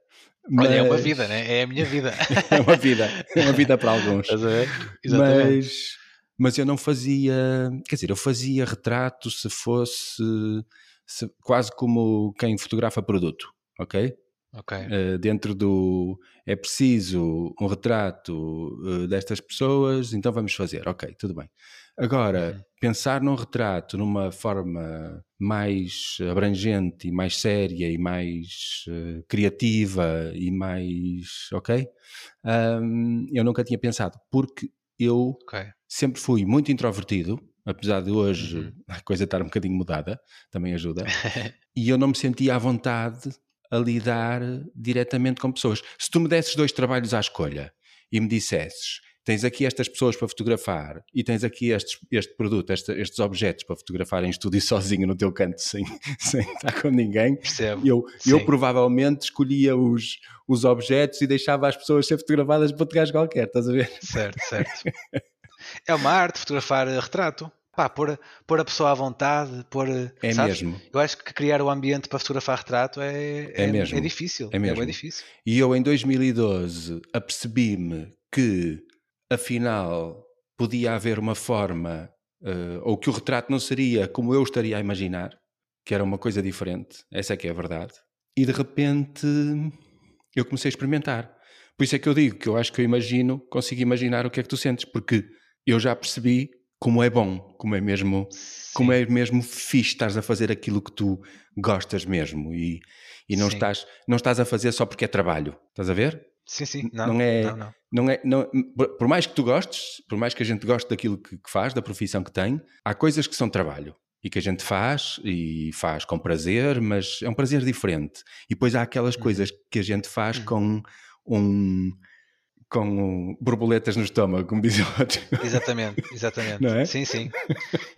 [SPEAKER 2] Olha, é uma
[SPEAKER 1] Mas-
[SPEAKER 2] vida, né? É a minha vida.
[SPEAKER 1] é uma vida. É uma vida para alguns.
[SPEAKER 2] Exatamente.
[SPEAKER 1] mas, mas eu não fazia, quer dizer, eu fazia retrato se fosse se- quase como quem fotografa produto, ok?
[SPEAKER 2] Ok.
[SPEAKER 1] Eh, dentro do é preciso um retrato eh, destas pessoas, então vamos fazer, ok, tudo bem. Agora,
[SPEAKER 2] Uhum.
[SPEAKER 1] pensar num retrato numa forma mais abrangente e mais séria e mais eh, criativa e mais, ok? Ahm, eu nunca tinha pensado, porque eu
[SPEAKER 2] Ok.
[SPEAKER 1] sempre fui muito introvertido, apesar de hoje
[SPEAKER 2] Uhum.
[SPEAKER 1] a coisa estar um bocadinho mudada, também ajuda, e eu não me sentia à vontade a lidar diretamente com pessoas. Se tu me desses dois trabalhos à escolha e me dissesses tens aqui estas pessoas para fotografar e tens aqui estes, este produto, este- estes objetos para fotografar em estúdio sozinho no teu canto sem, sem estar com ninguém,
[SPEAKER 2] Percebo.
[SPEAKER 1] eu, eu provavelmente escolhia os, os objetos e deixava as pessoas ser fotografadas para outro gajo qualquer, estás a ver?
[SPEAKER 2] Certo, certo. é uma arte fotografar eh, retrato. Pá, pôr, pôr a pessoa à vontade, pôr. eh,
[SPEAKER 1] É
[SPEAKER 2] sabes?
[SPEAKER 1] mesmo.
[SPEAKER 2] Eu acho que criar o ambiente para fotografar retrato é,
[SPEAKER 1] É mesmo.
[SPEAKER 2] é difícil.
[SPEAKER 1] É mesmo.
[SPEAKER 2] bem difícil.
[SPEAKER 1] E eu em 2012 apercebi-me que afinal podia haver uma forma, eh, ou que o retrato não seria como eu estaria a imaginar, que era uma coisa diferente, essa é que é a verdade. E de repente eu comecei a experimentar. Por isso é que eu digo que eu acho que eu imagino, consigo imaginar o que é que tu sentes, porque eu já percebi como é bom, como é mesmo, como
[SPEAKER 2] Sim.
[SPEAKER 1] é mesmo fixe estás a fazer aquilo que tu gostas mesmo e, e não,
[SPEAKER 2] Sim.
[SPEAKER 1] estás, não estás a fazer só porque é trabalho, estás a ver?
[SPEAKER 2] Sim, sim. Não,
[SPEAKER 1] não é-
[SPEAKER 2] Não, não.
[SPEAKER 1] Não é, não, por mais que tu gostes, por mais que a gente goste daquilo que, que faz, da profissão que tem, há coisas que são trabalho e que a gente faz e faz com prazer, mas é um prazer diferente. E depois há aquelas
[SPEAKER 2] Uhum.
[SPEAKER 1] coisas que a gente faz
[SPEAKER 2] Uhum.
[SPEAKER 1] com um com borboletas no estômago, como diz o outro.
[SPEAKER 2] Exatamente, exatamente.
[SPEAKER 1] Não é?
[SPEAKER 2] Sim, sim.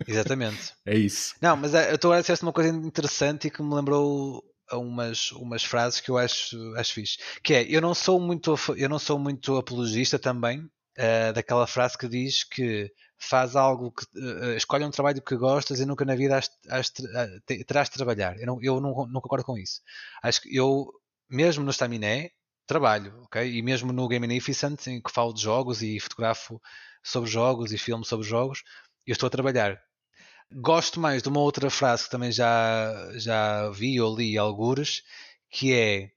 [SPEAKER 2] Exatamente.
[SPEAKER 1] É isso.
[SPEAKER 2] Não, mas eh, tu agora disseste uma coisa interessante e que me lembrou a umas, umas frases que eu acho, acho fixe. Que é, eu não sou muito, eu não sou muito apologista também eh, daquela frase que diz que faz algo que eh, escolhe um trabalho que gostas e nunca na vida has, has eh, te- terás de trabalhar. Eu não, eu não, não concordo com isso. Acho que eu, mesmo no Staminé, trabalho, ok? E mesmo no Game Magnificent, em que falo de jogos e fotografo sobre jogos e filmo sobre jogos, eu estou a trabalhar. Gosto mais de uma outra frase que também já, já vi ou li algures, que é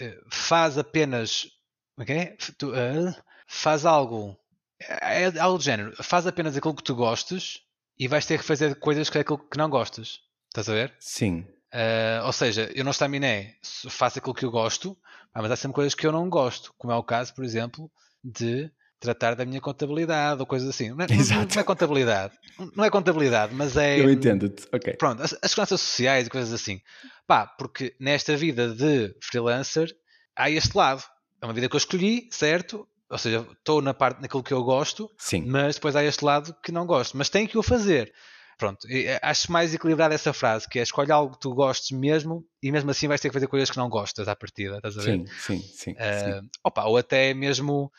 [SPEAKER 2] eh, faz apenas como é é? Tu, eh, faz algo é é algo do género, faz apenas aquilo que tu gostes e vais ter que fazer coisas que é aquilo que não gostas. Estás a ver?
[SPEAKER 1] Sim.
[SPEAKER 2] Uh, ou seja, eu não estaminé, faço aquilo que eu gosto, mas há sempre coisas que eu não gosto, como é o caso, por exemplo, de tratar da minha contabilidade ou coisas assim. Não é, não- é contabilidade, não é contabilidade, mas é.
[SPEAKER 1] Eu entendo-te. Ok.
[SPEAKER 2] Pronto, as, as seguranças sociais e coisas assim. Pá, porque nesta vida de freelancer há este lado. É uma vida que eu escolhi, certo? Ou seja, estou na parte naquilo que eu gosto,
[SPEAKER 1] Sim.
[SPEAKER 2] mas depois há este lado que não gosto, mas tenho que o fazer. Pronto, eh, acho mais equilibrada essa frase, que é escolhe algo que tu gostes mesmo e mesmo assim vais ter que fazer coisas que não gostas à partida, estás a ver?
[SPEAKER 1] Sim, sim, sim. sim.
[SPEAKER 2] Ah, opa, ou até mesmo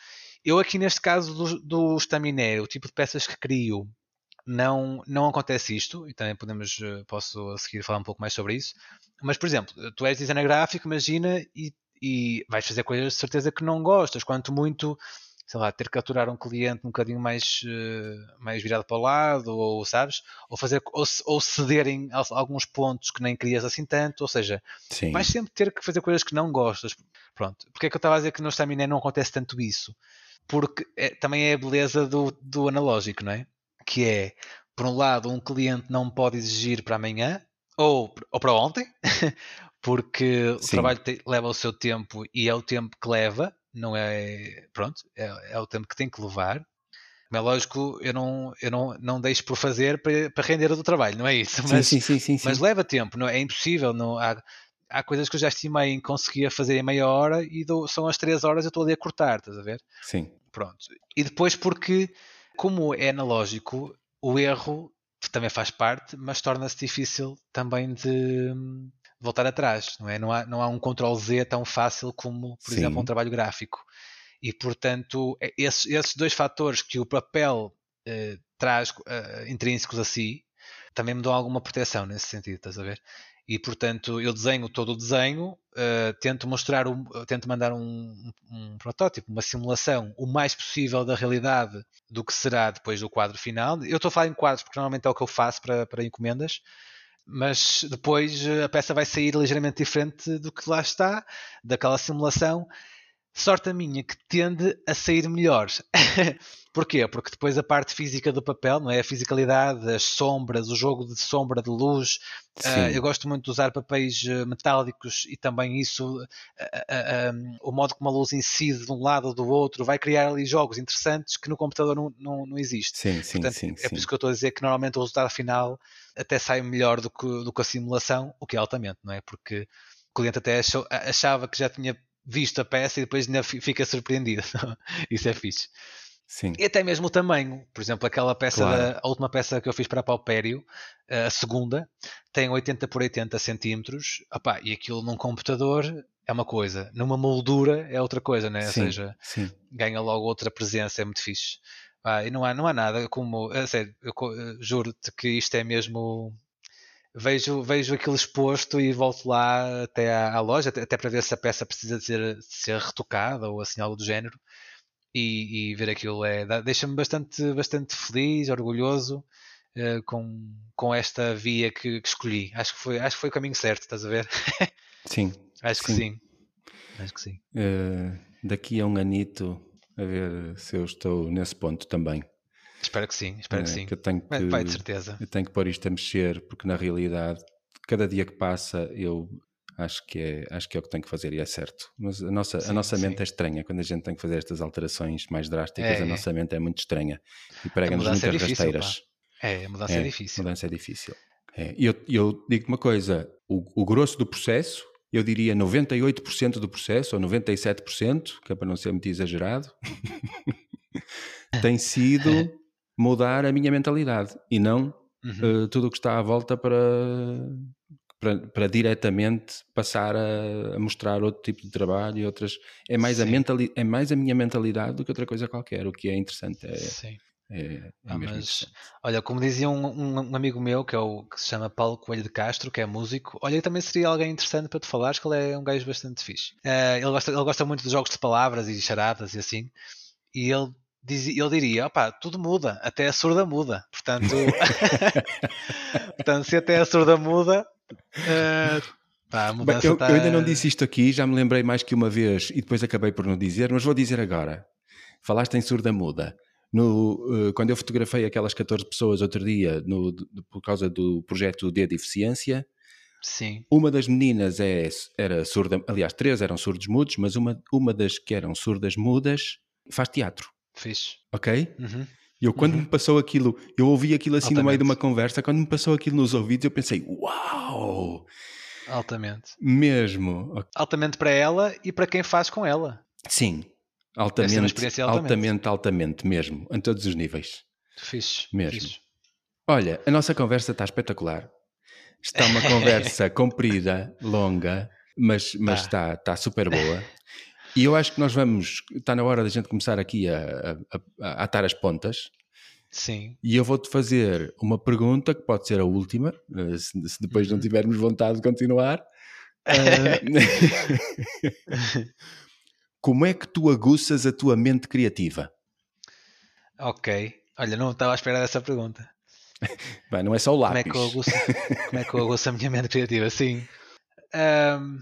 [SPEAKER 2] eu aqui neste caso do, do estaminé, o tipo de peças que crio, não, não acontece isto, e também podemos, eh, posso a seguir falar um pouco mais sobre isso. Mas, por exemplo, tu és designer gráfico, imagina, e, e vais fazer coisas de certeza que não gostas, quanto muito, sei lá, ter que aturar um cliente um bocadinho mais, eh, mais virado para o lado, ou sabes, ou fazer ou, ou ceder em al- alguns pontos que nem querias assim tanto, ou seja,
[SPEAKER 1] Sim.
[SPEAKER 2] vais sempre ter que fazer coisas que não gostas. Pronto. Porque é que eu estava a dizer que no Staminé não acontece tanto isso? Porque é- também é a beleza do, do analógico, não é? Que é, por um lado, um cliente não pode exigir para amanhã ou, ou para ontem, porque o
[SPEAKER 1] Sim.
[SPEAKER 2] trabalho te- leva o seu tempo e é o tempo que leva, não é. Pronto, é, é o tempo que tem que levar. Mas é lógico, eu não, eu não, não deixo por fazer para, para render do trabalho, não é isso?
[SPEAKER 1] Sim,
[SPEAKER 2] Mas,
[SPEAKER 1] sim, sim, sim, sim.
[SPEAKER 2] mas leva tempo, não é? É impossível. Não, há, há coisas que eu já estimei em conseguir fazer em meia hora e dou- são as três horas eu estou ali a cortar, estás a ver?
[SPEAKER 1] Sim.
[SPEAKER 2] Pronto. E depois porque, como é analógico, o erro também faz parte, mas torna-se difícil também de hum, voltar atrás, não é? Não há, não há um Ctrl Z tão fácil como, por
[SPEAKER 1] Sim.
[SPEAKER 2] exemplo, um trabalho gráfico. E, portanto, é- esses, esses dois fatores que o papel eh, traz eh, intrínsecos a si, também me dão alguma proteção nesse sentido, estás a ver? E portanto eu desenho todo o desenho, uh, tento mostrar, um, tento mandar um, um, protótipo, uma simulação o mais possível da realidade do que será depois do quadro final. Eu estou a falar em quadros porque normalmente é o que eu faço para, para encomendas, mas depois eh, a peça vai sair ligeiramente diferente do que lá está, daquela simulação sorte a minha que tende a sair melhor. Porquê? Porque depois a parte física do papel, não é? A fisicalidade, as sombras, o jogo de sombra, de luz. Uh, eu gosto muito de usar papéis eh, metálicos e também isso, uh, uh, o modo como a luz incide de um lado ou do outro, vai criar ali jogos interessantes que no computador não, não, não existe.
[SPEAKER 1] Sim, sim,
[SPEAKER 2] Portanto,
[SPEAKER 1] sim,
[SPEAKER 2] É por isso que eu estou a dizer que normalmente o resultado final até sai melhor do que, do que a simulação, o que é altamente, não é? Porque o cliente até achou, achava que já tinha visto a peça e depois ainda fica surpreendido. Isso é fixe.
[SPEAKER 1] Sim.
[SPEAKER 2] E até mesmo o tamanho. Por exemplo, aquela peça, claro. da, a última peça que eu fiz para a Paupério, a segunda, tem 80 por 80 centímetros. Opá, e aquilo num computador é uma coisa, numa moldura é outra coisa, né?
[SPEAKER 1] Sim,
[SPEAKER 2] Ou seja,
[SPEAKER 1] sim.
[SPEAKER 2] ganha logo outra presença, é muito fixe. Ah, e não há, não há nada como. A sério, eu, eu juro-te que isto é mesmo vejo, vejo aquilo exposto e volto lá até à, à loja, até, até, para ver se a peça precisa de ser, de ser retocada ou assim algo do género. E, e ver aquilo é, deixa-me bastante, bastante feliz, orgulhoso uh, com, com esta via que, que, escolhi. Acho que, foi, acho que foi o caminho certo, estás a ver?
[SPEAKER 1] Sim.
[SPEAKER 2] acho que sim. Acho que sim.
[SPEAKER 1] Uh, daqui a um anito, a ver se eu estou nesse ponto também.
[SPEAKER 2] Espero que sim, espero
[SPEAKER 1] é,
[SPEAKER 2] que sim.
[SPEAKER 1] Que eu tenho que,
[SPEAKER 2] Vai, de certeza.
[SPEAKER 1] Eu tenho que pôr isto a mexer, porque na realidade, cada dia que passa, eu acho que é, acho que é o que tenho que fazer e é certo. Mas a nossa, sim, a nossa mente é estranha. Quando a gente tem que fazer estas alterações mais drásticas, é, a nossa mente é muito estranha e prega-nos muitas é difícil, rasteiras.
[SPEAKER 2] Pá. É, a mudança é, é difícil.
[SPEAKER 1] Mudança é difícil. É. E eu, eu digo uma coisa: o, o grosso do processo, eu diria 98% do processo, ou 97%, que é para não ser muito exagerado, tem sido mudar a minha mentalidade e não uhum. uh, tudo o que está à volta para, para, para diretamente passar a, a, mostrar outro tipo de trabalho e outras. É mais, a mentali, é mais a minha mentalidade do que outra coisa qualquer, o que é interessante. É,
[SPEAKER 2] Sim.
[SPEAKER 1] É, é
[SPEAKER 2] ah, mas, olha, como dizia um, um, um, amigo meu que, é o, que se chama Paulo Coelho de Castro, que é músico, olha, também seria alguém interessante para te falar, acho que ele é um gajo bastante fixe. Uh, ele, gosta, ele gosta muito de jogos de palavras e charadas e assim, e ele ele diria, opá, tudo muda, até a surda muda. Portanto, portanto se até a surda muda, uh, pá,
[SPEAKER 1] Bem, eu, tá... eu, ainda não disse isto aqui, já me lembrei mais que uma vez e depois acabei por não dizer, mas vou dizer agora. Falaste em surda muda. No, uh, quando eu fotografei aquelas 14 pessoas outro dia no, por causa do projeto de deficiência,
[SPEAKER 2] Sim.
[SPEAKER 1] Uma das meninas é, era surda, aliás, três eram surdos mudos, mas uma, uma das que eram surdas mudas faz teatro.
[SPEAKER 2] Fixe.
[SPEAKER 1] Ok?
[SPEAKER 2] Uhum.
[SPEAKER 1] E eu, quando uhum. me passou aquilo, eu ouvi aquilo assim Altamente. no meio de uma conversa, quando me passou aquilo nos ouvidos, eu pensei, uau!
[SPEAKER 2] Altamente.
[SPEAKER 1] Mesmo.
[SPEAKER 2] Altamente para ela e para quem faz com ela.
[SPEAKER 1] Sim. Altamente, altamente, altamente, altamente, mesmo. Em todos os níveis.
[SPEAKER 2] Fixe.
[SPEAKER 1] Mesmo.
[SPEAKER 2] Fixe.
[SPEAKER 1] Olha, a nossa conversa está espetacular. Está uma conversa comprida, longa, mas, mas está, está super boa. E eu acho que nós vamos. Está na hora da gente começar aqui a, a, a atar as pontas.
[SPEAKER 2] Sim.
[SPEAKER 1] E eu vou-te fazer uma pergunta que pode ser a última, eh, se, se depois uhum. não tivermos vontade de continuar. Uh, como é que tu aguças a tua mente criativa?
[SPEAKER 2] Ok. Olha, não estava à espera dessa pergunta.
[SPEAKER 1] Bem, não é só o lápis.
[SPEAKER 2] Como é que eu aguço, como é que eu aguço a minha mente criativa? Sim. Um,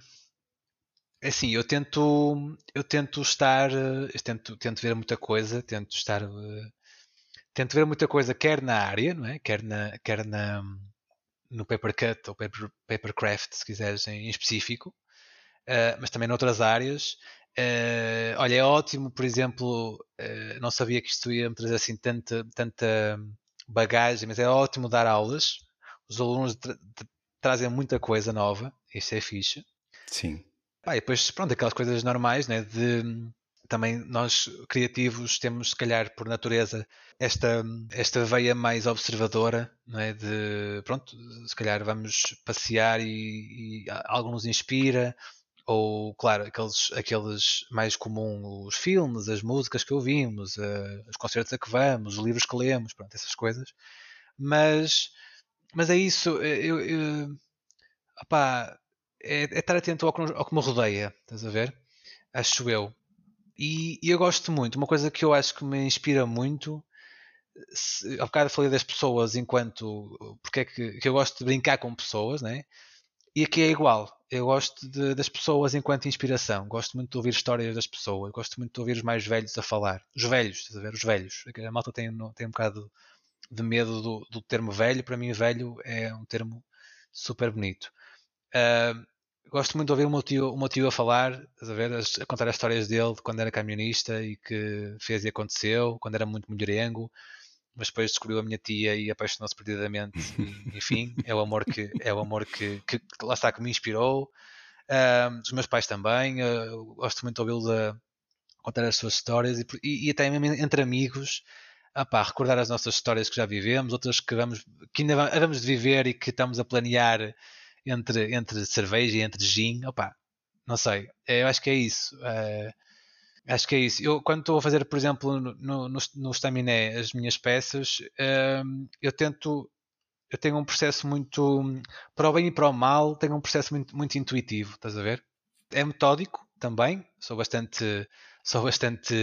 [SPEAKER 2] é assim, eu tento, eu tento estar, eu tento, tento ver muita coisa, tento estar, tento ver muita coisa, quer na área, não é? Quer na, quer na, no paper cut ou paper, paper craft, se quiseres, em específico, uh, mas também noutras áreas. Uh, olha, é ótimo, por exemplo, uh, não sabia que isto ia me trazer assim tanta, tanta bagagem, mas é ótimo dar aulas. Os alunos tra trazem muita coisa nova, isso é fixe.
[SPEAKER 1] Sim.
[SPEAKER 2] Ah, e depois, pronto, aquelas coisas normais, né? De também nós criativos temos, se calhar, por natureza, esta, esta veia mais observadora, não é? De, pronto, se calhar vamos passear e, e algo nos inspira, ou, claro, aqueles, aqueles mais comuns, os filmes, as músicas que ouvimos, os concertos a que vamos, os livros que lemos, pronto, essas coisas. Mas mas é isso, eu, eu opá, é, é, estar atento ao que, ao que me rodeia, estás a ver? Acho eu. E, e, eu gosto muito, uma coisa que eu acho que me inspira muito, ao bocado falei das pessoas enquanto, porque é que, que eu gosto de brincar com pessoas, né? E aqui é igual. Eu gosto de, das pessoas enquanto inspiração. Gosto muito de ouvir histórias das pessoas. Gosto muito de ouvir os mais velhos a falar. Os velhos, estás a ver? Os velhos. A malta tem, tem um bocado de medo do, do termo velho. Para mim, velho é um termo super bonito. Uh, gosto muito de ouvir o meu tio, o meu tio a falar, a, ver, a contar as histórias dele de quando era camionista e que fez e aconteceu, quando era muito mulherengo mas depois descobriu a minha tia e apaixonou-se perdidamente. E, enfim, é o amor que é o amor que, que, que lá está que me inspirou. Um, os meus pais também, gosto muito de ouvi-los a contar as suas histórias e, e, e até mesmo entre amigos, opá, recordar as nossas histórias que já vivemos, outras que vamos que ainda vamos de viver e que estamos a planear entre, entre cerveja e entre gin, opá, não sei, eu acho que é isso. Uh, Acho que é isso. Eu, quando estou a fazer, por exemplo, no, no, no Staminé as minhas peças, um, eu tento. Eu tenho um processo muito. Para o bem e para o mal, tenho um processo muito, muito intuitivo, estás a ver? É metódico também. Sou bastante. Sou bastante.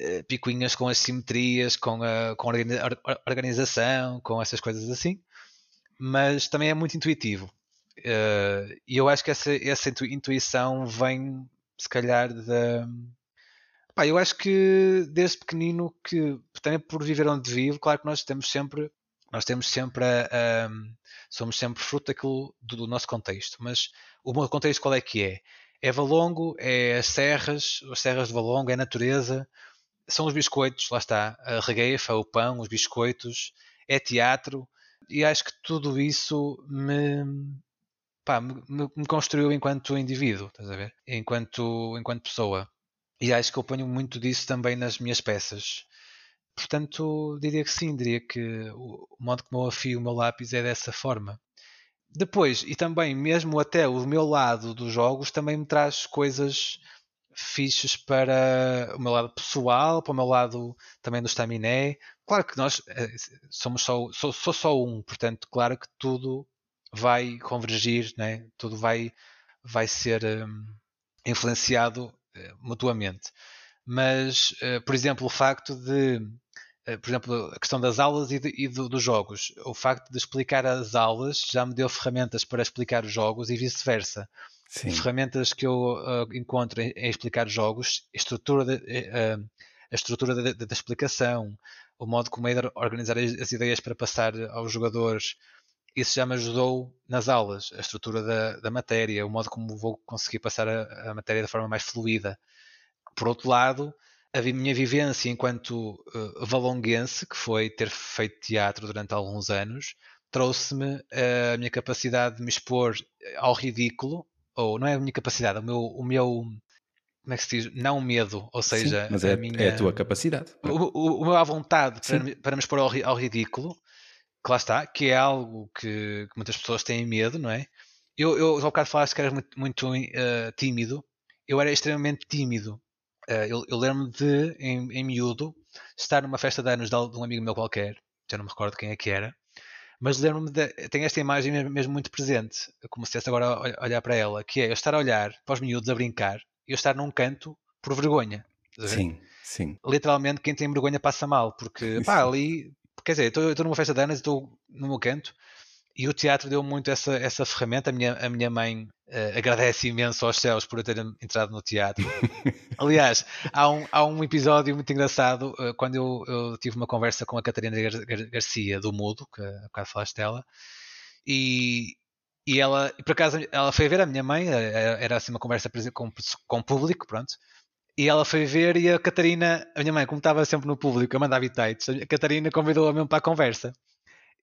[SPEAKER 2] Uh, picuinhas com as simetrias, com a, com a organização, com essas coisas assim. Mas também é muito intuitivo. Uh, e eu acho que essa, essa intuição vem se calhar da. Pá, eu acho que desde pequenino que também por viver onde vivo, claro que nós temos sempre nós temos sempre a, a, somos sempre fruto daquilo do, do, nosso contexto, mas o meu contexto qual é que é? É Valongo, é as serras, as serras de Valongo, é a natureza, são os biscoitos, lá está, a regueifa, o pão, os biscoitos, é teatro, e acho que tudo isso me, pá, me, me, construiu enquanto indivíduo, estás a ver? Enquanto, enquanto pessoa. E acho que eu ponho muito disso também nas minhas peças. Portanto, diria que sim, diria que o modo como eu afio o meu lápis é dessa forma. Depois, e também mesmo até o meu lado dos jogos também me traz coisas fixes para o meu lado pessoal, para o meu lado também do estaminé. Claro que nós eh, somos só, sou, sou só um, portanto, claro que tudo vai convergir, né? tudo vai, vai ser um, influenciado uh, mutuamente. Mas, uh, por exemplo, o facto de, uh, por exemplo, a questão das aulas e, de, e do, dos jogos, o facto de explicar as aulas já me deu ferramentas para explicar os jogos e vice-versa. Ferramentas que eu encontro em, em, explicar jogos, a estrutura, de, a estrutura da explicação, o modo como é organizar as ideias para passar aos jogadores, isso já me ajudou nas aulas, a estrutura da, da matéria, o modo como vou conseguir passar a, a, matéria de forma mais fluida. Por outro lado, a minha vivência enquanto uh, valonguense, que foi ter feito teatro durante alguns anos, trouxe-me a minha capacidade de me expor ao ridículo, ou não é a minha capacidade, o meu, o meu como é que se diz? Não medo, ou seja,
[SPEAKER 1] Sim, mas é, a minha, é a tua capacidade.
[SPEAKER 2] O, o, o meu à vontade para, para me expor ao, ao ridículo que lá está, que é algo que, que muitas pessoas têm medo, não é? Eu, eu há bocado falaste que eras muito, muito uh, tímido. Eu era extremamente tímido. Uh, eu, eu lembro-me de, em, em miúdo, estar numa festa de anos de um amigo meu qualquer, já não me recordo quem é que era, mas lembro-me de. Tenho esta imagem mesmo, muito presente, como se estivesse agora a olhar para ela, que é eu estar a olhar para os miúdos a brincar e eu estar num canto por vergonha.
[SPEAKER 1] Sim, sim.
[SPEAKER 2] Literalmente, quem tem vergonha passa mal, porque pá, ali quer dizer, estou numa festa de anos, estou no meu canto e o teatro deu muito essa, essa ferramenta. A minha, a minha mãe uh, agradece imenso aos céus por eu ter entrado no teatro. Aliás, há um, há um episódio muito engraçado uh, quando eu, eu, tive uma conversa com a Catarina Gar Garcia do Mudo, que há bocado falaste dela, e, e ela, por acaso, ela foi ver a minha mãe, eh, era assim uma conversa com, com o público, pronto. E ela foi ver e a Catarina, a minha mãe, como estava sempre no público a mandar bitites, a Catarina convidou-a mesmo para a conversa.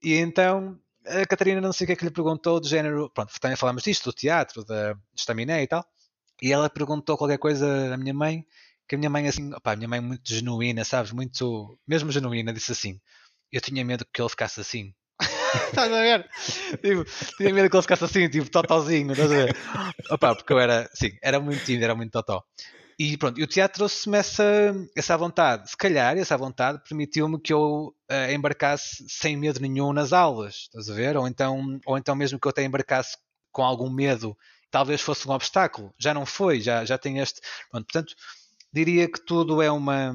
[SPEAKER 2] E então a Catarina não sei o que é que lhe perguntou, do género, pronto, também falámos disto, do teatro, da estaminé e tal. E ela perguntou qualquer coisa à minha mãe, que a minha mãe assim, opá, a minha mãe muito genuína, sabes, muito, mesmo genuína, disse assim, eu tinha medo que ele ficasse assim. estás a ver? Tipo, tinha medo que ele ficasse assim, tipo, totozinho, estás a ver? Opá, porque eu era, sim, era muito tímido, era muito totó. E pronto, e o teatro trouxe-me essa, essa vontade. Se calhar, essa vontade permitiu-me que eu uh, embarcasse sem medo nenhum nas aulas, estás a ver? Ou então, ou então mesmo que eu até embarcasse com algum medo, talvez fosse um obstáculo. Já não foi, já, já tem este. Pronto, portanto, diria que tudo é uma.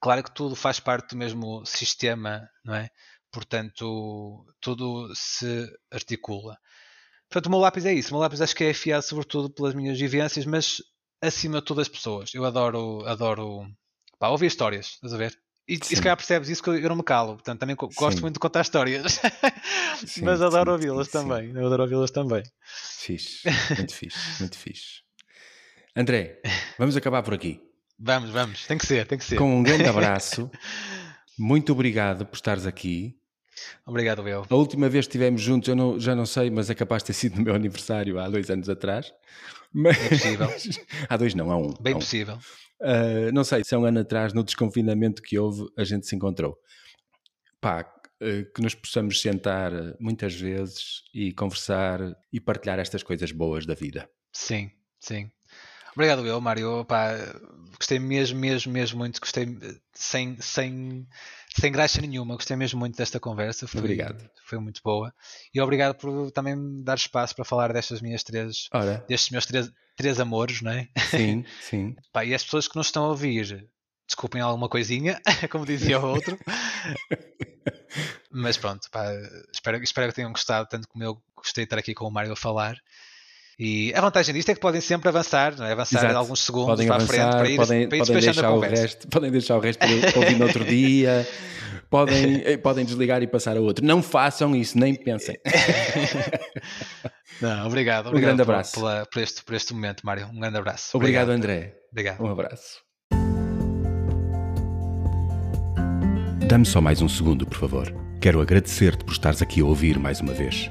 [SPEAKER 2] Claro que tudo faz parte do mesmo sistema, não é? Portanto, tudo se articula. Portanto, o meu lápis é isso. O meu lápis acho que é afiado sobretudo pelas minhas vivências, mas acima de todas as pessoas. Eu adoro, adoro pá, ouvir histórias, estás a ver? E, e se calhar percebes isso que eu não me calo. Portanto, também gosto sim. muito de contar histórias. Sim, mas adoro ouvi-las também. Eu adoro ouvi-las também.
[SPEAKER 1] Fixe, muito fixe, muito fixe. André, vamos acabar por aqui.
[SPEAKER 2] Vamos, vamos, tem que ser, tem que ser.
[SPEAKER 1] Com um grande abraço. Muito obrigado por estares aqui.
[SPEAKER 2] Obrigado, eu.
[SPEAKER 1] A última vez que estivemos juntos, eu não, já não sei, mas é capaz de ter sido no meu aniversário há dois anos atrás.
[SPEAKER 2] Mas... É possível.
[SPEAKER 1] há dois, não, há um.
[SPEAKER 2] Bem
[SPEAKER 1] há um.
[SPEAKER 2] possível.
[SPEAKER 1] Uh, não sei, se é um ano atrás, no desconfinamento que houve, a gente se encontrou. Pá, uh, que nos possamos sentar muitas vezes e conversar e partilhar estas coisas boas da vida.
[SPEAKER 2] Sim, sim. Obrigado, eu, Mário. Pá, gostei mesmo, mesmo, mesmo muito. Gostei sem, sem, sem graxa nenhuma. Gostei mesmo muito desta conversa. Foi,
[SPEAKER 1] obrigado.
[SPEAKER 2] Foi muito boa. E obrigado por também me dar espaço para falar destas minhas três,
[SPEAKER 1] Ora.
[SPEAKER 2] destes meus três, três amores, não é?
[SPEAKER 1] Sim, sim.
[SPEAKER 2] Pá, e as pessoas que nos estão a ouvir, desculpem alguma coisinha, como dizia o outro. Mas pronto, pá, espero, espero que tenham gostado, tanto como eu gostei de estar aqui com o Mário a falar. E a vantagem disto é que podem sempre avançar, não é? avançar
[SPEAKER 1] Exato.
[SPEAKER 2] alguns segundos
[SPEAKER 1] podem
[SPEAKER 2] para
[SPEAKER 1] avançar,
[SPEAKER 2] a frente para ir,
[SPEAKER 1] podem,
[SPEAKER 2] para ir
[SPEAKER 1] podem deixar
[SPEAKER 2] a
[SPEAKER 1] o resto, podem deixar o resto para ouvir no outro dia, podem, eh, podem desligar e passar a outro. Não façam isso, nem pensem.
[SPEAKER 2] Não, obrigado, obrigado
[SPEAKER 1] um grande
[SPEAKER 2] por,
[SPEAKER 1] abraço.
[SPEAKER 2] pela- por, este, por este momento, Mário. Um grande abraço.
[SPEAKER 1] Obrigado, André.
[SPEAKER 2] Obrigado.
[SPEAKER 1] Um abraço. Dá-me só mais um segundo, por favor. Quero agradecer-te por estares aqui a ouvir mais uma vez.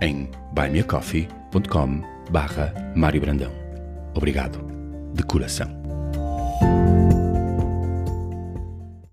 [SPEAKER 1] em buymeacoffee.com barra Mário Brandão. Obrigado, de coração.